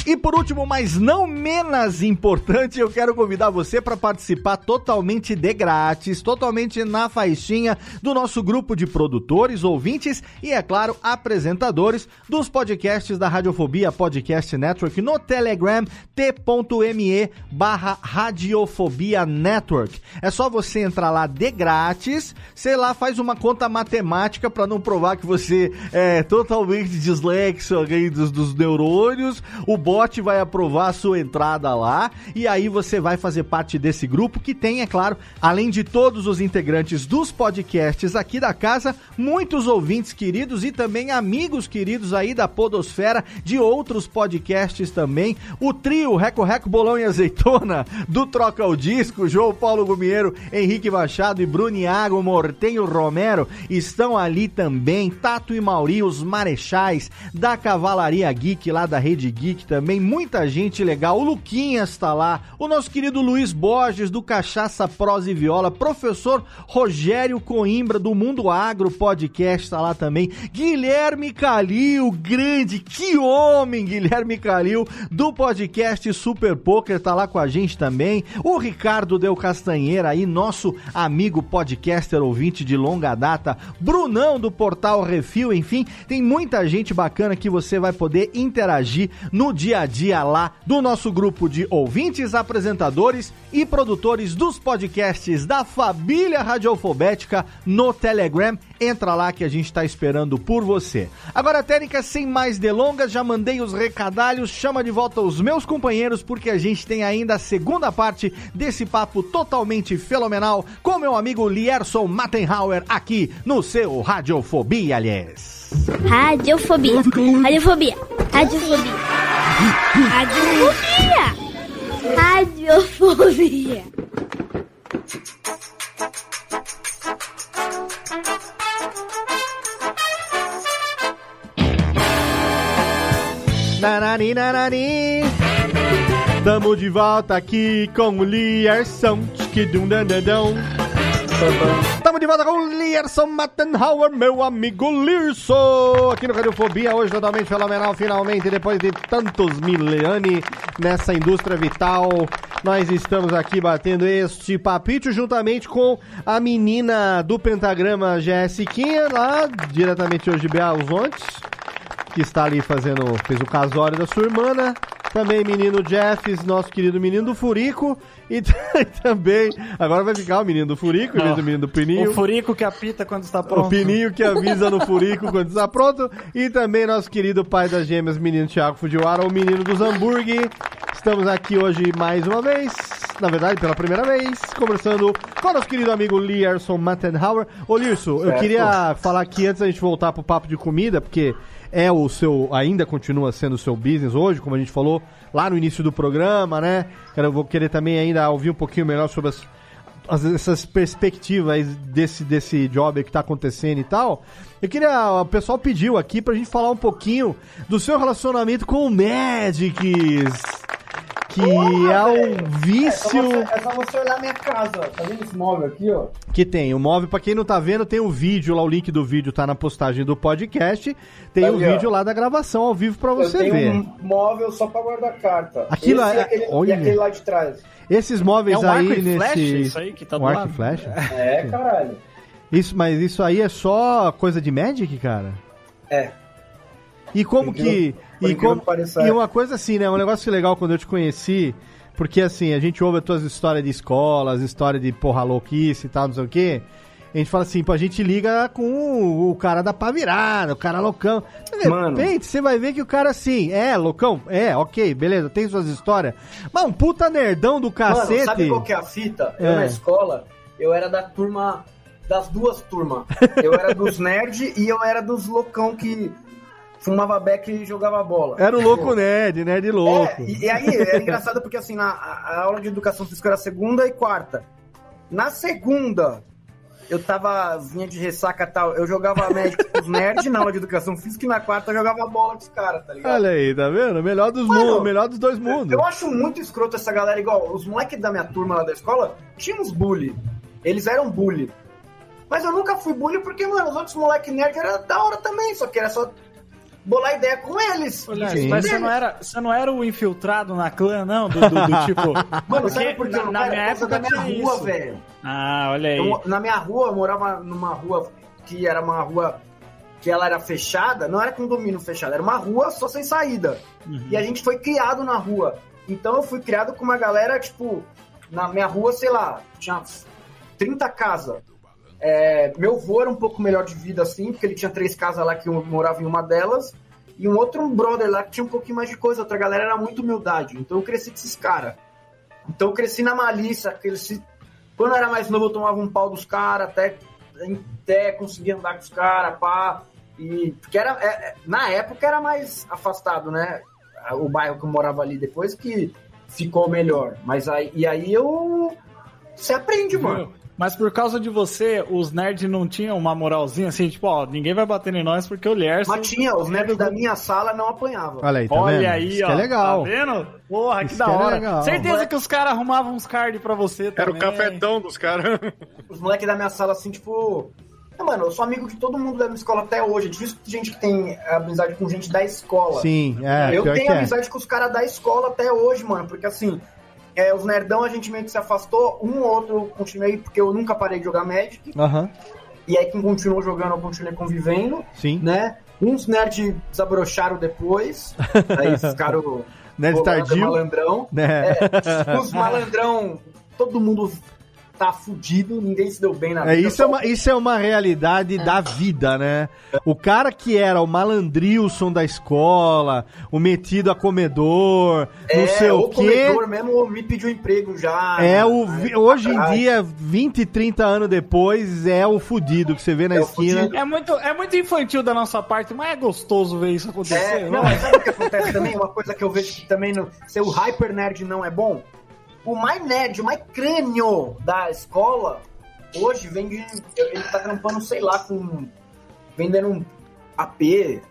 E por último, mas não menos importante, eu quero convidar você para participar totalmente de grátis, totalmente na faixinha do nosso grupo de produtores, ouvintes e, é claro, apresentadores dos podcasts da Radiofobia Podcast Network no Telegram t.me barra Radiofobia Network. É só você entrar lá de grátis, sei lá, faz uma conta matemática para não provar que você é totalmente dislexo alguém dos, dos neurônios, o bot vai aprovar a sua entrada lá e aí você vai fazer parte desse grupo que tem, é claro, além de todos os integrantes dos podcasts aqui da casa, muitos ouvintes queridos e também amigos queridos aí da Podosfera de outros podcasts também. O trio Reco Reco Bolão e Azeitona do Troca o Disco, João Paulo Gumieiro, Henrique Machado e Bruniago Mortenho Romero estão ali também. Tato e Mauri, os marechais da Cavalaria Geek lá da Rede Geek também também muita gente legal. O Luquinhas tá lá, o nosso querido Luiz Borges do Cachaça Prosa e Viola, professor Rogério Coimbra do Mundo Agro Podcast tá lá também. Guilherme Calil, grande, que homem, Guilherme Calil do podcast Super Poker tá lá com a gente também. O Ricardo Del Castanheira aí, nosso amigo podcaster ouvinte de longa data, Brunão do Portal Refil, enfim, tem muita gente bacana que você vai poder interagir no dia a dia lá do nosso grupo de ouvintes, apresentadores e produtores dos podcasts da família radiofobética no Telegram. Entra lá que a gente está esperando por você. Agora, Técnica, sem mais delongas, já mandei os recadalhos, chama de volta os meus companheiros, porque a gente tem ainda a segunda parte desse papo totalmente fenomenal com meu amigo Lierson Mattenhauer aqui no seu Radiofobia, aliás.
Radiofobia. Radiofobia. Radiofobia. Radiofobia. Radiofobia.
Narari, narari. Tamo de volta aqui com o Lierson. Tchiquidum-dandadão. Tamo de volta com o Lierson Mattenhauer, meu amigo Lirson, aqui no Radiofobia, hoje totalmente fenomenal, finalmente, depois de tantos milênios nessa indústria vital, nós estamos aqui batendo este papito juntamente com a menina do pentagrama Jéssiquinha, lá diretamente hoje de Belzontes, que está ali fazendo, fez o casório da sua irmã, né? Também menino Jeffs, nosso querido menino do Furico. E também, agora vai ficar o menino do Furico, em vez do menino do Pininho.
O furico que apita quando está pronto.
O Pininho que avisa no Furico quando está pronto. E também nosso querido pai das gêmeas, menino Thiago Fujiwara, o menino dos hambúrguer. Estamos aqui hoje mais uma vez, na verdade pela primeira vez, conversando com o nosso querido amigo Lierson Mattenhauer. Ô Lierson, eu queria falar aqui antes da gente voltar pro papo de comida, porque é o seu, ainda continua sendo o seu business hoje, como a gente falou lá no início do programa, né? Eu vou querer também ainda ouvir um pouquinho melhor sobre as, as- essas perspectivas desse, desse job que tá acontecendo e tal. Eu queria, o pessoal pediu aqui pra gente falar um pouquinho do seu relacionamento com o Magics. Que é um
É só,
vício
você, é só você olhar minha casa, ó. Tá vendo esse móvel aqui, ó?
que tem. O móvel, pra quem não tá vendo, tem o vídeo lá, o link do vídeo tá na postagem do podcast. Tem o
Ali, ó.
vídeo lá da gravação ao vivo pra você
eu tenho
ver.
um móvel só pra guardar carta.
Aquilo
Esse
é-
e aquele,
olha.
e aquele lá de trás.
Esses móveis
É um
aí
arco e
nesse.
flecha isso aí que tá do
um arco
lado?
e flecha?
É, caralho.
Isso, mas isso aí é só coisa de Magic, cara?
É.
E como que. E, como, e
é.
uma coisa assim, né? Um negócio legal quando eu te conheci. Porque assim, a gente ouve as tuas histórias de escola, as histórias de porra louquice e tal, não sei o quê. A gente fala assim, pô, a gente liga com o, cara da pá virada, o cara loucão. De
Mano.
repente, você vai ver que o cara assim, é, loucão, é, ok, beleza, tem suas histórias. Mas um puta nerdão do cacete.
Mano, sabe qual que é a fita? Eu
É.
na escola, eu era da turma, das duas turmas. Eu era dos nerd e eu era dos loucão que fumava beck e jogava bola.
Era o louco nerd, nerd louco.
É, e, e aí, é engraçado porque assim, na, a, aula de educação física era segunda e quarta. Na segunda, eu tava, vinha de ressaca e tal, eu jogava médico com os nerds na aula de educação física e na quarta eu jogava bola com os caras, tá ligado?
Olha aí, tá vendo? Melhor dos
Mano,
melhor dos dois mundos.
Eu acho muito escroto essa galera, igual os moleques da minha turma lá da escola, tinham uns bully. Eles eram bully. Mas eu nunca fui bully porque, mano, os outros moleques nerd eram da hora também, só que era só bolar ideia com eles.
Olha,
Sim.
mas você não, era, você não era o infiltrado na clã, não? Do, do- do tipo.
Mano, sabe por não
na
era?
minha época
da minha rua,
isso.
velho.
Ah, olha aí.
Eu- na minha rua, eu morava numa rua que era uma rua que ela era fechada, não era condomínio fechado, era uma rua só sem saída.
Uhum.
E a gente foi criado na rua. Então eu fui criado com uma galera, tipo, na minha rua, sei lá, tinha 30 casas. É, meu avô era um pouco melhor de vida assim, porque ele tinha três casas lá que eu morava em uma delas. E um outro brother lá que tinha um pouquinho mais de coisa. Outra galera era muito humildade. Então eu cresci com esses caras. Então eu cresci na malícia. Cresci... Quando eu era mais novo, eu tomava um pau dos caras, até, até conseguia andar com os caras, pá. E, porque era, é- é- na época era mais afastado, né? O bairro que eu morava ali depois que ficou melhor. Mas aí, e aí eu. Você aprende, mano.
Mas por causa de você, os nerds não tinham uma moralzinha assim, tipo, ó, ninguém vai bater em nós porque o Lierson...
Mas tinha, os nerds da minha sala não apanhavam.
Olha aí, tá
Olha
vendo?
aí,
Isso
ó.
que é legal.
Tá vendo? Porra, que
Isso
da
que é
hora. Certeza que os caras arrumavam uns cards pra você
Era
também.
o cafetão dos caras.
Os moleques da minha sala, assim, tipo. É, mano, eu sou amigo de todo mundo da minha escola até hoje. É difícil gente que tem amizade com gente da escola.
Sim, é,
eu
pior
tenho
que é.
amizade com os caras da escola até hoje, mano. Porque assim, é, os nerdão a gente meio que se afastou. Um ou outro continuei, porque eu nunca parei de jogar Magic.
Aham,
E aí quem continuou jogando, eu continuei convivendo,
sim.
né? Uns nerds desabrocharam depois. aí ficaram.
Nerd
rolando
tardio.
Malandrão.
Né?
É, os malandrão, todo mundo tá fudido, ninguém se deu bem na
É,
vida.
isso, é uma, isso é uma realidade da vida, né? O cara que era o malandrilson da escola, o metido a comedor, não sei o quê.
É, comedor mesmo me pediu emprego já.
É o,
Aí,
vi- hoje em dia, 20, 30 anos depois, é o fudido que você vê na
É o
esquina.
É muito, é muito infantil da nossa parte, mas é gostoso ver isso acontecer.
É,
não
não, mas sabe o que acontece também? Uma coisa que eu vejo que também no, ser o hyper nerd não é bom. O mais nerd, o mais crânio da escola, hoje vende. Ele tá trampando, sei lá, com. vendendo um AP.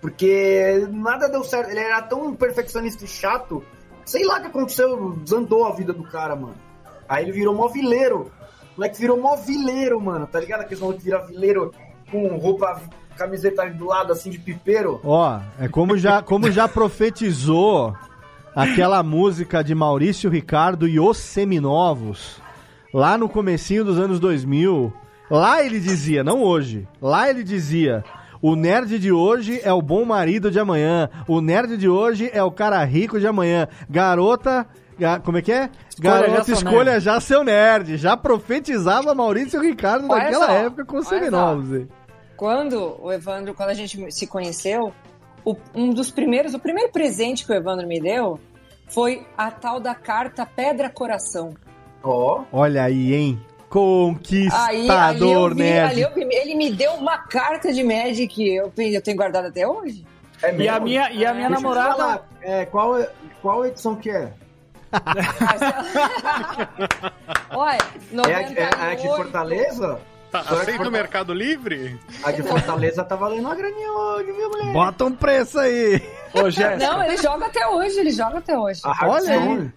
Porque nada deu certo. Ele era tão perfeccionista e chato. Sei lá o que aconteceu, desandou a vida do cara, mano. Aí ele virou mó vileiro. O moleque virou mó vileiro, mano. Tá ligado? Aqueles malucos que viram vileiro com roupa, camiseta do lado, assim, de pipeiro.
Ó, é como já, como já profetizou aquela música de Maurício Ricardo e os Seminovos, lá no comecinho dos anos 2000. Lá ele dizia, não hoje, lá ele dizia... O nerd de hoje é o bom marido de amanhã. O nerd de hoje é o cara rico de amanhã. Garota. ga- Como é que é?
Escolha
Garota,
já
escolha
nerd.
já seu nerd. Já profetizava Maurício Ricardo
Olha
naquela
só,
época com os seminovos.
Quando o Evandro, quando a gente se conheceu, o- um dos primeiros, o primeiro presente que o Evandro me deu foi a tal da carta Pedra Coração.
Ó.
Olha aí, hein? Conquistador
vi- ele me deu uma carta de Magic, eu, eu tenho guardado até hoje.
É
E a minha, e a minha
Deixa
namorada.
é, qual, qual edição que é?
Olha,
É a, é a de
98,
Fortaleza?
Tá, aceita o Mercado Livre?
A de Fortaleza tá valendo uma graninha hoje, viu, mulher?
Bota um preço aí.
Ô, Jéssica.
Não, ele joga até hoje, ele joga até hoje.
Olha aí.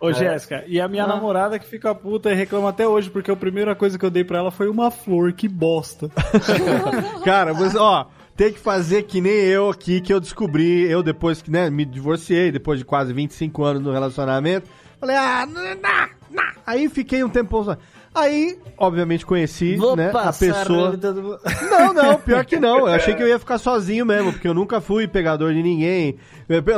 Ô, Jéssica, e a minha
Ah.
namorada que fica puta e reclama até hoje, porque a primeira coisa que eu dei pra ela foi uma flor, que bosta.
Cara, mas ó, tem que fazer que nem eu aqui, que eu descobri, eu depois que, né, me divorciei, depois de quase 25 anos no relacionamento, falei, ah, não, não, não. Aí fiquei um tempo. Aí, obviamente, conheci, né, a pessoa. Não, não, pior que não. Eu achei que eu ia ficar sozinho mesmo, porque eu nunca fui pegador de ninguém.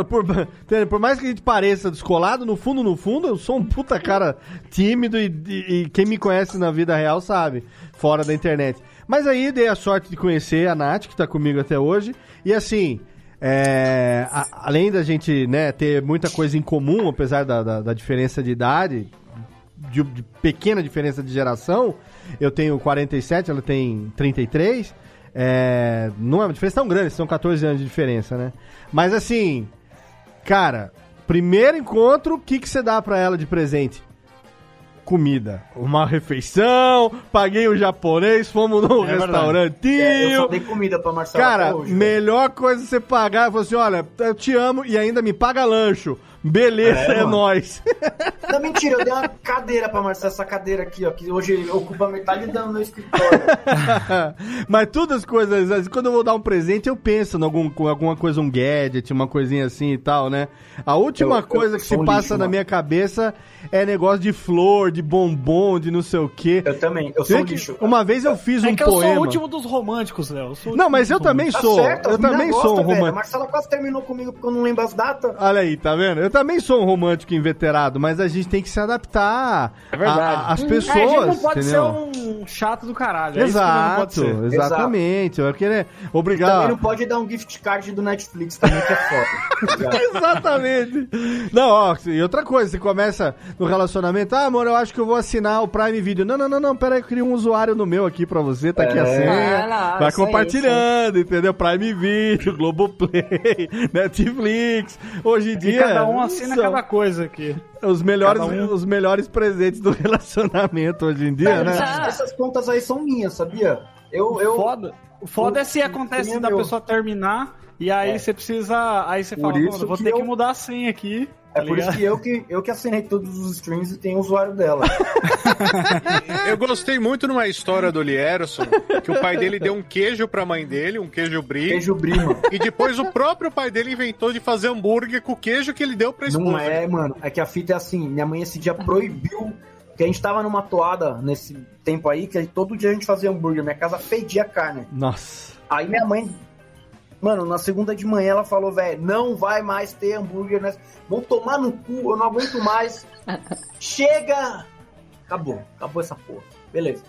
Por, por- por mais que a gente pareça descolado, no fundo, no fundo, eu sou um puta cara tímido e, e- e quem me conhece na vida real sabe, fora da internet. Mas aí dei a sorte de conhecer a Nath, que tá comigo até hoje. E assim, é, a- além da gente né, ter muita coisa em comum, apesar da, da- da diferença de idade, de, de pequena diferença de geração, eu tenho 47, ela tem 33. É, não é uma diferença tão grande, são 14 anos de diferença, né? Mas assim, cara, primeiro encontro, o que, que você dá pra ela de presente? Comida. Uma refeição, paguei o japonês, fomos num
É
restaurantinho.
É, eu só dei comida pra Marcela
Cara,
hoje,
melhor coisa você pagar é falar assim: olha, eu te amo e ainda me paga lancho. Beleza,
É,
é, nóis.
Não, mentira, eu dei uma cadeira pra Marcela, essa cadeira aqui, ó, que hoje ocupa metade do meu escritório.
Mas todas as coisas, assim, quando eu vou dar um presente, eu penso em algum, alguma coisa, um gadget, uma coisinha assim e tal, né? A última
Eu- eu
coisa que
sou
se
um
passa
lixo,
na
mano.
minha cabeça é negócio de flor, de bombom, de não sei o quê.
Eu também, eu
Sei
sou um
que
lixo.
Uma vez eu fiz
é
um
que eu sou
poema.
o último dos românticos, Léo. eu
Não, mas eu
dos
também sou.
certo,
eu também
gosta,
sou um
velho. A
romântico.
Marcela quase terminou comigo porque eu não lembro as datas.
Olha aí, tá vendo? Eu também sou um romântico inveterado, mas a gente tem que se adaptar
É verdade.
a- a- às
É,
pessoas,
a gente não pode
entendeu?
ser um chato do caralho. é isso que não pode
Exato,
ser.
exatamente. Eu queria
Também
obrigado.
não pode dar um gift card do Netflix também, que é foda.
Exatamente. Não, ó, e outra coisa, você começa no relacionamento, ah, amor, eu acho que eu vou assinar o Prime Video. Não, não, não, não, pera aí, eu crio um usuário no meu aqui pra você, tá aqui a
É.
senha.
Ah, não,
vai
aí,
compartilhando, entendeu? Prime Video, Globoplay, Netflix. Hoje em
E
dia.
cada um assina
são
cada coisa aqui.
os melhores,
um-
os melhores presentes do relacionamento hoje em dia, né?
Essas, essas contas aí são minhas, sabia? Eu, eu,
Foda. O foda é se acontece da
meu.
pessoa terminar e aí
É.
você precisa. Aí você
Por
fala,
isso
"Mano, vou
que
ter
eu-
que mudar a senha aqui.
É
tá
por isso
ligado?
que eu, que eu que assinei todos os streams e tenho o usuário dela.
Eu gostei muito numa história do Lierson, que o pai dele deu um queijo pra mãe dele, um queijo brie.
Queijo brie, mano.
E depois o próprio pai dele inventou de fazer hambúrguer com o queijo que ele deu pra esposa.
Não é, mano. É que a fita é assim, minha mãe esse dia proibiu. Que a gente tava numa toada nesse tempo aí, que todo dia a gente fazia hambúrguer. Minha casa fedia carne.
Nossa.
Aí minha mãe. Mano, na segunda de manhã ela falou, velho, não vai mais ter hambúrguer nessa. Vão tomar no cu, eu não aguento mais. Chega! Acabou, acabou essa porra. Beleza.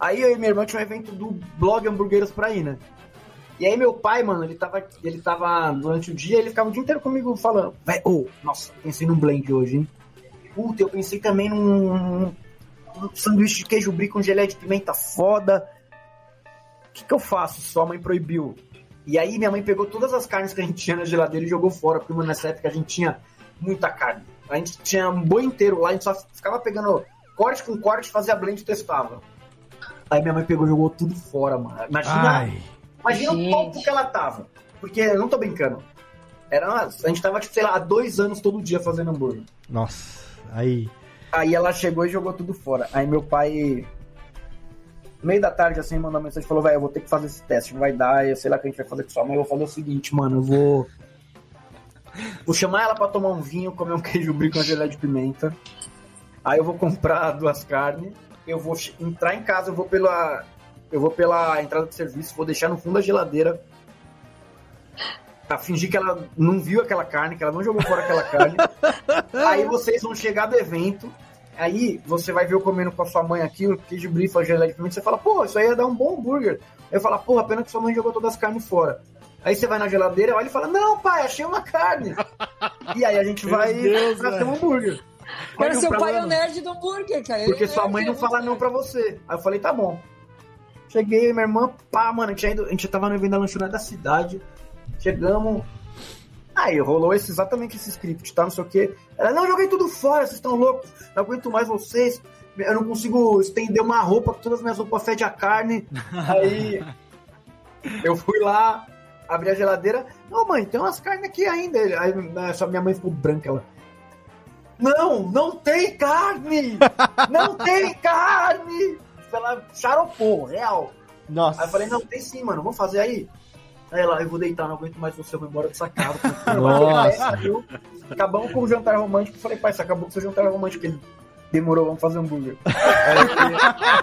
Aí eu e minha irmã tinha um evento do blog Hamburgueiros pra ir, né? E aí meu pai, mano, ele tava, ele tava durante o dia, ele ficava o dia inteiro comigo falando, velho, ô, nossa, pensei num blend hoje, hein? Puta, eu pensei também num, num sanduíche de queijo brie com geleia de pimenta foda. O que, que eu faço? Sua mãe proibiu. E aí minha mãe pegou todas as carnes que a gente tinha na geladeira e jogou fora, porque mano, nessa época a gente tinha muita carne. A gente tinha um boi inteiro lá, a gente só ficava pegando corte com corte, fazia blend e testava. Aí minha mãe pegou e jogou tudo fora, mano. Imagina,
Ai.
imagina o topo que ela tava. Porque eu não tô brincando. Era uma- a gente tava, tipo, sei lá, há dois anos todo dia fazendo hambúrguer.
Nossa. Aí.
Aí ela chegou e jogou tudo fora. Aí meu pai, no meio da tarde, assim, mandou uma mensagem e falou: velho, eu vou ter que fazer esse teste, não vai dar, eu sei lá o que a gente vai fazer com sua mãe. Eu vou fazer o seguinte, mano, eu vou. Vou chamar ela pra tomar um vinho, comer um queijo brie com geleia de pimenta. Aí eu vou comprar duas carnes. Eu vou entrar em casa, eu vou pela. Eu vou pela entrada de serviço, vou deixar no fundo da geladeira. Pra fingir que ela não viu aquela carne, que ela não jogou fora aquela carne. Aí vocês vão chegar do evento. Aí você vai ver eu comendo com a sua mãe aqui, o queijo brie, a geleia de pimenta. Você fala, pô, isso aí ia dar um bom hambúrguer. Aí eu falo, porra, pena que sua mãe jogou todas as carnes fora. Aí você vai na geladeira, olha e fala, não, pai, achei uma carne. e aí a gente
Meu
vai
Deus,
pra ter um hambúrguer.
Agora
Aí
seu
não
pai é o nerd do hambúrguer, cara.
Porque
é
sua
nerd,
mãe não
é
fala não pra você. Aí eu falei, tá bom. Cheguei, minha irmã, pá, mano, a gente, ainda, a gente tava no evento da lanchonete da cidade. Chegamos. Aí rolou esse, exatamente esse script, tá? Não sei o quê. Ela, não, joguei tudo fora, vocês estão loucos, não aguento mais vocês. eu não consigo estender uma roupa, todas as minhas roupas fedem a carne. Aí eu fui lá, abri a geladeira. Não, mãe, tem umas carnes aqui ainda. Aí só minha mãe ficou branca, ela. Não, não tem carne! Não tem carne! Ela charopou, real.
Nossa.
Aí eu falei, não, tem sim, mano, vamos fazer aí. Aí ela, eu vou deitar, não aguento mais você, eu vou embora dessa casa.
Nossa.
Acabamos com o jantar romântico. Eu falei, pai, você acabou com o seu jantar romântico. Ele demorou, vamos fazer hambúrguer. aí,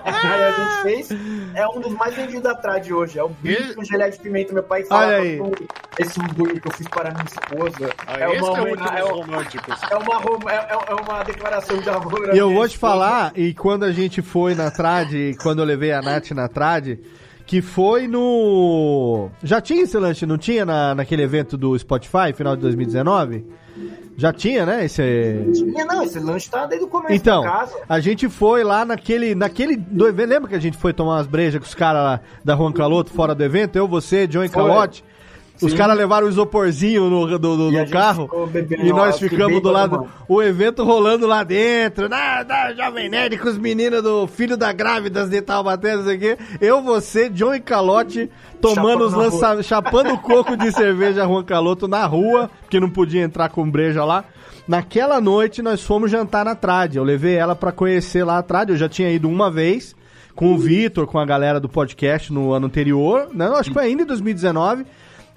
aí a gente fez. É um dos mais vendidos atrás de hoje. É o bife com gelé de pimenta. Meu pai fala esse hambúrguer que eu fiz para minha esposa.
Ah,
é, uma,
é
é,
dos
um-
românticos.
é uma, é, é- é uma declaração de amor.
E eu vou te falar, e quando a gente foi na Trad, quando eu levei a Nath na Trad, que foi no. Já tinha esse lanche, não tinha na, naquele evento do Spotify, final de 2019? Já tinha, né? Esse.
Tinha, Não, esse lanche tá desde o começo
Então, a gente foi lá naquele, naquele do evento. Lembra que a gente foi tomar umas brejas com os caras lá da Juan Caloto fora do evento? Eu, você, John e
Foi.
Os caras levaram o isoporzinho no, do, do- no carro e nós ficamos do lado,
mano.
o evento rolando lá dentro, na, da Jovem Nerd com os meninos do filho da grávidas de Taubaté, não sei o quê. Eu, você, John e Calote tomando
Chapando
os lança... chapando coco de cerveja Juan Caloto na rua, porque não podia entrar com breja lá. Naquela noite nós fomos jantar na Trad. Eu levei ela pra conhecer lá a Trad. Eu já tinha ido uma vez com o Vitor, com a galera do podcast no ano anterior. Não, acho que foi ainda em 2019.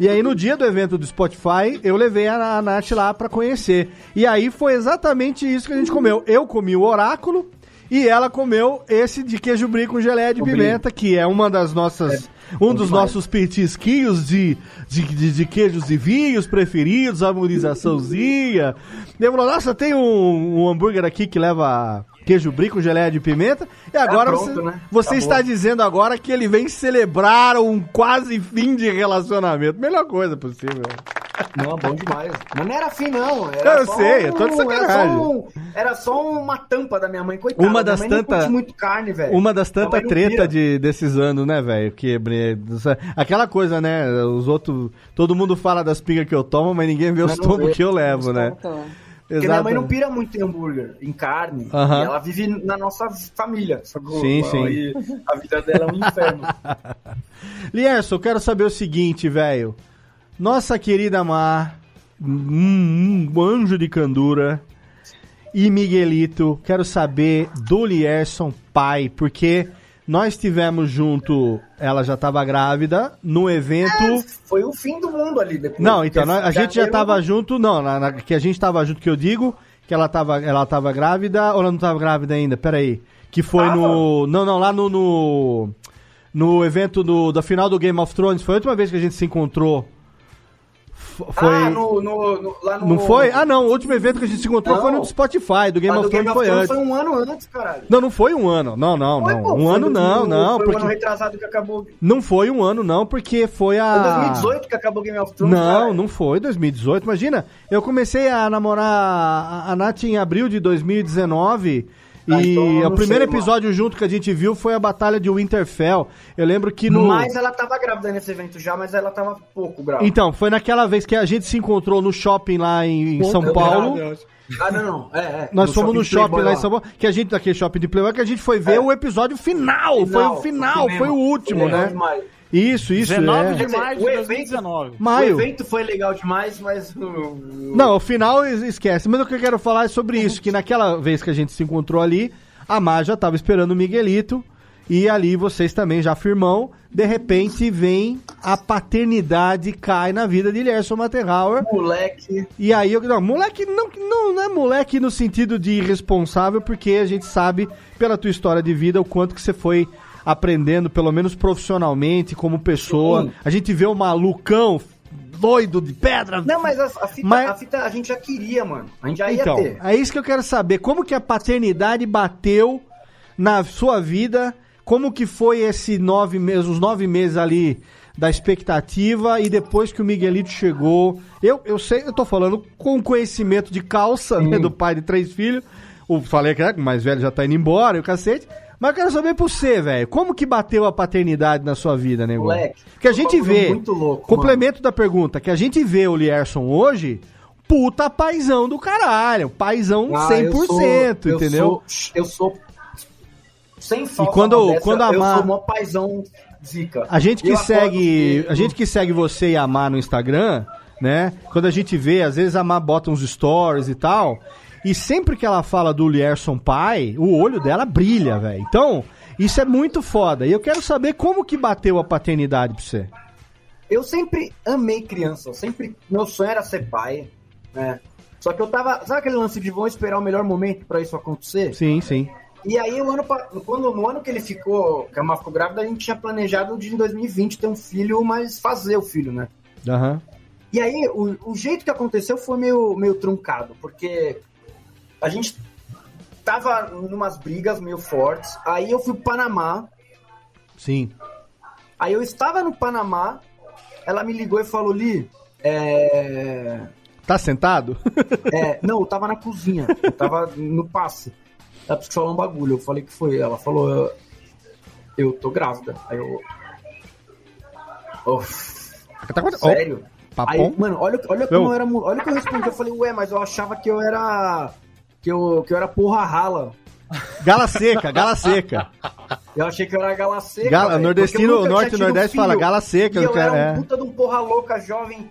E aí no dia do evento do Spotify, eu levei a, a Nath lá pra conhecer. E aí foi exatamente isso que a gente comeu. Eu comi o oráculo e ela comeu esse de queijo brie com geleia de
O brie.
pimenta, que é uma das nossas um dos
demais.
nossos petisquinhos de, de, de, de queijos e vinhos preferidos, harmonizaçãozinha. Ele falou, nossa, tem um, um hambúrguer aqui que leva queijo brie com geleia de pimenta. E agora
pronto,
você,
né?
você está dizendo agora que ele vem celebrar um quase fim de relacionamento. Melhor coisa possível.
Não, bom demais. Mas não era fim, não. Era
Eu
só
sei, eu tô de
um- Era
sacanagem.
só, um- era só uma tampa da minha mãe, coitada.
Uma das tantas-
muito carne, velho.
Uma das tantas treta de, desses anos, né, velho? Que aquela coisa, né? Os outros, todo mundo fala das pingas que eu tomo, mas ninguém vê os tombos que eu levo, né?
Porque minha mãe não pira muito em hambúrguer, em carne.
Aham.
E ela vive na nossa família. sacou?
Sim, sim.
Aí a vida dela é um inferno.
Lierson, eu quero saber o seguinte, velho. Nossa querida Mar, um, um anjo de candura, e Miguelito, quero saber do Lierson pai, porque nós tivemos junto, ela já tava grávida, no evento.
Foi o fim do mundo ali depois.
Não, então, nós- a gente já
janeiro-
tava junto, não, na, na- que a gente tava junto, que eu digo que ela tava, ela tava grávida, ou ela não tava grávida ainda, peraí. Que foi
Tava.
no. Não, não, lá no. No, no evento do, da final do Game of Thrones, foi a última vez que a gente se encontrou. Foi.
Ah, no, no, no- lá no...
Não foi? Ah, não, o último evento que a gente se encontrou
Não.
foi no Spotify, do Game
Mas
of Thrones foi antes.
foi um ano antes, caralho.
Não, não foi um ano. Não, não,
Foi,
não.
pô,
um ano
no-
não, não.
Foi
porque...
o ano retrasado que acabou.
Não foi um ano, não, porque foi a.
Foi 2018 que acabou o Game of Thrones.
Não,
caralho.
não foi 2018. Imagina, eu comecei a namorar a, a Nath em abril de 2019.
Ah,
e
então
o primeiro episódio junto que a gente viu foi a Batalha de Winterfell. Eu lembro que no.
Mas ela tava grávida nesse evento já, mas ela tava pouco grávida.
Então, foi naquela vez que a gente se encontrou no shopping lá em, São Paulo.
Ah, não, não. É, é.
Nós fomos no shopping
Playboy
lá em São Paulo, que a gente, daquele shopping de Playboy, que a gente foi ver o episódio final. foi o
Final,
final,
o cinema.
foi o último,
Foi legal
né?
demais.
Isso, isso.
19
é.
de
dizer,
maio de
o evento-
2019.
Maio.
O evento foi legal demais, mas.
Não, o final es- esquece. Mas o que eu quero falar é sobre isso, que naquela vez que a gente se encontrou ali, a Mar já tava esperando o Miguelito, e ali vocês também já firmão, de repente vem a paternidade cai na vida de Lerson Materhauer.
Moleque.
E aí, eu, não, moleque não, não, não é moleque no sentido de irresponsável, porque a gente sabe, pela tua história de vida, o quanto que você foi aprendendo, pelo menos profissionalmente, como pessoa.
Sim.
A gente vê o malucão doido de pedra.
Não, mas a, a fita,
Mas-
a fita a gente já queria, mano. A gente já ia
Então,
ter.
é isso que eu quero saber. Como que a paternidade bateu na sua vida? Como que foi esse nove meses, os nove meses ali da expectativa e depois que o Miguelito chegou? Eu, eu sei, eu tô falando com conhecimento de calça, né, do pai de três filhos. O, falei que é, o mais velho já tá indo embora, e o cacete. Mas eu quero saber por você, velho. Como que bateu a paternidade na sua vida, nego?
Moleque,
Que a gente vê.
muito louco,
complemento da pergunta, que a gente vê o Lierson hoje, puta paizão do caralho. Paizão
Ah,
100%,
eu sou- eu
entendeu?
sou- Eu sou Sem falta
quando-
modéstia,
quando a
eu
Má-
sou mó paizão zica.
A gente que
Eu
segue, a gente que segue você e a Má no Instagram, né? Quando a gente vê, às vezes a Má bota uns stories e tal, e sempre que ela fala do Lierson pai, o olho dela brilha, velho. Então, isso é muito foda. E eu quero saber como que bateu a paternidade pra você.
Eu sempre amei criança, sempre. Meu sonho era ser pai, né? Só que eu tava. Sabe aquele lance de vão esperar o melhor momento pra isso acontecer?
Sim, sim.
E aí, o ano, quando, no ano que ele ficou, que a Má ficou grávida, a gente tinha planejado de em 2020 ter um filho, mas fazer o filho, né?
Aham.
E aí, o, o jeito que aconteceu foi meio, meio truncado, porque a gente tava numas brigas meio fortes, aí eu fui pro Panamá,
Sim.
aí eu estava no Panamá, ela me ligou e falou, Li, é...
Tá sentado?
É, não, eu tava na cozinha, eu tava no passe. Ela precisou falar um bagulho, eu falei que foi. Ela falou, eu, eu tô grávida. Aí eu. Oh, sério?
Papom?
Aí, mano, olha, olha como eu era. Olha o que eu respondi. Eu falei, ué, mas eu achava que eu era. Que eu, que eu era porra rala.
Gala seca, gala seca.
Eu achei que eu era gala seca.
Gala-
velho,
nordestino- norte e nordeste fala gala seca,
E eu
cara,
era
é.
um puta de um porra louca, jovem,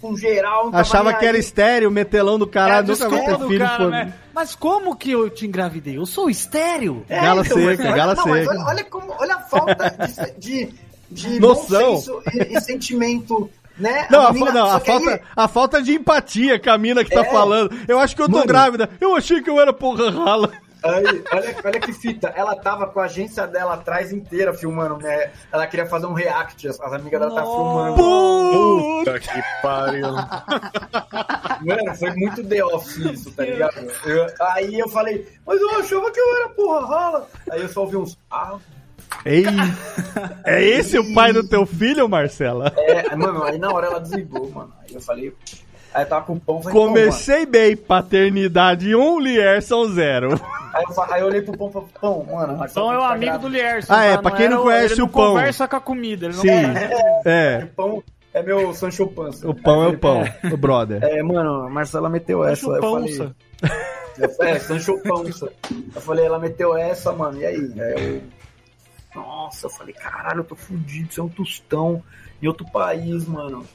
com geral.
Achava que era estéreo, metelão do
É
caralho, nunca vai ter
do
filho.
cara,
pô.
né? Mas como que eu te engravidei? Eu sou estéreo.
É,
Gala
então,
seca,
mas olha-
gala
não,
seca.
Olha, olha como, olha a falta de, de, de
Noção.
bom senso e, e sentimento, né?
Não, a,
menina-
não, a
que aí-
falta, a falta de empatia que a mina que tá
É.
falando. Eu acho que eu tô
Mano.
grávida. Eu achei que eu era porra rala.
Aí, olha, olha que fita, ela tava com a agência dela atrás inteira filmando, né? Ela queria fazer um react, as, as amigas dela tá filmando.
Puta que pariu.
Mano, foi muito The Office isso, tá ligado? Eu- aí eu falei, mas eu achava que eu era porra rala. Aí eu só ouvi uns. Ah,
Ei, é esse o pai do teu filho, Marcela?
é, mano, aí na hora ela desligou, mano. Aí eu falei. Aí eu tava com o pão.
Comecei bem, paternidade 1, Lierson 0.
Aí eu, aí eu olhei pro pão e falei, pão, mano. mas
Então é o
tá
amigo
grávida."
do Lierson.
Ah, é,
tá?
pra quem não conhece
ele
o
não
pão.
conversa com a comida. Ele não
Sim,
conversa.
é.
O pão é meu Sancho Pança.
O pão é o pão, o brother.
É, mano, a Marcela meteu essa.
Sancho
eu
Pança.
falei. É, Sancho Pança. Eu falei, ela meteu essa, mano. E aí? Aí eu. Nossa, eu falei, caralho, eu tô fudido, você é um tostão em outro país, mano.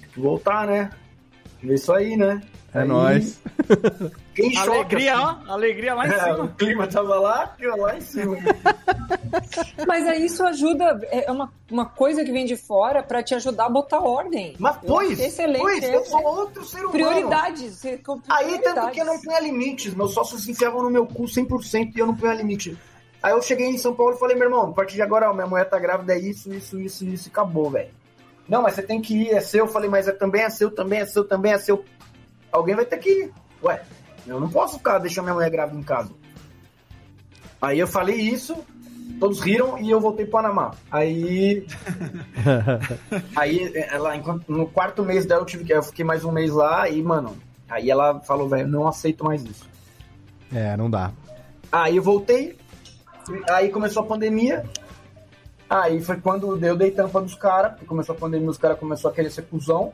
Tem que voltar, né? É isso aí, né?
É
Aí,
nóis.
Fiquei em choque.
Alegria,
assim.
ó. Alegria lá em
É, o
cima.
clima tava lá, eu lá em cima.
Mas aí isso ajuda, é uma, uma coisa que vem de fora pra te ajudar a botar ordem.
Mas pois,
excelente.
pois,
é-
eu sou outro ser humano.
Prioridades. compra
Aí, tanto
prioridades.
que eu não punha limites. Meus sócios se enfiavam no meu cu 100% e eu não punha limite. Aí eu cheguei em São Paulo e falei, meu irmão, a partir de agora, ó, minha mulher tá grávida, é isso, isso, isso, isso, e acabou, velho. Não, mas você tem que ir, é seu. Eu falei, mas é, também é seu, também é seu, também é seu. Alguém vai ter que ir. Ué, eu não posso ficar deixando minha mulher grávida em casa. Aí eu falei isso, todos riram e eu voltei pro Panamá. Aí Aí ela, enquanto- no quarto mês dela, eu tive que. Eu fiquei mais um mês lá e, mano, aí ela falou, velho, não aceito mais isso.
É, não dá.
Aí eu voltei, aí começou a pandemia. Aí foi quando eu dei tampa dos caras, porque começou a pandemia, os caras começaram a querer ser cuzão.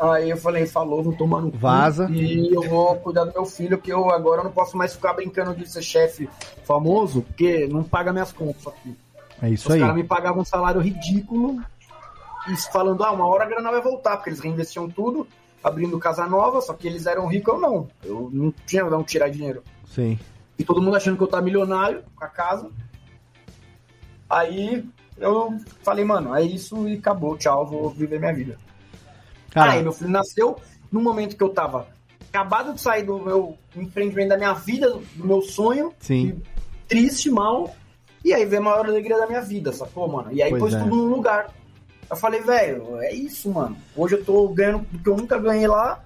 Aí eu falei, falou, vou tomar no cu.
Vaza.
E eu vou cuidar do meu filho, que eu agora não posso mais ficar brincando de ser chefe famoso, porque não paga minhas contas aqui.
É isso
Os
aí.
caras me pagavam um salário ridículo e falando, ah, uma hora a grana vai voltar, porque eles reinvestiam tudo, abrindo casa nova, só que eles eram ricos, eu não. Eu não tinha de onde tirar dinheiro.
Sim.
E todo mundo achando que eu tava milionário com a casa. Aí eu falei, mano, é isso e acabou, tchau, vou viver minha vida.
Cara,
Aí meu filho nasceu no momento que eu tava acabado de sair do meu empreendimento, da minha vida, do meu sonho,
sim.
triste, mal. E aí veio a maior alegria da minha vida, sacou, mano? E aí
Pois
pôs
é.
tudo no lugar. Eu falei, velho, é isso, mano. Hoje eu tô ganhando do que eu nunca ganhei lá.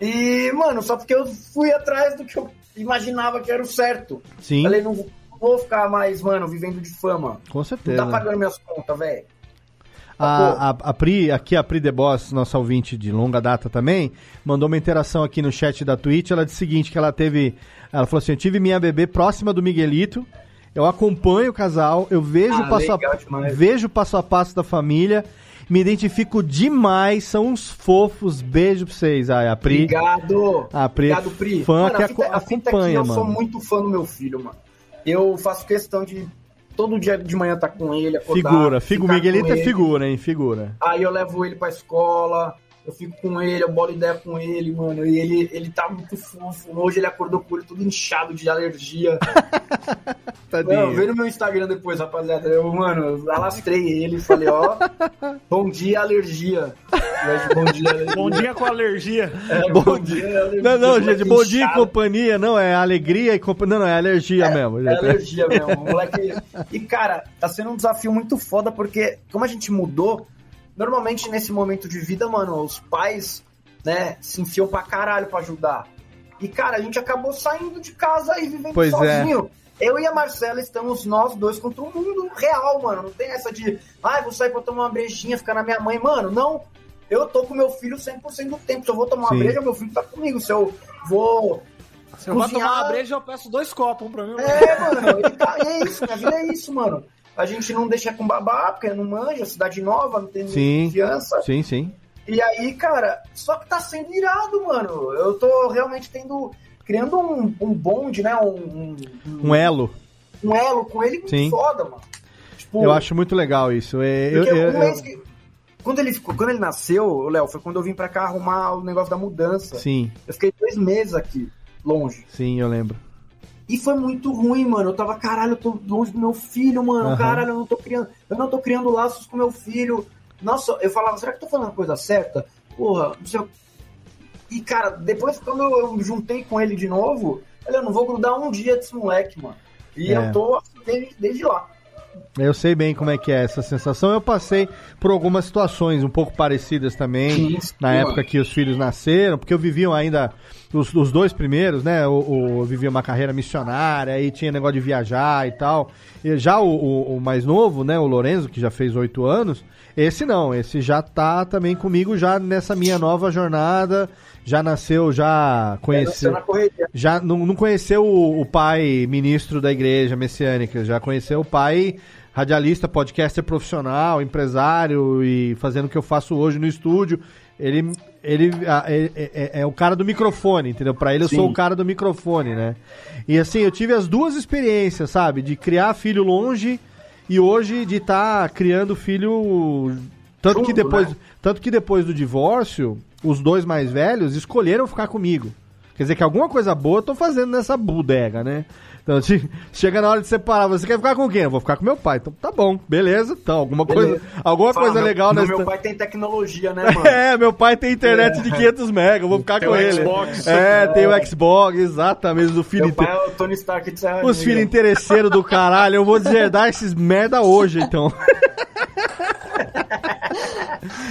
E, mano, só porque eu fui atrás do que eu imaginava que era o certo.
Sim.
Falei, não vou ficar mais, mano, vivendo de fama.
Com
Não
certeza.
tá pagando minhas contas, velho.
A, a, a Pri, aqui a Pri The Boss, nossa ouvinte de longa data também, mandou uma interação aqui no chat da Twitch. Ela disse o seguinte: que ela teve. Ela falou assim: eu tive minha bebê próxima do Miguelito. Eu acompanho o casal, eu vejo,
Ah,
passo,
legal
a,
demais.
vejo o passo a passo da família, me identifico demais, são uns fofos. Beijo pra vocês. Ah, a Pri.
Obrigado.
A Pri, é
Obrigado, Pri.
fã
Mano,
que
a fita,
aco-
a fita
acompanha,
eu sou
mano.
muito fã do meu filho, mano. eu faço questão de todo dia de manhã estar com ele, acordar,
Figura, figu,
ficar
Miguelito é figura, hein? Figura.
Aí eu levo ele pra escola, eu fico com ele, eu bolo ideia com ele, mano. E ele, ele tá muito fofo. Hoje ele acordou com ele tudo inchado de alergia.
Tadinho.
Não, vê no meu Instagram depois, rapaziada. Eu, mano, alastrei ele e falei, ó, bom dia, alergia. Bom dia, alergia.
Bom dia com alergia.
É,
Bom
bom, dia, alergia.
Não, não, gente, bom dia e companhia, não, é alegria e companhia. Não, não, é alergia mesmo.
É
gente.
alergia mesmo, moleque. E, cara, tá sendo um desafio muito foda, porque como a gente mudou, normalmente nesse momento de vida, mano, os pais, né, se enfiam pra caralho pra ajudar. E, cara, a gente acabou saindo de casa e vivendo
Pois é.
sozinho. Eu e a Marcela estamos nós dois contra o mundo real, mano. Não tem essa de, ah, vou sair pra tomar uma brejinha, ficar na minha mãe. Mano, não. Eu tô com meu filho 100% do tempo. Se eu vou tomar
Sim.
uma breja, meu filho tá comigo. Se eu vou
Se eu vou tomar uma breja, eu peço dois copos um pra mim.
é, mano, tá, é isso, minha vida é isso, mano. A gente não deixa com babá, porque não manja, cidade nova, não tem
Sim,
confiança.
sim, sim.
E aí, cara, só que tá sendo irado, mano. Eu tô realmente tendo. criando um, um bonde, né? Um,
Um elo.
um elo com ele
Sim.
foda, mano. Tipo,
Eu acho muito legal isso. É, eu, eu-
um
eu-
que- Quando ele, ficou, quando ele nasceu, Léo, foi quando eu vim pra cá arrumar o negócio da mudança.
Sim,
Eu fiquei dois meses aqui, longe.
sim, eu lembro.
E foi muito ruim, mano. Eu tava, caralho, eu tô longe do meu filho, mano.
Aham.
Caralho, eu não tô criando. Eu não tô criando laços com meu filho. Nossa, eu falava, será que eu tô falando a coisa certa? Porra, não sei. E, cara, depois quando eu juntei com ele de novo, eu não vou grudar um dia desse moleque, mano. E
É.
eu tô assim, desde, desde lá.
Eu sei bem como é que é essa sensação. Eu passei por algumas situações um pouco parecidas também, na
mano.
época que os filhos nasceram, porque eu vivia ainda os, os dois primeiros, né? O- eu vivia uma carreira missionária, aí tinha negócio de viajar e tal. E já o, o- o mais novo, né? O Lorenzo, que já fez oito anos, esse não, esse já tá também comigo já nessa minha nova jornada. Já nasceu, já conheceu.
nasceu na correria.
Já não, não conheceu o, o pai ministro da igreja messiânica, já conheceu o pai radialista, podcaster profissional, empresário e fazendo o que eu faço hoje no estúdio. Ele, ele ah, é, é- é o cara do microfone, entendeu? Pra ele eu sou
Sim.
o cara do microfone, né? E assim, eu tive as duas experiências, sabe? De criar filho longe e hoje de estar criando filho. Tanto que depois,
né?
tanto que depois do divórcio, os dois mais velhos escolheram ficar comigo. Quer dizer que alguma coisa boa eu tô fazendo nessa bodega, né? Então, se- chega na hora de separar, você quer ficar com quem? Eu vou ficar com meu pai. Então, tá bom, beleza. Então, alguma
Beleza.
coisa, alguma
Fala,
coisa
meu-
legal nessa.
meu pai tem tecnologia, né, mano?
É, meu pai tem internet de 500 mega, eu vou ficar
Tem
com
o
ele.
Xbox.
É, tem
É.
o Xbox, exatamente, do filho
Meu pai é o Tony Stark de Serra
Os filhos interesseiros do caralho, eu vou deserdar esses merda hoje, então.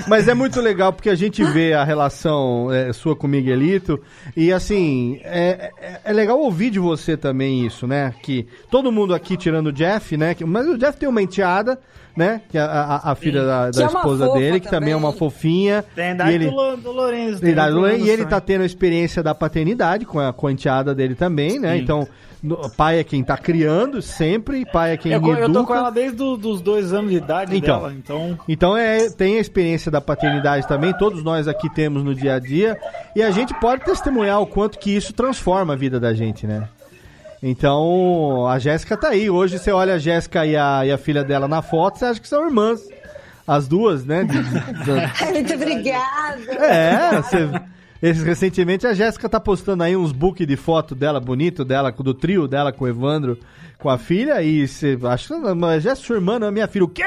Mas é muito legal porque a gente vê a relação é, sua com o Miguelito e assim, é, é, é legal ouvir de você também isso, né? Que todo mundo aqui, tirando o Jeff, né? que- mas o Jeff tem uma enteada, né? Que é a, a- a filha da,
Que
da
é
esposa dele, que também é uma fofinha.
Tem a
e
idade
ele...
do, Lo- do Lourenço.
Tem idade do Len- e ele tá tendo a experiência da paternidade com a, com a enteada dele também, né?
Sim.
Então, no- pai é quem tá criando sempre, pai é quem
Eu,
educa.
eu tô com ela desde do- dos dois anos de idade
Então.
dela, então...
Então é, tem a experiência da paternidade também, todos nós aqui temos no dia a dia, e a gente pode testemunhar o quanto que isso transforma a vida da gente, né? Então, a Jéssica tá aí. Hoje você olha a Jéssica e a, e a filha dela na foto, você acha que são irmãs. As duas, né? De- de-
Muito obrigada.
é, você. Esse, recentemente a Jéssica tá postando aí uns book de foto dela, bonito dela, do trio dela com o Evandro, com a filha, e você acha que mas é sua irmã, não é minha filha. O quê?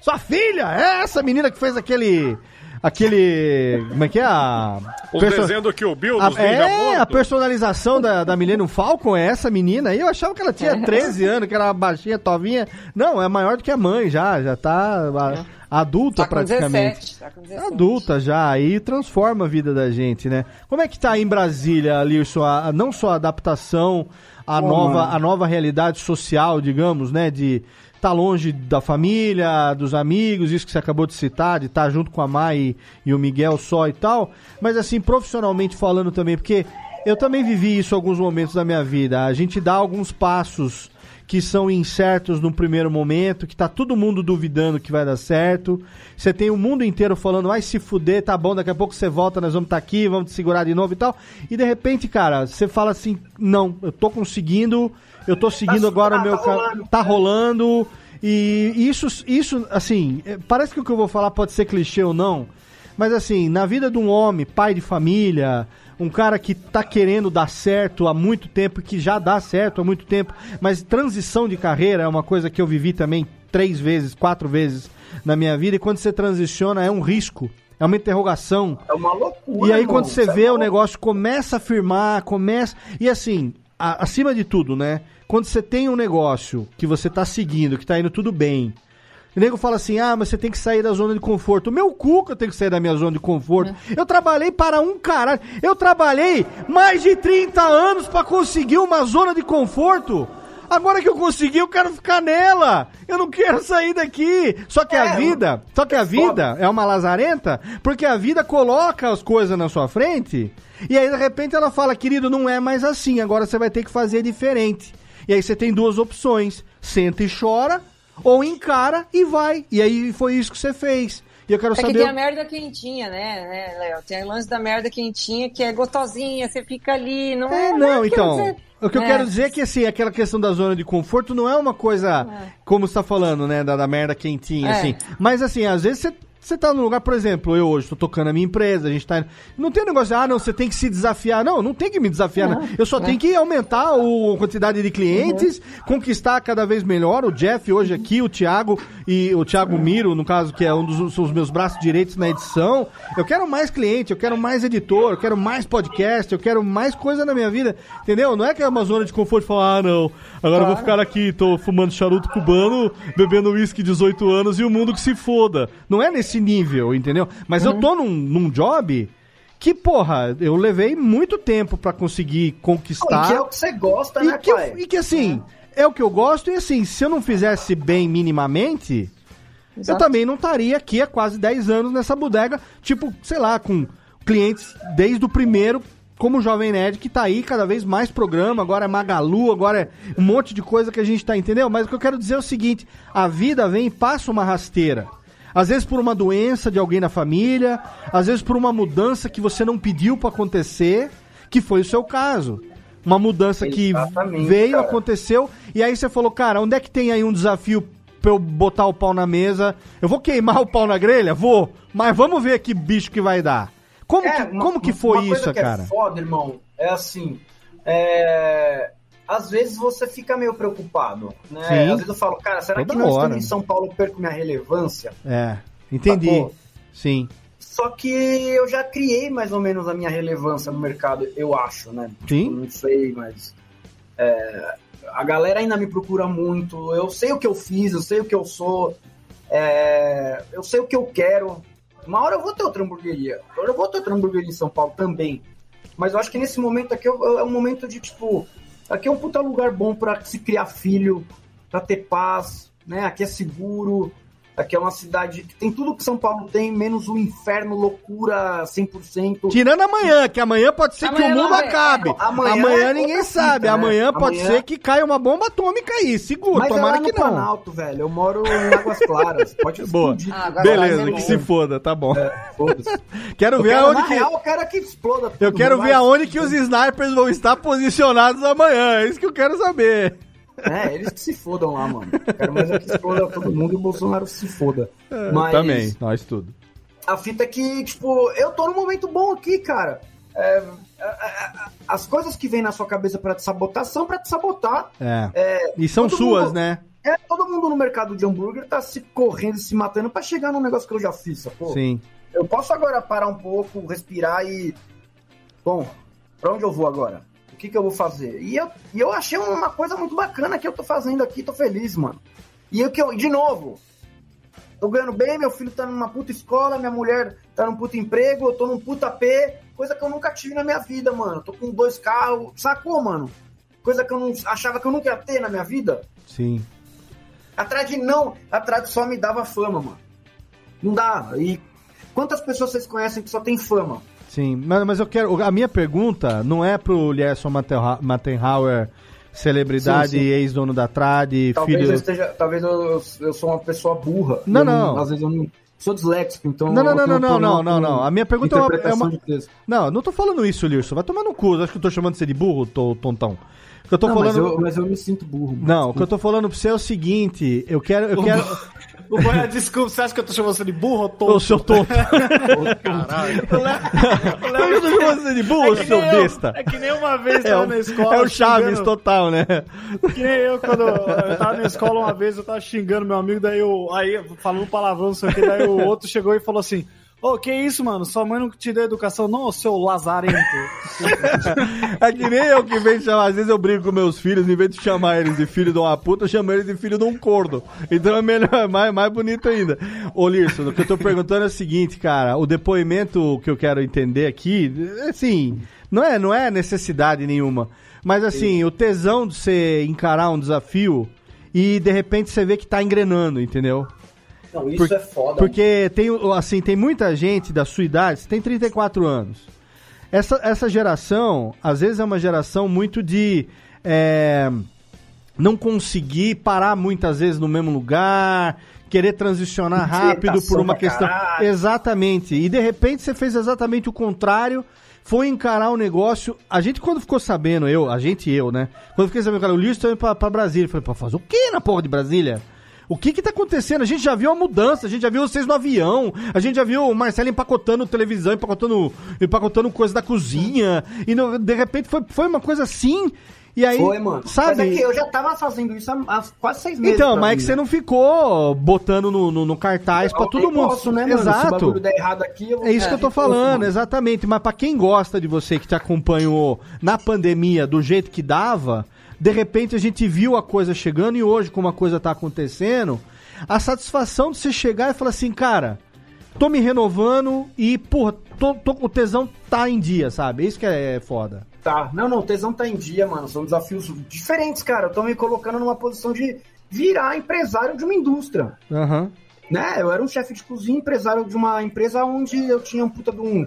Sua filha? É essa menina que fez aquele. Aquele. Como é que é a.
Os
perso-
desenhos do Kill Bill,
a,
dos Ninja
é, a personalização da, da Millennium Falcon é essa menina aí. Eu achava que ela tinha 13 anos, que era uma baixinha, tovinha. Não, é maior do que a mãe já. Já tá a- adulta
Tá
praticamente.
17, tá com 17.
Adulta já, aí transforma a vida da gente, né? Como é que tá aí em Brasília, Lirson, a, a- não só a adaptação à
Pô,
nova,
mano.
a nova realidade social, digamos, né? De estar longe da família, dos amigos, isso que você acabou de citar, de estar junto com a Mai e, e o Miguel só e tal. Mas assim, profissionalmente falando também, porque eu também vivi isso em alguns momentos da minha vida. A gente dá alguns passos que são incertos no primeiro momento, que tá todo mundo duvidando que vai dar certo. Você tem o mundo inteiro falando, vai se fuder, tá bom, daqui a pouco você volta, nós vamos estar tá aqui, vamos te segurar de novo e tal. E de repente, cara, você fala assim, não, eu tô conseguindo, eu tô seguindo
Tá-
agora
tá
o meu ca-
rolando.
tá rolando. E isso, isso, assim, é, parece que o que eu vou falar pode ser clichê ou não, mas assim, na vida de um homem, pai de família, um cara que tá querendo dar certo há muito tempo, que já dá certo há muito tempo, mas transição de carreira é uma coisa que eu vivi também três vezes, quatro vezes na minha vida, e quando você transiciona é um risco. É uma interrogação.
É uma loucura.
E aí,
irmão.
quando você
é
vê o
louco.
negócio começa a firmar, começa. E assim, a- acima de tudo, né? Quando você tem um negócio que você tá seguindo, que tá indo tudo bem. O nego fala assim: ah, mas você tem que sair da zona de conforto. Meu cu que eu tenho que sair da minha zona de conforto. Eu trabalhei para um caralho. Eu trabalhei mais de 30 anos para conseguir uma zona de conforto. Agora que eu consegui, eu quero ficar nela. Eu não quero sair daqui. Só que a vida, só que a vida é uma lazarenta, porque a vida coloca as coisas na sua frente, e aí de repente ela fala, querido, não é mais assim, agora você vai ter que fazer diferente. E aí você tem duas opções: senta e chora, ou encara e vai. E aí foi isso que você fez. E eu quero
É que
saber.
tem a merda quentinha, né, né, Léo? Tem o lance da merda quentinha que é gostosinha, você fica ali, não
É,
é?
não,
é
então.
que você-
O que eu
É.
quero dizer é que, assim, aquela questão da zona de conforto não é uma coisa, como você tá falando, né, da, da merda quentinha,
É.
assim. Mas, assim, às vezes você. Você tá num lugar, por exemplo, eu hoje tô tocando a minha empresa, a gente tá. Não tem um negócio, de, ah, não, você tem que se desafiar. Não, não tem que me desafiar.
Não.
não. Eu só
É.
tenho que aumentar o- a quantidade de clientes, conquistar cada vez melhor. O Jeff hoje aqui, o Thiago e o Thiago Miro, no caso, que é um dos meus braços direitos na edição. Eu quero mais cliente, eu quero mais editor, eu quero mais podcast, eu quero mais coisa na minha vida. Entendeu? Não é que é uma zona de conforto falar, ah, não, agora eu vou ficar aqui, tô fumando charuto cubano, bebendo uísque 18 anos e o mundo que se foda. Não é nesse nível, entendeu? Mas eu tô num, num job que, porra, eu levei muito tempo pra conseguir conquistar.
E que é o que você gosta,
E
né,
que, eu-
pai?
e que assim, é. o que eu gosto, e assim, se eu não fizesse bem minimamente, eu
Exato.
também não estaria aqui há quase 10 anos nessa bodega, tipo, sei lá, com clientes desde o primeiro, como o Jovem Nerd, que tá aí cada vez mais programa, agora é Magalu, agora é um monte de coisa que a gente tá, entendeu? Mas o que eu quero dizer é o seguinte, a vida vem e passa uma rasteira. Às vezes por uma doença de alguém na família, às vezes por uma mudança que você não pediu pra acontecer, que foi o seu caso. Uma mudança que
Exatamente,
veio,
cara.
aconteceu, e aí você falou, cara, onde é que tem aí um desafio pra eu botar o pau na mesa? Eu vou queimar o pau na grelha? Vou, mas vamos ver que bicho que vai dar. Como,
É,
que,
uma-
como que foi isso,
que
cara?
É foda, irmão. É assim. é, Às vezes você fica meio preocupado, né?
Sim.
Às vezes eu falo, cara, será
Toda
que
hora.
estamos em São Paulo eu perco minha relevância?
É, entendi.
Sacou?
Sim.
Só que eu já criei mais ou menos a minha relevância no mercado, eu acho, né?
Sim.
Tipo, não sei, mas. é, a galera ainda me procura muito. Eu sei o que eu fiz, eu sei o que eu sou. é, eu sei o que eu quero. Uma hora eu vou ter outra hamburgueria. Uma hora eu vou ter outra hamburgueria em São Paulo também. Mas eu acho que nesse momento aqui é é um momento de, tipo. Aqui é um puta lugar bom pra se criar filho, pra ter paz, né? Aqui é seguro. Aqui é uma cidade que tem tudo que São Paulo tem, menos o inferno, loucura 100%.
Tirando amanhã, que amanhã pode ser que
Amanhã
o mundo
é-
acabe.
é,
amanhã
amanhã é
ninguém sabe.
né?
Amanhã pode
Amanhã-
ser que caia uma bomba atômica aí. Seguro,
Mas é
tomara
lá no
que não.
Planalto, velho. Eu moro em Águas Claras. Pode
Boa.
Ah,
Beleza,
ser
que se foda, tá bom.
Foda-se.
Quero
Eu
ver
quero,
aonde
na
que.
real, eu quero que exploda tudo.
Eu quero ver aonde que os snipers vão estar posicionados amanhã. É isso que eu quero saber.
É, eles que se fodam lá, mano. Quero mais é que exploda todo mundo e o Bolsonaro se foda. Mas
Também, nós tudo.
a fita é que, tipo, eu tô num momento bom aqui, cara. É, a- a- a- as coisas que vêm na sua cabeça pra te sabotar são pra te sabotar.
É.
É,
E são suas,
mundo-
né?
É, todo mundo no mercado de hambúrguer tá se correndo, se matando pra chegar num negócio que eu já fiz, sacou?
Sim.
Eu posso agora parar um pouco, respirar e. Bom, pra onde eu vou agora? O que, que eu vou fazer? E eu, e eu achei uma coisa muito bacana que eu tô fazendo aqui, tô feliz, mano. E o que eu, de novo, tô ganhando bem, meu filho tá numa puta escola, minha mulher tá num puta emprego, eu tô num puta P, coisa que eu nunca tive na minha vida, mano. Tô com dois carros, sacou, mano? Coisa que eu não achava que eu nunca ia ter na minha vida.
Sim.
Atrás de não, atrás só me dava fama, mano. Não dava. E quantas pessoas vocês conhecem que só tem fama?
Sim, mas, mas eu quero. A minha pergunta não é pro Lierson Mattenhauer celebridade,
Sim, sim.
ex-dono da Trad,
Talvez
filho...
eu esteja. Talvez eu, eu, sou uma pessoa burra.
Não, não.
Às vezes eu não. Sou disléxico, então.
Não, não, não, não, não, não, não, não. A minha pergunta é uma- é uma... Não, não tô falando isso, Lirson. Vai tomar no cu. Acho que eu tô chamando você de burro, tô, tontão. Que eu tô
Não,
falando...
mas, eu, mas eu me sinto burro. mano.
Não, o que eu tô falando pra você é o seguinte, eu quero... Eu quero...
O Boia, desculpa, você acha que eu tô chamando você de burro ou tonto?
Ô, seu tonto.
Caralho.
Eu tô chamando você de burro, seu
nem eu,
besta.
É que nem uma vez eu
É
tava
o,
na escola.
é o Chaves
xingando-
total, né?
Que nem eu, quando eu tava na escola uma vez, eu tava xingando meu amigo, daí eu, aí, falando palavrão, não sei o que, daí o outro chegou e falou assim, ô, que isso, mano, sua mãe não te deu educação, não, seu lazarento.
É que nem eu que venho chamar, às vezes eu brigo com meus filhos, em vez de chamar eles de filho de uma puta, eu chamo eles de filho de um corno. Então é melhor, é mais, mais bonito ainda. Ô Lirson, o que eu tô perguntando é o seguinte, cara, o depoimento que eu quero entender aqui, assim, não é, não é necessidade nenhuma, mas assim, o tesão de você encarar um desafio e de repente você vê que tá engrenando, entendeu?
Não, isso é foda.
Porque tem, assim, tem muita gente da sua idade, você tem 34 anos. Essa, essa geração, às vezes, é uma geração muito de é, não conseguir parar muitas vezes no mesmo lugar, querer transicionar rápido por uma questão.
caralho.
Exatamente. E de repente você fez exatamente o contrário. Foi encarar o negócio. A gente, quando ficou sabendo, eu, a gente e eu, né? Quando fiquei sabendo, cara, o Lewis indo pra, pra Brasília. Eu falei, pra fazer o quê na porra de Brasília? O que que tá acontecendo? A gente já viu a mudança, a gente já viu vocês no avião, a gente já viu o Marcelo empacotando televisão, empacotando, empacotando coisa da cozinha, e no- de repente foi, foi uma coisa assim, e aí,
Foi, mano.
sabe?
Mas é que eu já tava fazendo isso há, quase seis meses.
Então, mas é que
né?
você não ficou botando no, no, no cartaz pra
Eu
todo mundo.
posso, né, mano?
Exato.
bagulho der errado aqui, eu vou
É isso que eu tô falando,
mano.
exatamente. Mas pra quem gosta de você, que te acompanhou na pandemia do jeito que dava, de repente a gente viu a coisa chegando e hoje, como a coisa tá acontecendo, a satisfação de você chegar e falar assim, cara, tô me renovando e, porra, tô, tô- o tesão tá em dia, sabe? Isso que é foda.
Tá, não, não, o tesão tá em dia, mano. São desafios diferentes, cara. Eu tô me colocando numa posição de virar empresário de uma indústria.
Aham.
Né? Eu era um chefe de cozinha, empresário de uma empresa onde eu tinha um puta de um,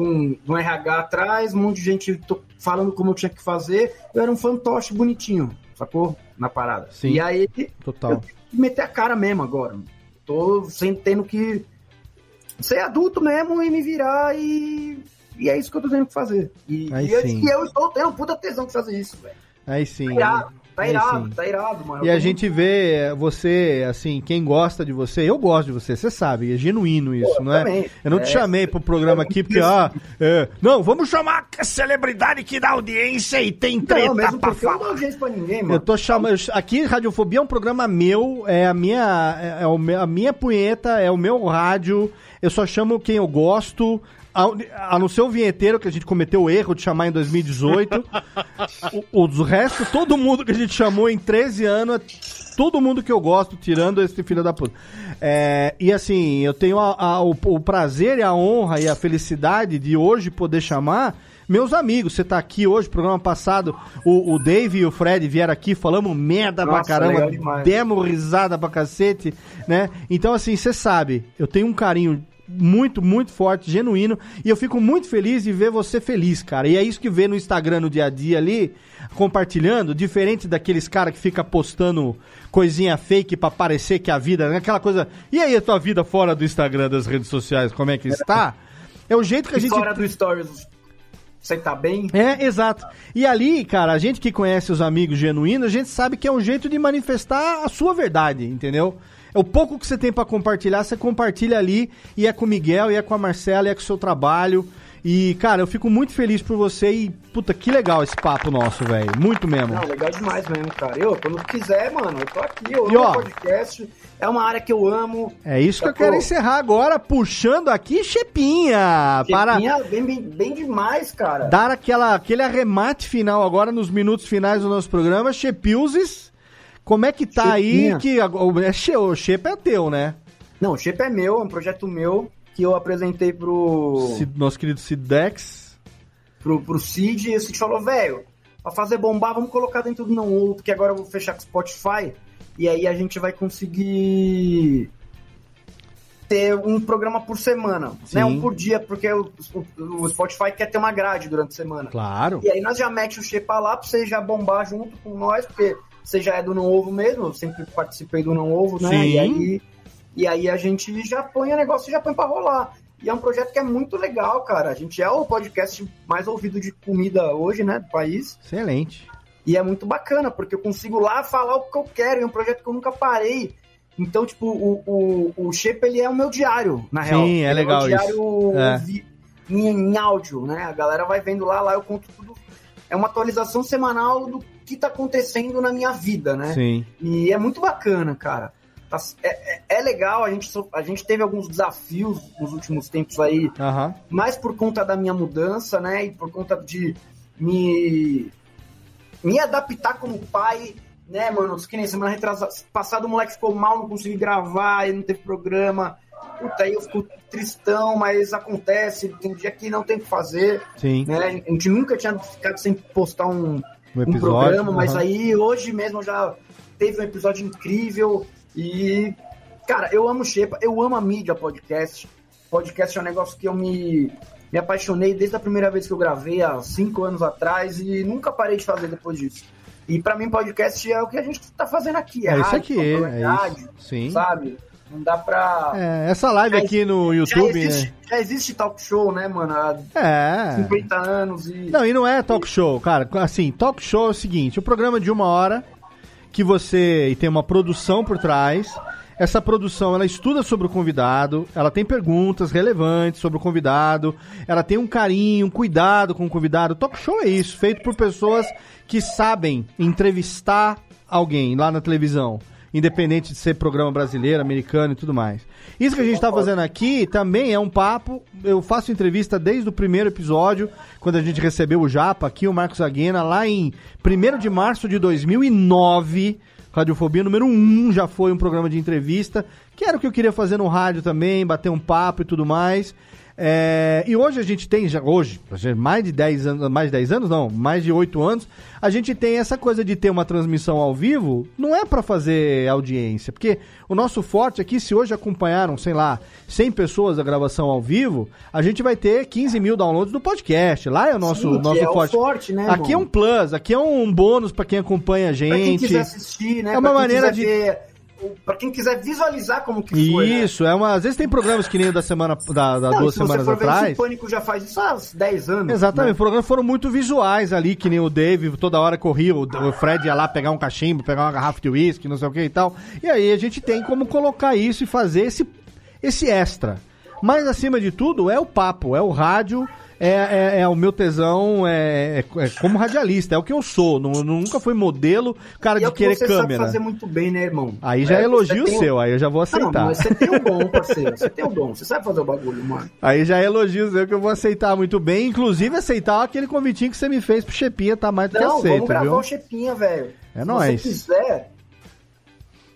um, de um RH atrás, um monte de gente falando como eu tinha que fazer. Eu era um fantoche bonitinho, sacou? Na parada.
Sim.
E aí,
Total.
eu tenho que meter a cara mesmo agora. Tô sem, tendo que ser adulto mesmo e me virar e. E é isso que eu tô tendo que fazer. E, e eu, e eu estou tendo puta tesão de fazer isso, velho.
Aí sim.
Irado, tá
Aí
irado,
sim.
tá irado, mano.
E
Eu
a gente vê é, você, assim, quem gosta de você, eu gosto de você, você sabe, é genuíno isso, não é?
também.
Eu não te
É,
chamei pro programa aqui porque, ah, é, não, vamos chamar a celebridade que dá audiência e tem treta
Não, mesmo
pra
porque eu não
falar.
dou audiência pra ninguém, mano.
Eu tô chamando. Aqui, Radiofobia é um programa meu, é a minha, é, é a minha punheta, é o meu rádio. Eu só chamo quem eu gosto. A, a não ser o vinheteiro, que a gente cometeu o erro de chamar em 2018. o, os restos, todo mundo que a gente chamou em 13 anos, é todo mundo que eu gosto, tirando esse filho da puta. É, e assim, eu tenho a- a- o, o prazer e a honra e a felicidade de hoje poder chamar meus amigos. Você tá aqui hoje, programa passado, o, o Dave e o Fred vieram aqui, falamos merda pra
Nossa,
caramba,
legal demais.
demos risada pra cacete, né? Então, assim, você sabe, eu tenho um carinho muito, muito forte, genuíno, e eu fico muito feliz de ver você feliz, cara. E é isso que vê no Instagram no dia a dia ali, compartilhando, diferente daqueles caras que fica postando coisinha fake pra parecer que a vida, né? aquela coisa. E aí a tua vida fora do Instagram, das redes sociais, como é que está? É o jeito que a gente
fora do Stories, você tá bem?
é, exato. E ali, cara, a gente que conhece os amigos genuínos, a gente sabe que é um jeito de manifestar a sua verdade, entendeu? É o pouco que você tem pra compartilhar, você compartilha ali, e é com o Miguel, e é com a Marcela, e é com o seu trabalho. E, cara, eu fico muito feliz por você e, puta, que legal esse papo nosso, velho. Muito mesmo.
Não, legal demais mesmo, cara. Eu, quando quiser, mano, eu tô aqui, eu
E,
amo
ó,
podcast. É uma área que eu amo.
É isso que eu
Sacou?
quero encerrar agora, puxando aqui Chepinha. Para
Chepinha, bem, bem, bem demais, cara.
dar aquela, aquele arremate final agora nos minutos finais do nosso programa. Chepilzes, como é que tá aí?
Chepinha.
Que, agora- é, o Chepe é teu, né?
Não, o Shape é meu, é um projeto meu que eu apresentei pro,
Cid- nosso querido Sidex.
pro, pro Cid e o Cid falou, velho, pra fazer bombar, vamos colocar dentro do não outro, que agora eu vou fechar com o Spotify e aí a gente vai conseguir ter um programa por semana,
Sim.
né? Um por dia, porque o, o- o Spotify quer ter uma grade durante a semana.
Claro.
E aí nós já mete o Shepa lá pra você já bombar junto com nós, porque você já é do Não Ovo mesmo, eu sempre participei do Não Ovo, né?
Sim.
E aí, e aí a gente já põe o negócio e já põe pra rolar. E é um projeto que é muito legal, cara. A gente é o podcast mais ouvido de comida hoje, né, do país.
Excelente.
E é muito bacana, porque eu consigo lá falar o que eu quero. É um projeto que eu nunca parei. Então, tipo, o, o, o Shape, ele é o meu diário, na
Sim,
real.
é
Ele
legal
o meu diário
isso. É.
vi- em, em áudio, né? A galera vai vendo lá, lá eu conto tudo. É uma atualização semanal do que tá acontecendo na minha vida, né?
Sim.
E é muito bacana, cara. Tá- é, é- é legal, a gente, a gente teve alguns desafios nos últimos tempos aí, mais por conta da minha mudança, né? E por conta de me, me adaptar como pai, né, mano? Que nem semana retrasada, passado o moleque ficou mal, não consegui gravar, e não teve programa. Puta, aí eu fico tristão, mas acontece, tem dia que não tem o que fazer.
Sim.
Né? A gente nunca tinha ficado sem postar um,
Um episódio,
programa, mas
aham.
aí hoje mesmo já teve um episódio incrível e cara, eu amo Shepa, eu amo a mídia podcast. Podcast é um negócio que eu me, me apaixonei desde a primeira vez que eu gravei há cinco anos atrás e nunca parei de fazer depois disso. E pra mim podcast é o que a gente tá fazendo aqui, é,
É isso
rádio,
aqui,
papo,
é
rádio,
isso. Sim.
sabe? Não dá pra
É, essa live
Já
aqui no
já
YouTube,
existe,
né?
já existe talk show, né, mano? Há
É.
50 anos e
Não, e não é talk show, cara. Assim, talk show é o seguinte: o programa de uma hora que você e tem uma produção por trás. Essa produção, ela estuda sobre o convidado, ela tem perguntas relevantes sobre o convidado, ela tem um carinho, um cuidado com o convidado. Talk show é isso, feito por pessoas que sabem entrevistar alguém lá na televisão, independente de ser programa brasileiro, americano e tudo mais. Isso que a gente está fazendo aqui também é um papo. Eu faço entrevista desde o primeiro episódio, quando a gente recebeu o Japa aqui, o Marcos Aguena, lá em 1 de março de 2009. Radiofobia número 1 já foi um programa de entrevista, que era o que eu queria fazer no rádio também, bater um papo e tudo mais. É, e hoje a gente tem, já, hoje, mais de 10 anos, mais de 10 anos não, mais de 8 anos, a gente tem essa coisa de ter uma transmissão ao vivo, não é pra fazer audiência, porque o nosso forte aqui, se hoje acompanharam, sei lá, 100 pessoas a gravação ao vivo, a gente vai ter 15 mil downloads do podcast, lá é o nosso,
Sim,
nosso
é
forte.
forte, né,
aqui é um plus, aqui é um bônus pra quem acompanha a gente.
Pra quem quiser assistir, né?
É uma maneira de
ver, o- pra quem quiser visualizar como que foi. né?
Isso, é uma. Às vezes tem programas que nem o da semana da, da
Não,
duas
se você
semanas
for ver, esse
atrás.
Pânico já faz isso há 10 anos.
Exatamente,
né?
os programas foram muito visuais ali, que nem o Dave toda hora corria, o, o Fred ia lá pegar um cachimbo, pegar uma garrafa de uísque, não sei o que e tal. E aí a gente tem como colocar isso e fazer esse, esse extra. Mas acima de tudo é o papo, é o rádio, é, é, é o meu tesão, é, é- é como radialista, é o que eu sou. nu- nunca fui modelo, cara
E é
de
que
querer
você sabe
câmera.
fazer muito bem, né, irmão?
Aí já é
você
elogio seu, aí eu já vou
Não,
aceitar.
mas você tem o dom, parceiro. Você tem o dom. Você sabe fazer o bagulho, mano.
Aí já é elogio seu que eu vou aceitar muito bem. Inclusive aceitar aquele convitinho que você me fez pro Chepinha, tá mais do que
Não,
aceito,
vamos gravar
viu?
o Chepinha, velho.
É
Se
nóis.
você quiser,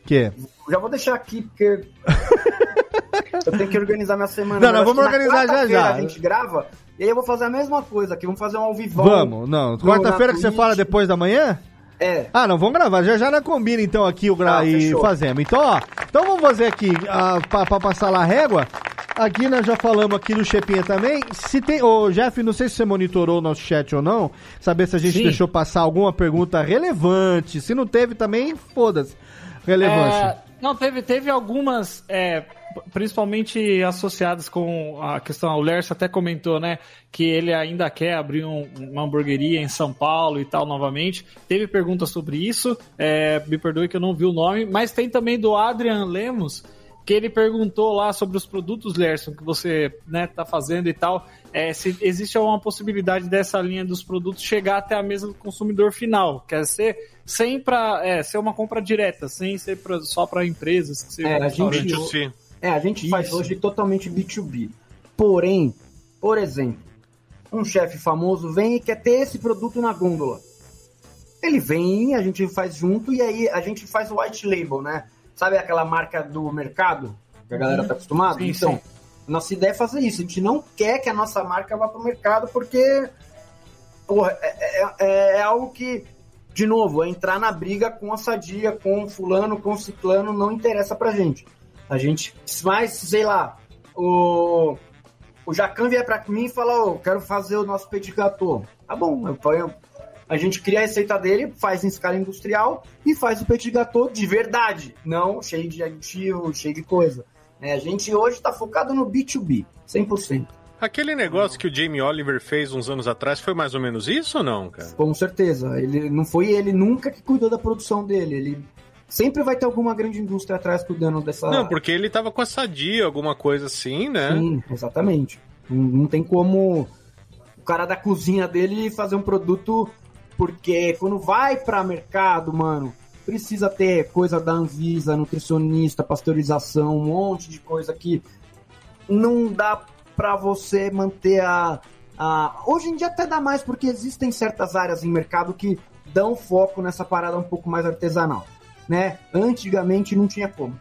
Que?
já vou deixar aqui, porque... eu tenho que organizar minha semana.
Não, não,
Mas
vamos organizar já, já.
A gente grava, e aí eu vou fazer a mesma coisa aqui. Vamos fazer um ao vivo.
Vamos, não. Quarta-feira que você fala depois da manhã?
É.
Ah, não, vamos gravar. Já já não combina então aqui o gra...
Tá,
e fazemos. Então, ó, então vamos fazer aqui, ah, pra, pra passar lá a régua. Aqui nós já falamos aqui do Chepinha também. Se tem. Ô, Jeff, não sei se você monitorou o nosso chat ou não. Saber se a gente
Sim.
deixou passar alguma pergunta relevante. Se não teve também, foda-se. Relevância.
É, não, teve, teve algumas, é, principalmente associadas com a questão. O Lércio até comentou, né? Que ele ainda quer abrir um- uma hamburgueria em São Paulo e tal novamente. Teve perguntas sobre isso. é, me perdoe que eu não vi o nome. Mas tem também do Adrian Lemos. Que ele perguntou lá sobre os produtos, Lerson, que você né, tá fazendo e tal. É, se existe alguma possibilidade dessa linha dos produtos chegar até a mesa do consumidor final. Quer ser sem pra, é, ser uma compra direta, sem ser pra- só para empresas. Que
É, a gente. É, a gente faz
Isso.
hoje totalmente B2B. Porém, por exemplo, um chefe famoso vem e quer ter esse produto na gôndola. Ele vem, a gente faz junto e aí a gente faz o white label, né? Sabe aquela marca do mercado que a galera
Uhum.
tá acostumada?
Sim,
então,
sim.
nossa ideia é fazer isso. A gente não quer que a nossa marca vá pro mercado porque porra, é, é- é- é algo que, de novo, é entrar na briga com a sadia, com o fulano, com o ciclano, não interessa pra gente. A gente, mais, sei lá, o, o Jacan vier pra mim e fala, ô, quero fazer o nosso petit gâteau. Tá bom, eu ponho, a gente cria a receita dele, faz em escala industrial e faz o petit gâteau de verdade, não cheio de aditivo, cheio de coisa. É, a gente hoje está focado no B2B, 100%.
Aquele negócio que o Jamie Oliver fez uns anos atrás foi mais ou menos isso ou não, cara?
Com certeza. Ele não foi ele nunca que cuidou da produção dele. Ele sempre vai ter alguma grande indústria atrás cuidando dessa.
Não, porque ele tava com a Sadia, alguma coisa assim, né?
Sim, exatamente. Não, não tem como o cara da cozinha dele fazer um produto porque quando vai para mercado, mano, precisa ter coisa da Anvisa, nutricionista, pasteurização, um monte de coisa que não dá para você manter a, a. Hoje em dia até dá mais, porque existem certas áreas em mercado que dão foco nessa parada um pouco mais artesanal. Né? Antigamente não tinha como.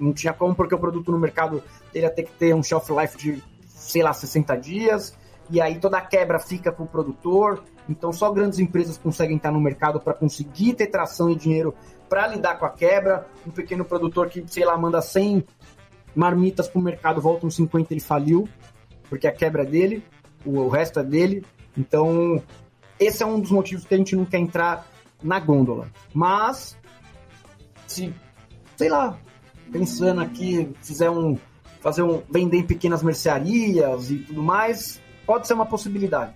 Não tinha como, porque o produto no mercado teria ter que ter um shelf life de, sei lá, 60 dias, e aí toda a quebra fica com o produtor. Então só grandes empresas conseguem estar no mercado para conseguir ter tração e dinheiro para lidar com a quebra. Um pequeno produtor que, sei lá, manda 100 marmitas para o mercado, voltam 50 ele faliu, porque a quebra é dele, o resto é dele. Então, esse é um dos motivos que a gente não quer entrar na gôndola. Mas, se, sei lá, pensando aqui, fizer um. fazer um. vender em pequenas mercearias e tudo mais, pode ser uma possibilidade.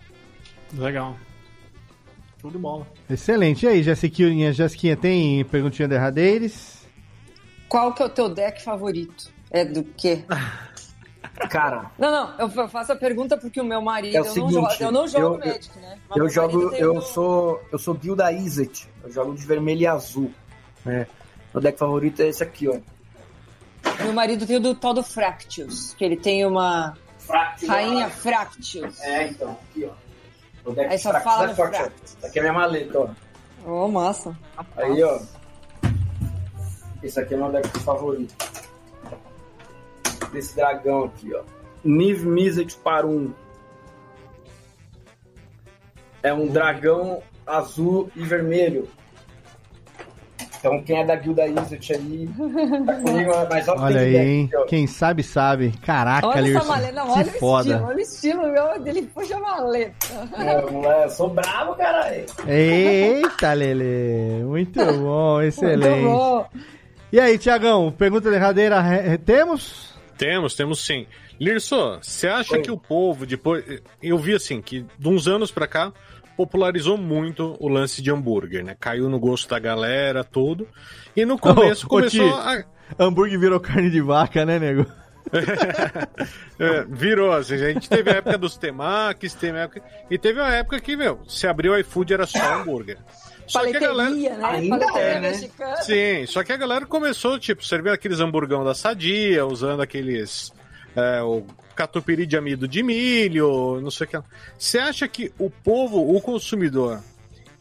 Legal. Tudo de bola.
Excelente. E aí, Jessiquinha, Jessiquinha, tem perguntinha derradeiras?
Qual que é o teu deck favorito? É do quê?
Cara.
Não, não, eu faço a pergunta porque o meu marido,
É o
eu,
seguinte,
não jogo, eu não jogo
eu-
Magic, né? Mas
Eu jogo, eu
um-
sou, eu sou guilda Izzet. Eu jogo de vermelho e azul. né? Meu deck favorito é esse aqui, ó.
Meu marido tem o do tal do Fractious, que ele tem uma rainha Fractious.
É, então, aqui, ó. Meu deck
Aí só
Fractus
fala
é forte, ó. Aqui é minha maleta, ó.
Oh, massa.
Aí, ó. Esse aqui é meu deck favorito. Desse dragão aqui, ó. Niv Mizzet para um. É um dragão azul e vermelho. Então quem é da guilda Izzet aí, tá comigo, mas ó,
Olha aí, hein? Quem sabe, sabe. Caraca,
Olha essa
Lirson.
maleta, não,
que
olha o
foda.
estilo, olha o estilo meu dele, puxa a maleta.
É, eu sou bravo, caralho.
Eita, Lele. Muito bom, excelente.
Muito bom.
E aí, Tiagão, pergunta derradeira temos?
Temos, temos sim. Lirso, você acha que o povo, depois. Eu vi assim, que de uns anos pra cá, popularizou muito o lance de hambúrguer, né? Caiu no gosto da galera, tudo. E no começo
ô,
começou
Ti,
a.
Hambúrguer virou carne de vaca, né, nego?
É, virou, assim, a gente teve a época dos temakis, teve a época. E teve uma época que, meu, se abriu o iFood era só hambúrguer. Só que a galera.
Né?
Ainda é, né?
mexicana.
Sim, só que a galera começou, tipo, servindo aqueles hamburgão da Sadia, usando aqueles. É, o catupiry de amido de milho, não sei o que. Você acha que o povo, o consumidor,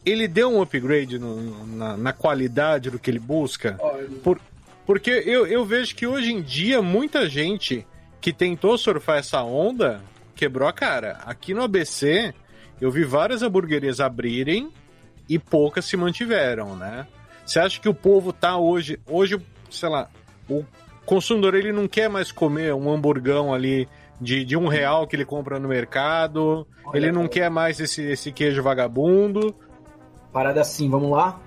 ele deu um upgrade no- na, na qualidade do que ele busca? Por- porque eu, eu vejo que hoje em dia muita gente que tentou surfar essa onda quebrou a cara. Aqui no ABC, eu vi várias hamburguerias abrirem e poucas se mantiveram, né? Você acha que o povo tá hoje, hoje, sei lá, o consumidor ele não quer mais comer um hamburgão ali de, de um real que ele compra no mercado, ele não quer mais esse, esse queijo vagabundo.
Parada assim, vamos lá.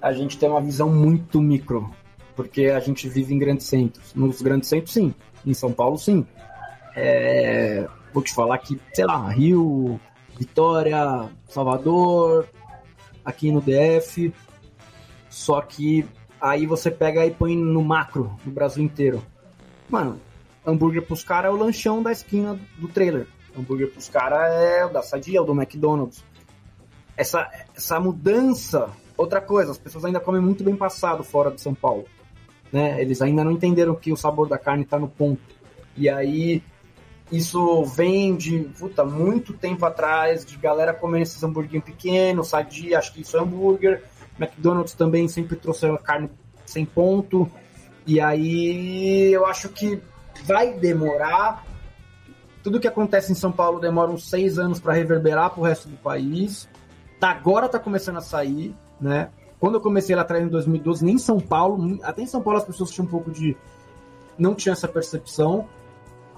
A gente tem uma visão muito micro, porque a gente vive em grandes centros. Nos grandes centros, sim. Em São Paulo, sim. É, Vou te falar que, sei lá, Rio, Vitória, Salvador, aqui no DF. Só que aí você pega e põe no macro, no Brasil inteiro. Mano, hambúrguer pros caras é o lanchão da esquina do trailer. Hambúrguer pros caras é o da Sadia, o do McDonald's essa, essa mudança. Outra coisa, as pessoas ainda comem muito bem passado fora de São Paulo. Né? Eles ainda não entenderam que o sabor da carne está no ponto. E aí, isso vem de puta, muito tempo atrás, de galera comendo esses hambúrgueres pequenos, sadia, acho que isso é hambúrguer. McDonald's também sempre trouxe carne sem ponto. E aí, eu acho que vai demorar. Tudo que acontece em São Paulo demora uns seis anos para reverberar para o resto do país tá, agora tá começando a sair, né? Quando eu comecei lá atrás em 2012, nem em São Paulo, até em São Paulo as pessoas tinham um pouco de não tinha essa percepção.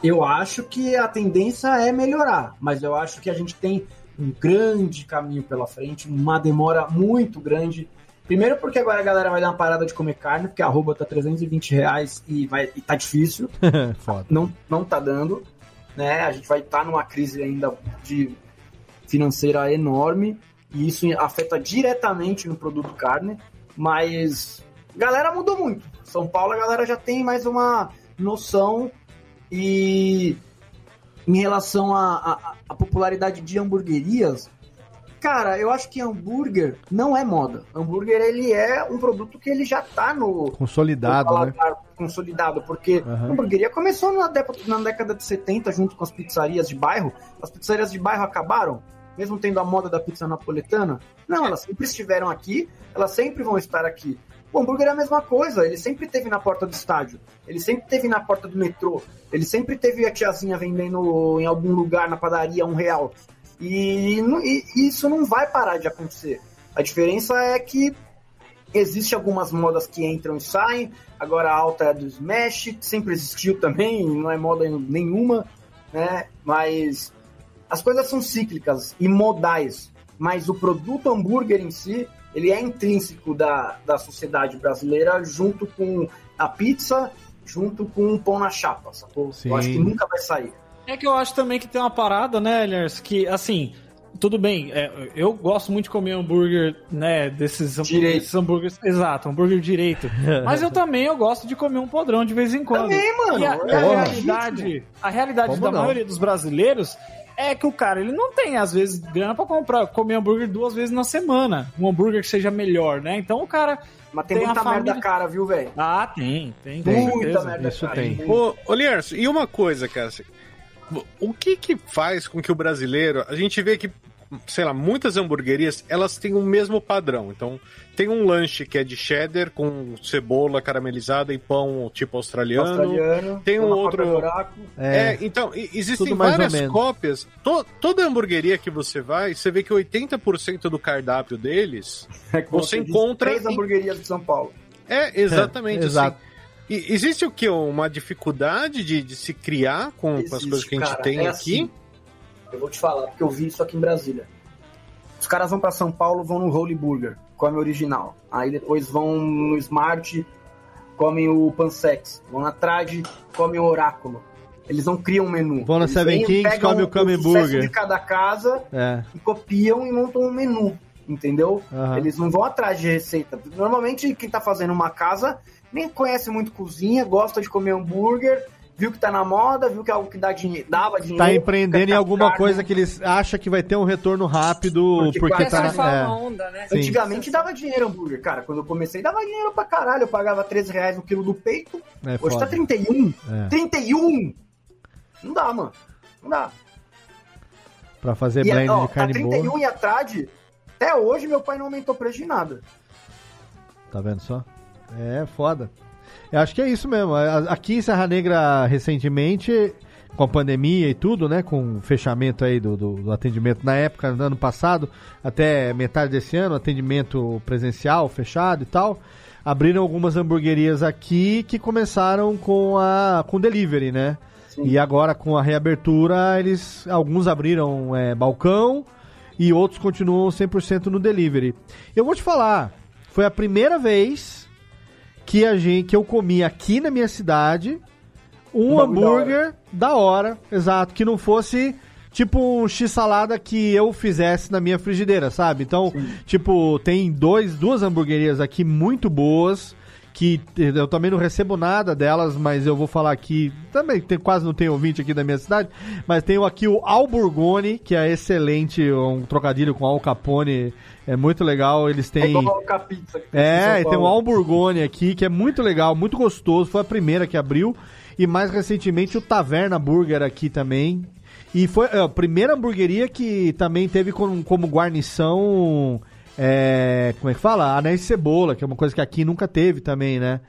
Eu acho que a tendência é melhorar, mas eu acho que a gente tem um grande caminho pela frente, uma demora muito grande. Primeiro porque agora a galera vai dar uma parada de comer carne, porque a arroba tá 320 reais e, vai, e tá difícil. Não, não tá dando. Né? A gente vai estar numa crise ainda de financeira enorme e isso afeta diretamente no produto carne, mas galera mudou muito. São Paulo a galera já tem mais uma noção e em relação à popularidade de hamburguerias, cara, eu acho que hambúrguer não é moda. Hambúrguer ele é um produto que ele já tá no
Consolidado,
no
né?
consolidado, porque
Aham.
a hamburgueria começou na década, na década de 70 junto com as pizzarias de bairro. As pizzarias de bairro acabaram, mesmo tendo a moda da pizza napoletana. Não, elas sempre estiveram aqui, elas sempre vão estar aqui. O hambúrguer é a mesma coisa, ele sempre teve na porta do estádio, ele sempre teve na porta do metrô, ele sempre teve a tiazinha vendendo em algum lugar na padaria um real. E, e- e isso não vai parar de acontecer. A diferença é que existe algumas modas que entram e saem. Agora a alta é do Smash, sempre existiu também, não é moda nenhuma, né? Mas as coisas são cíclicas e modais. Mas o produto hambúrguer em si, ele é intrínseco da, da sociedade brasileira, junto com a pizza, junto com o pão na chapa, sacou?
Sim.
Eu acho que nunca vai sair.
É que eu acho também que tem uma parada, né, Elias, que assim, tudo bem, é, eu gosto muito de comer hambúrguer, né, desses,
Direito.
desses hambúrgueres, exato, hambúrguer direito. Mas eu também eu gosto de comer um podrão de vez em quando.
Também, mano,
E a,
é
a realidade, a realidade
Como
da
não?
maioria dos brasileiros é que o cara, ele não tem, às vezes, grana pra comprar, comer hambúrguer duas vezes na semana. Um hambúrguer que seja melhor, né? Então o cara.
Mas tem,
a
muita merda
família-
cara, viu, velho?
Ah, tem, tem. com
Muita
certeza.
merda
Isso
cara.
tem.
Ô, ô Lierso, e uma coisa, cara. Assim, O que que faz com que o brasileiro. A gente vê que, sei lá, muitas hamburguerias, elas têm o mesmo padrão. Então, tem um lanche que é de cheddar com cebola caramelizada e pão tipo australiano.
Australiano,
Tem um outro. É,
É,
então, existem várias cópias. To- toda hamburgueria que você vai, você vê que 80% do cardápio deles
É
você
disse
encontra
Três
em-
hamburguerias de São Paulo.
É, exatamente.
É, exato.
E existe o que? Uma dificuldade de, de se criar com, com as
Existe,
coisas que a gente
cara,
tem
é
aqui?
assim. Eu vou te falar, porque eu vi isso aqui em Brasília. Os caras vão pra São Paulo, vão no Holy Burger, comem o original. Aí depois vão no Smart, comem o Pansex. Vão na Trad, comem o Oráculo. Eles não criam um menu.
Vão na
Eles
Seven Kings, comem o Come
sucesso
Burger.
de cada casa
É.
e copiam e montam um menu, entendeu?
Aham.
Eles não vão atrás de receita. Normalmente quem tá fazendo uma casa nem conhece muito cozinha, gosta de comer hambúrguer, viu que tá na moda, viu que é algo que dá dinheiro, dava dinheiro.
Tá empreendendo em alguma coisa que eles acham que vai ter um retorno rápido,
Porque
porque, tá na. É.
onda, né?
Sim.
Antigamente dava dinheiro hambúrguer, cara. Quando eu comecei, dava dinheiro pra caralho. Eu pagava 13 reais no quilo do peito.
É
Hoje
foda.
tá 31.
É.
31! Não dá, mano. Não dá.
Pra fazer
E,
blend
ó,
de carne
tá
boa.
31 e a Trad, até hoje meu pai não aumentou o preço de nada.
Tá vendo só? É foda. Eu acho que é isso mesmo. Aqui em Serra Negra, recentemente, com a pandemia e tudo, né? Com o fechamento aí do, do, do atendimento na época, no ano passado, até metade desse ano, atendimento presencial, fechado e tal. Abriram algumas hamburguerias aqui que começaram com a com delivery, né? E agora com a reabertura, eles alguns abriram é, balcão e outros continuam 100% no delivery. Eu vou te falar, foi a primeira vez que a gente que eu comi aqui na minha cidade um
Um
hambúrguer da hora. exato, que não fosse tipo um x-salada que eu fizesse na minha frigideira, sabe? Então, tipo, tem dois, duas hamburguerias aqui muito boas que eu também não recebo nada delas, mas eu vou falar aqui, também tem, quase não tem ouvinte aqui da minha cidade, mas tenho aqui o Alburgone, que é excelente, um trocadilho com Al Capone, é muito legal, eles
É
têm...
igual a pizza.
É, tem um. Alburgone aqui, que é muito legal, muito gostoso. Foi a primeira que abriu. E mais recentemente o Taverna Burger aqui também. E foi é, a primeira hamburgueria que também teve como, como guarnição. É, como é que fala? Anéis de cebola, que é uma coisa que aqui nunca teve também, né?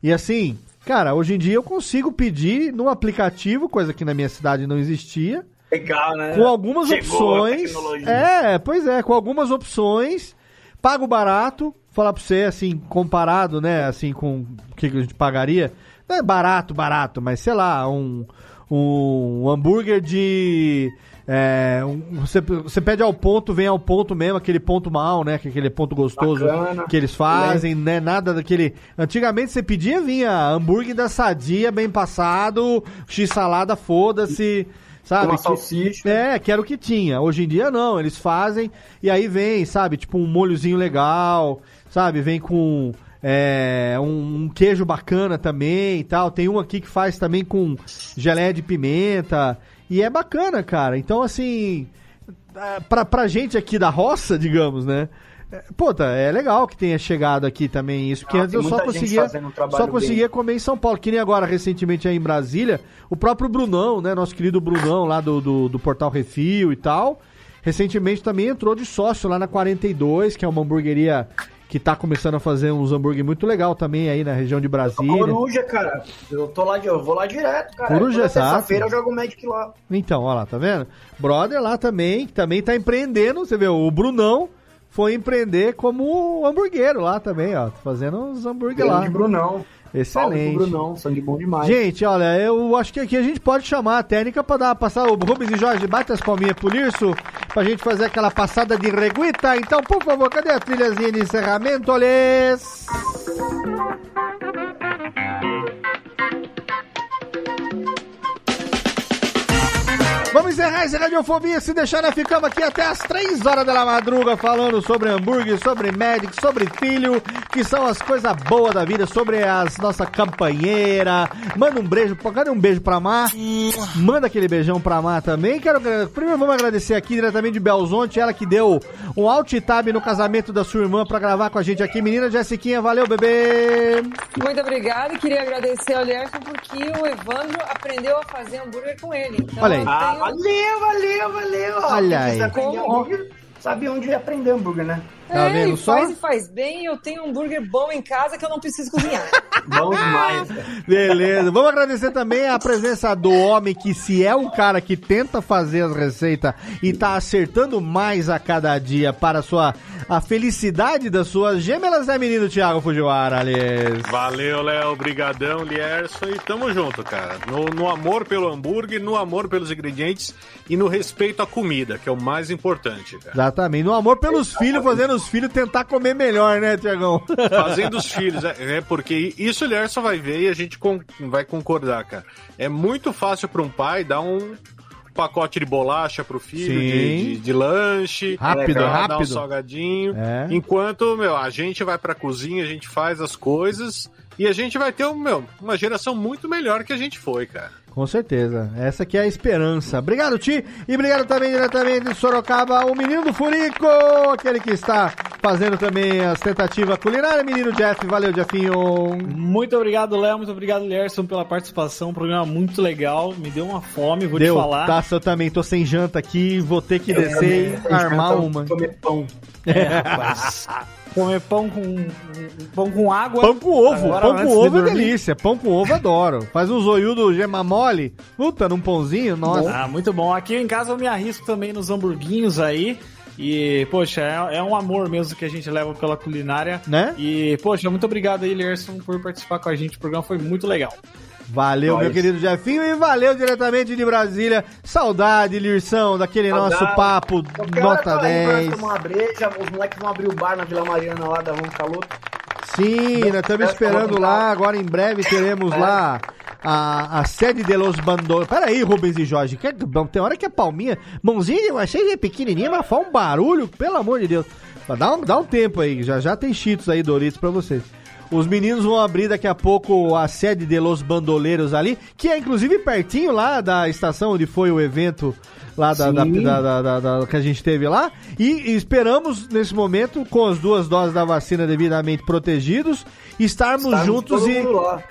E assim, cara, hoje em dia eu consigo pedir no aplicativo, coisa que na minha cidade não existia.
Legal, né?
Com algumas
Chegou
opções. É, pois é, com algumas opções. Pago barato. Falar pra você, assim, comparado, né, assim, com o que que a gente pagaria. Não é barato, barato, mas sei lá, um, um hambúrguer de. É, um- você, você pede ao ponto, vem ao ponto mesmo, aquele ponto mal, né? que Aquele ponto gostoso
Bacana.
que eles fazem, né? Nada daquele. Antigamente você pedia, vinha hambúrguer da sadia, bem passado, x-salada, foda-se. Sabe?
Uma
Que-
salsicha.
É, que era o que tinha. Hoje em dia não, eles fazem e aí vem, sabe, tipo um molhozinho legal, sabe? Vem com é, um, um queijo bacana também e tal. Tem um aqui que faz também com geleia de pimenta e é bacana, cara. Então, assim, é, pra, pra gente aqui da roça, digamos, né? é, Puta, é legal que tenha chegado aqui também isso, porque
Ah,
antes eu só conseguia,
um
só
bem.
conseguia comer em São Paulo, que nem agora, recentemente aí em Brasília, o próprio Brunão, né, nosso querido Brunão lá do, do, do Portal Refil e tal, recentemente também entrou de sócio lá na 42, que é uma hamburgueria que tá começando a fazer uns hambúrguer muito legal também aí na região de Brasília.
Coruja, cara. Eu tô lá, de- eu vou lá direto, cara.
Coruja, exato.
terça-feira eu jogo Magic lá.
Então, ó lá, tá vendo? Brother lá também, que também tá empreendendo, você vê, o Brunão foi empreender como hamburguero lá também, ó, fazendo uns hambúrguer lá.
Grande Brunão. Salve
Excelente.
pro Brunão, sangue bom demais.
Gente, olha, eu acho que aqui a gente pode chamar a técnica pra dar, passar o Rubens e Jorge, bate as palminhas pro Lirso, pra gente fazer aquela passada de reguita. Então, por favor, cadê a trilhazinha de encerramento, olhês? Vamos encerrar esse Radiofobia. Se deixar, nós ficamos aqui até as 3 horas da madruga falando sobre hambúrguer, sobre médico, sobre filho, que são as coisas boas da vida, sobre as nossa companheira. Manda um beijo, cadê um beijo pra Mar? Manda aquele beijão pra Mar também. Quero, primeiro vamos agradecer aqui diretamente de Belzonte, ela que deu um alt tab no casamento da sua irmã pra gravar com a gente aqui. Menina Jessiquinha, valeu, bebê!
Muito obrigada e queria agradecer ao Lerson porque o Evandro aprendeu a fazer hambúrguer com ele. Então,
Olha aí.
Ah, valeu, valeu, valeu.
Olha aí.
aprender
Como?
hambúrguer, sabe onde aprender hambúrguer, né?
Tá
é,
vendo
e
só?
faz e faz bem e eu tenho um hambúrguer bom em casa que eu não preciso cozinhar.
Bom demais.
Beleza. Vamos agradecer também a presença do homem que, se é um cara que tenta fazer as receitas e tá acertando mais a cada dia para a sua a felicidade das suas gemelas, é menino Thiago Fujiwara, aliás.
Valeu, Léo. Brigadão, Lierson. E tamo junto, cara. No, no amor pelo hambúrguer, no amor pelos ingredientes e no respeito à comida, que é o mais importante, cara.
Exatamente. No amor pelos filhos, fazendo os filhos tentar comer melhor, né, Tiagão?
Fazendo os filhos, é, é porque isso o Lierson vai ver e a gente con- vai concordar, cara. É muito fácil para um pai dar um pacote de bolacha pro filho, de, de- de lanche,
Rápido,
dar- dar um
rápido.
salgadinho.
É.
Enquanto, meu, a gente vai pra cozinha, a gente faz as coisas e a gente vai ter, um, meu, uma geração muito melhor que a gente foi, cara.
Com certeza. Essa aqui é a esperança. Obrigado, Ti. E obrigado também diretamente de Sorocaba, o menino do Furico, aquele que está fazendo também as tentativas culinárias. Menino Jeff, valeu, Jeffinho.
Muito obrigado, Léo. Muito obrigado, Lerson, pela participação. Um programa muito legal. Me deu uma fome, vou
Deu,
te falar.
tá, eu também tô sem janta aqui, vou ter que descer e armar uma.
Comer pão.
É, rapaz. Comer pão com, pão com água.
Pão com ovo,
Agora,
pão com
de
ovo é delícia, pão com ovo adoro. Faz um zoiudo do gema mole, puta, num pãozinho, nossa.
Ah, muito bom. Aqui em casa eu me arrisco também nos hamburguinhos aí. E, poxa, é, é um amor mesmo que a gente leva pela culinária.
Né?
E, poxa, muito obrigado aí, Lerson, por participar com a gente. O programa foi muito legal.
Valeu, meu
Nós.
querido Jefinho, e valeu diretamente de Brasília. Saudade, Lirsão, daquele
Saudade.
nosso papo nota
tá aí pra
10.
tomar uma breja, os moleques vão abrir o bar na Vila Mariana lá da Vamos Caloto.
Sim, nós estamos esperando lá, agora em breve teremos lá a, a sede de Los Bandos. Pera aí, Rubens e Jorge, que, bom, tem hora que a palminha, mãozinha, eu achei que é pequenininha, mas faz um barulho, pelo amor de Deus. Dá um, dá um tempo aí, já já tem cheetos aí, Doritos, pra vocês. Os meninos vão abrir daqui a pouco a sede de Los Bandoleiros ali, que é inclusive pertinho lá da estação onde foi o evento lá da, da, da- da- que a gente teve lá. E, esperamos, nesse momento, com as duas doses da vacina devidamente protegidos, estarmos
Estarmos
juntos e.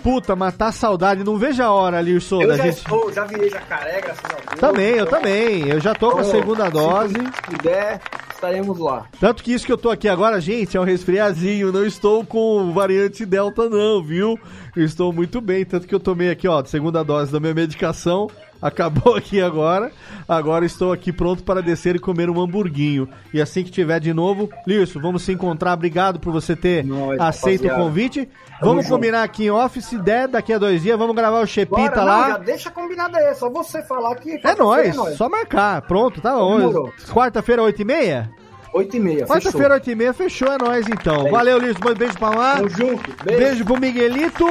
Puta, matar saudade. Não vejo a hora, Lirson,
Eu
da
já
gente.
estou, já virei jacaré, graças a Deus.
Também, eu também. Eu já tô com a segunda
se
dose.
puder, estaremos lá.
Tanto que isso que eu tô aqui agora, gente, é um resfriazinho. Não estou com variante Delta, não, viu? Eu estou muito bem. Tanto que eu tomei aqui, ó, segunda dose da minha medicação. Acabou aqui agora. Agora estou aqui pronto para descer e comer um hamburguinho. E assim que tiver de novo, Lilson, vamos se encontrar. Obrigado por você ter
Nós,
aceito
rapaziada.
o convite. Vamos combinar aqui em off, se der, daqui a dois dias, vamos gravar o Chepita
Bora, não,
lá.
já deixa combinado aí, é só você falar que...
É nóis, só marcar. Pronto, tá bom. Quarta-feira, 8h30?
8 e meia,
Quarta-feira, 8h30, fechou, é nóis então.
É.
Valeu, Lilson, um beijo pra lá.
Tamo junto,
Beijo.
beijo.
pro Miguelito.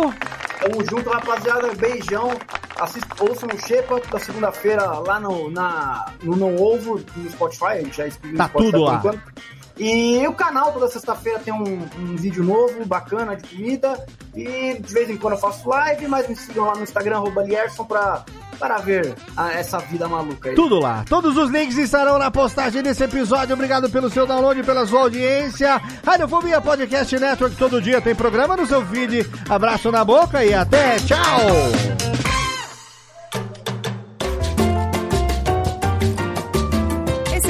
Tamo junto, rapaziada. Beijão. Assista, ouçam o Shepa da segunda-feira lá no, na, no Não Ovo, no Spotify. A gente já explica
Tá
no Spotify
tudo lá.
enquanto. E o canal, toda sexta-feira, tem um, um vídeo novo, bacana, de comida. E de vez em quando eu faço live, mas me sigam lá no Instagram, arroba Lierson, pra, para ver a- essa vida maluca aí.
Tudo lá. Todos os links estarão na postagem desse episódio. Obrigado pelo seu download, pela sua audiência. Radiofobia Podcast Network todo dia tem programa no seu feed. Abraço na boca e até tchau!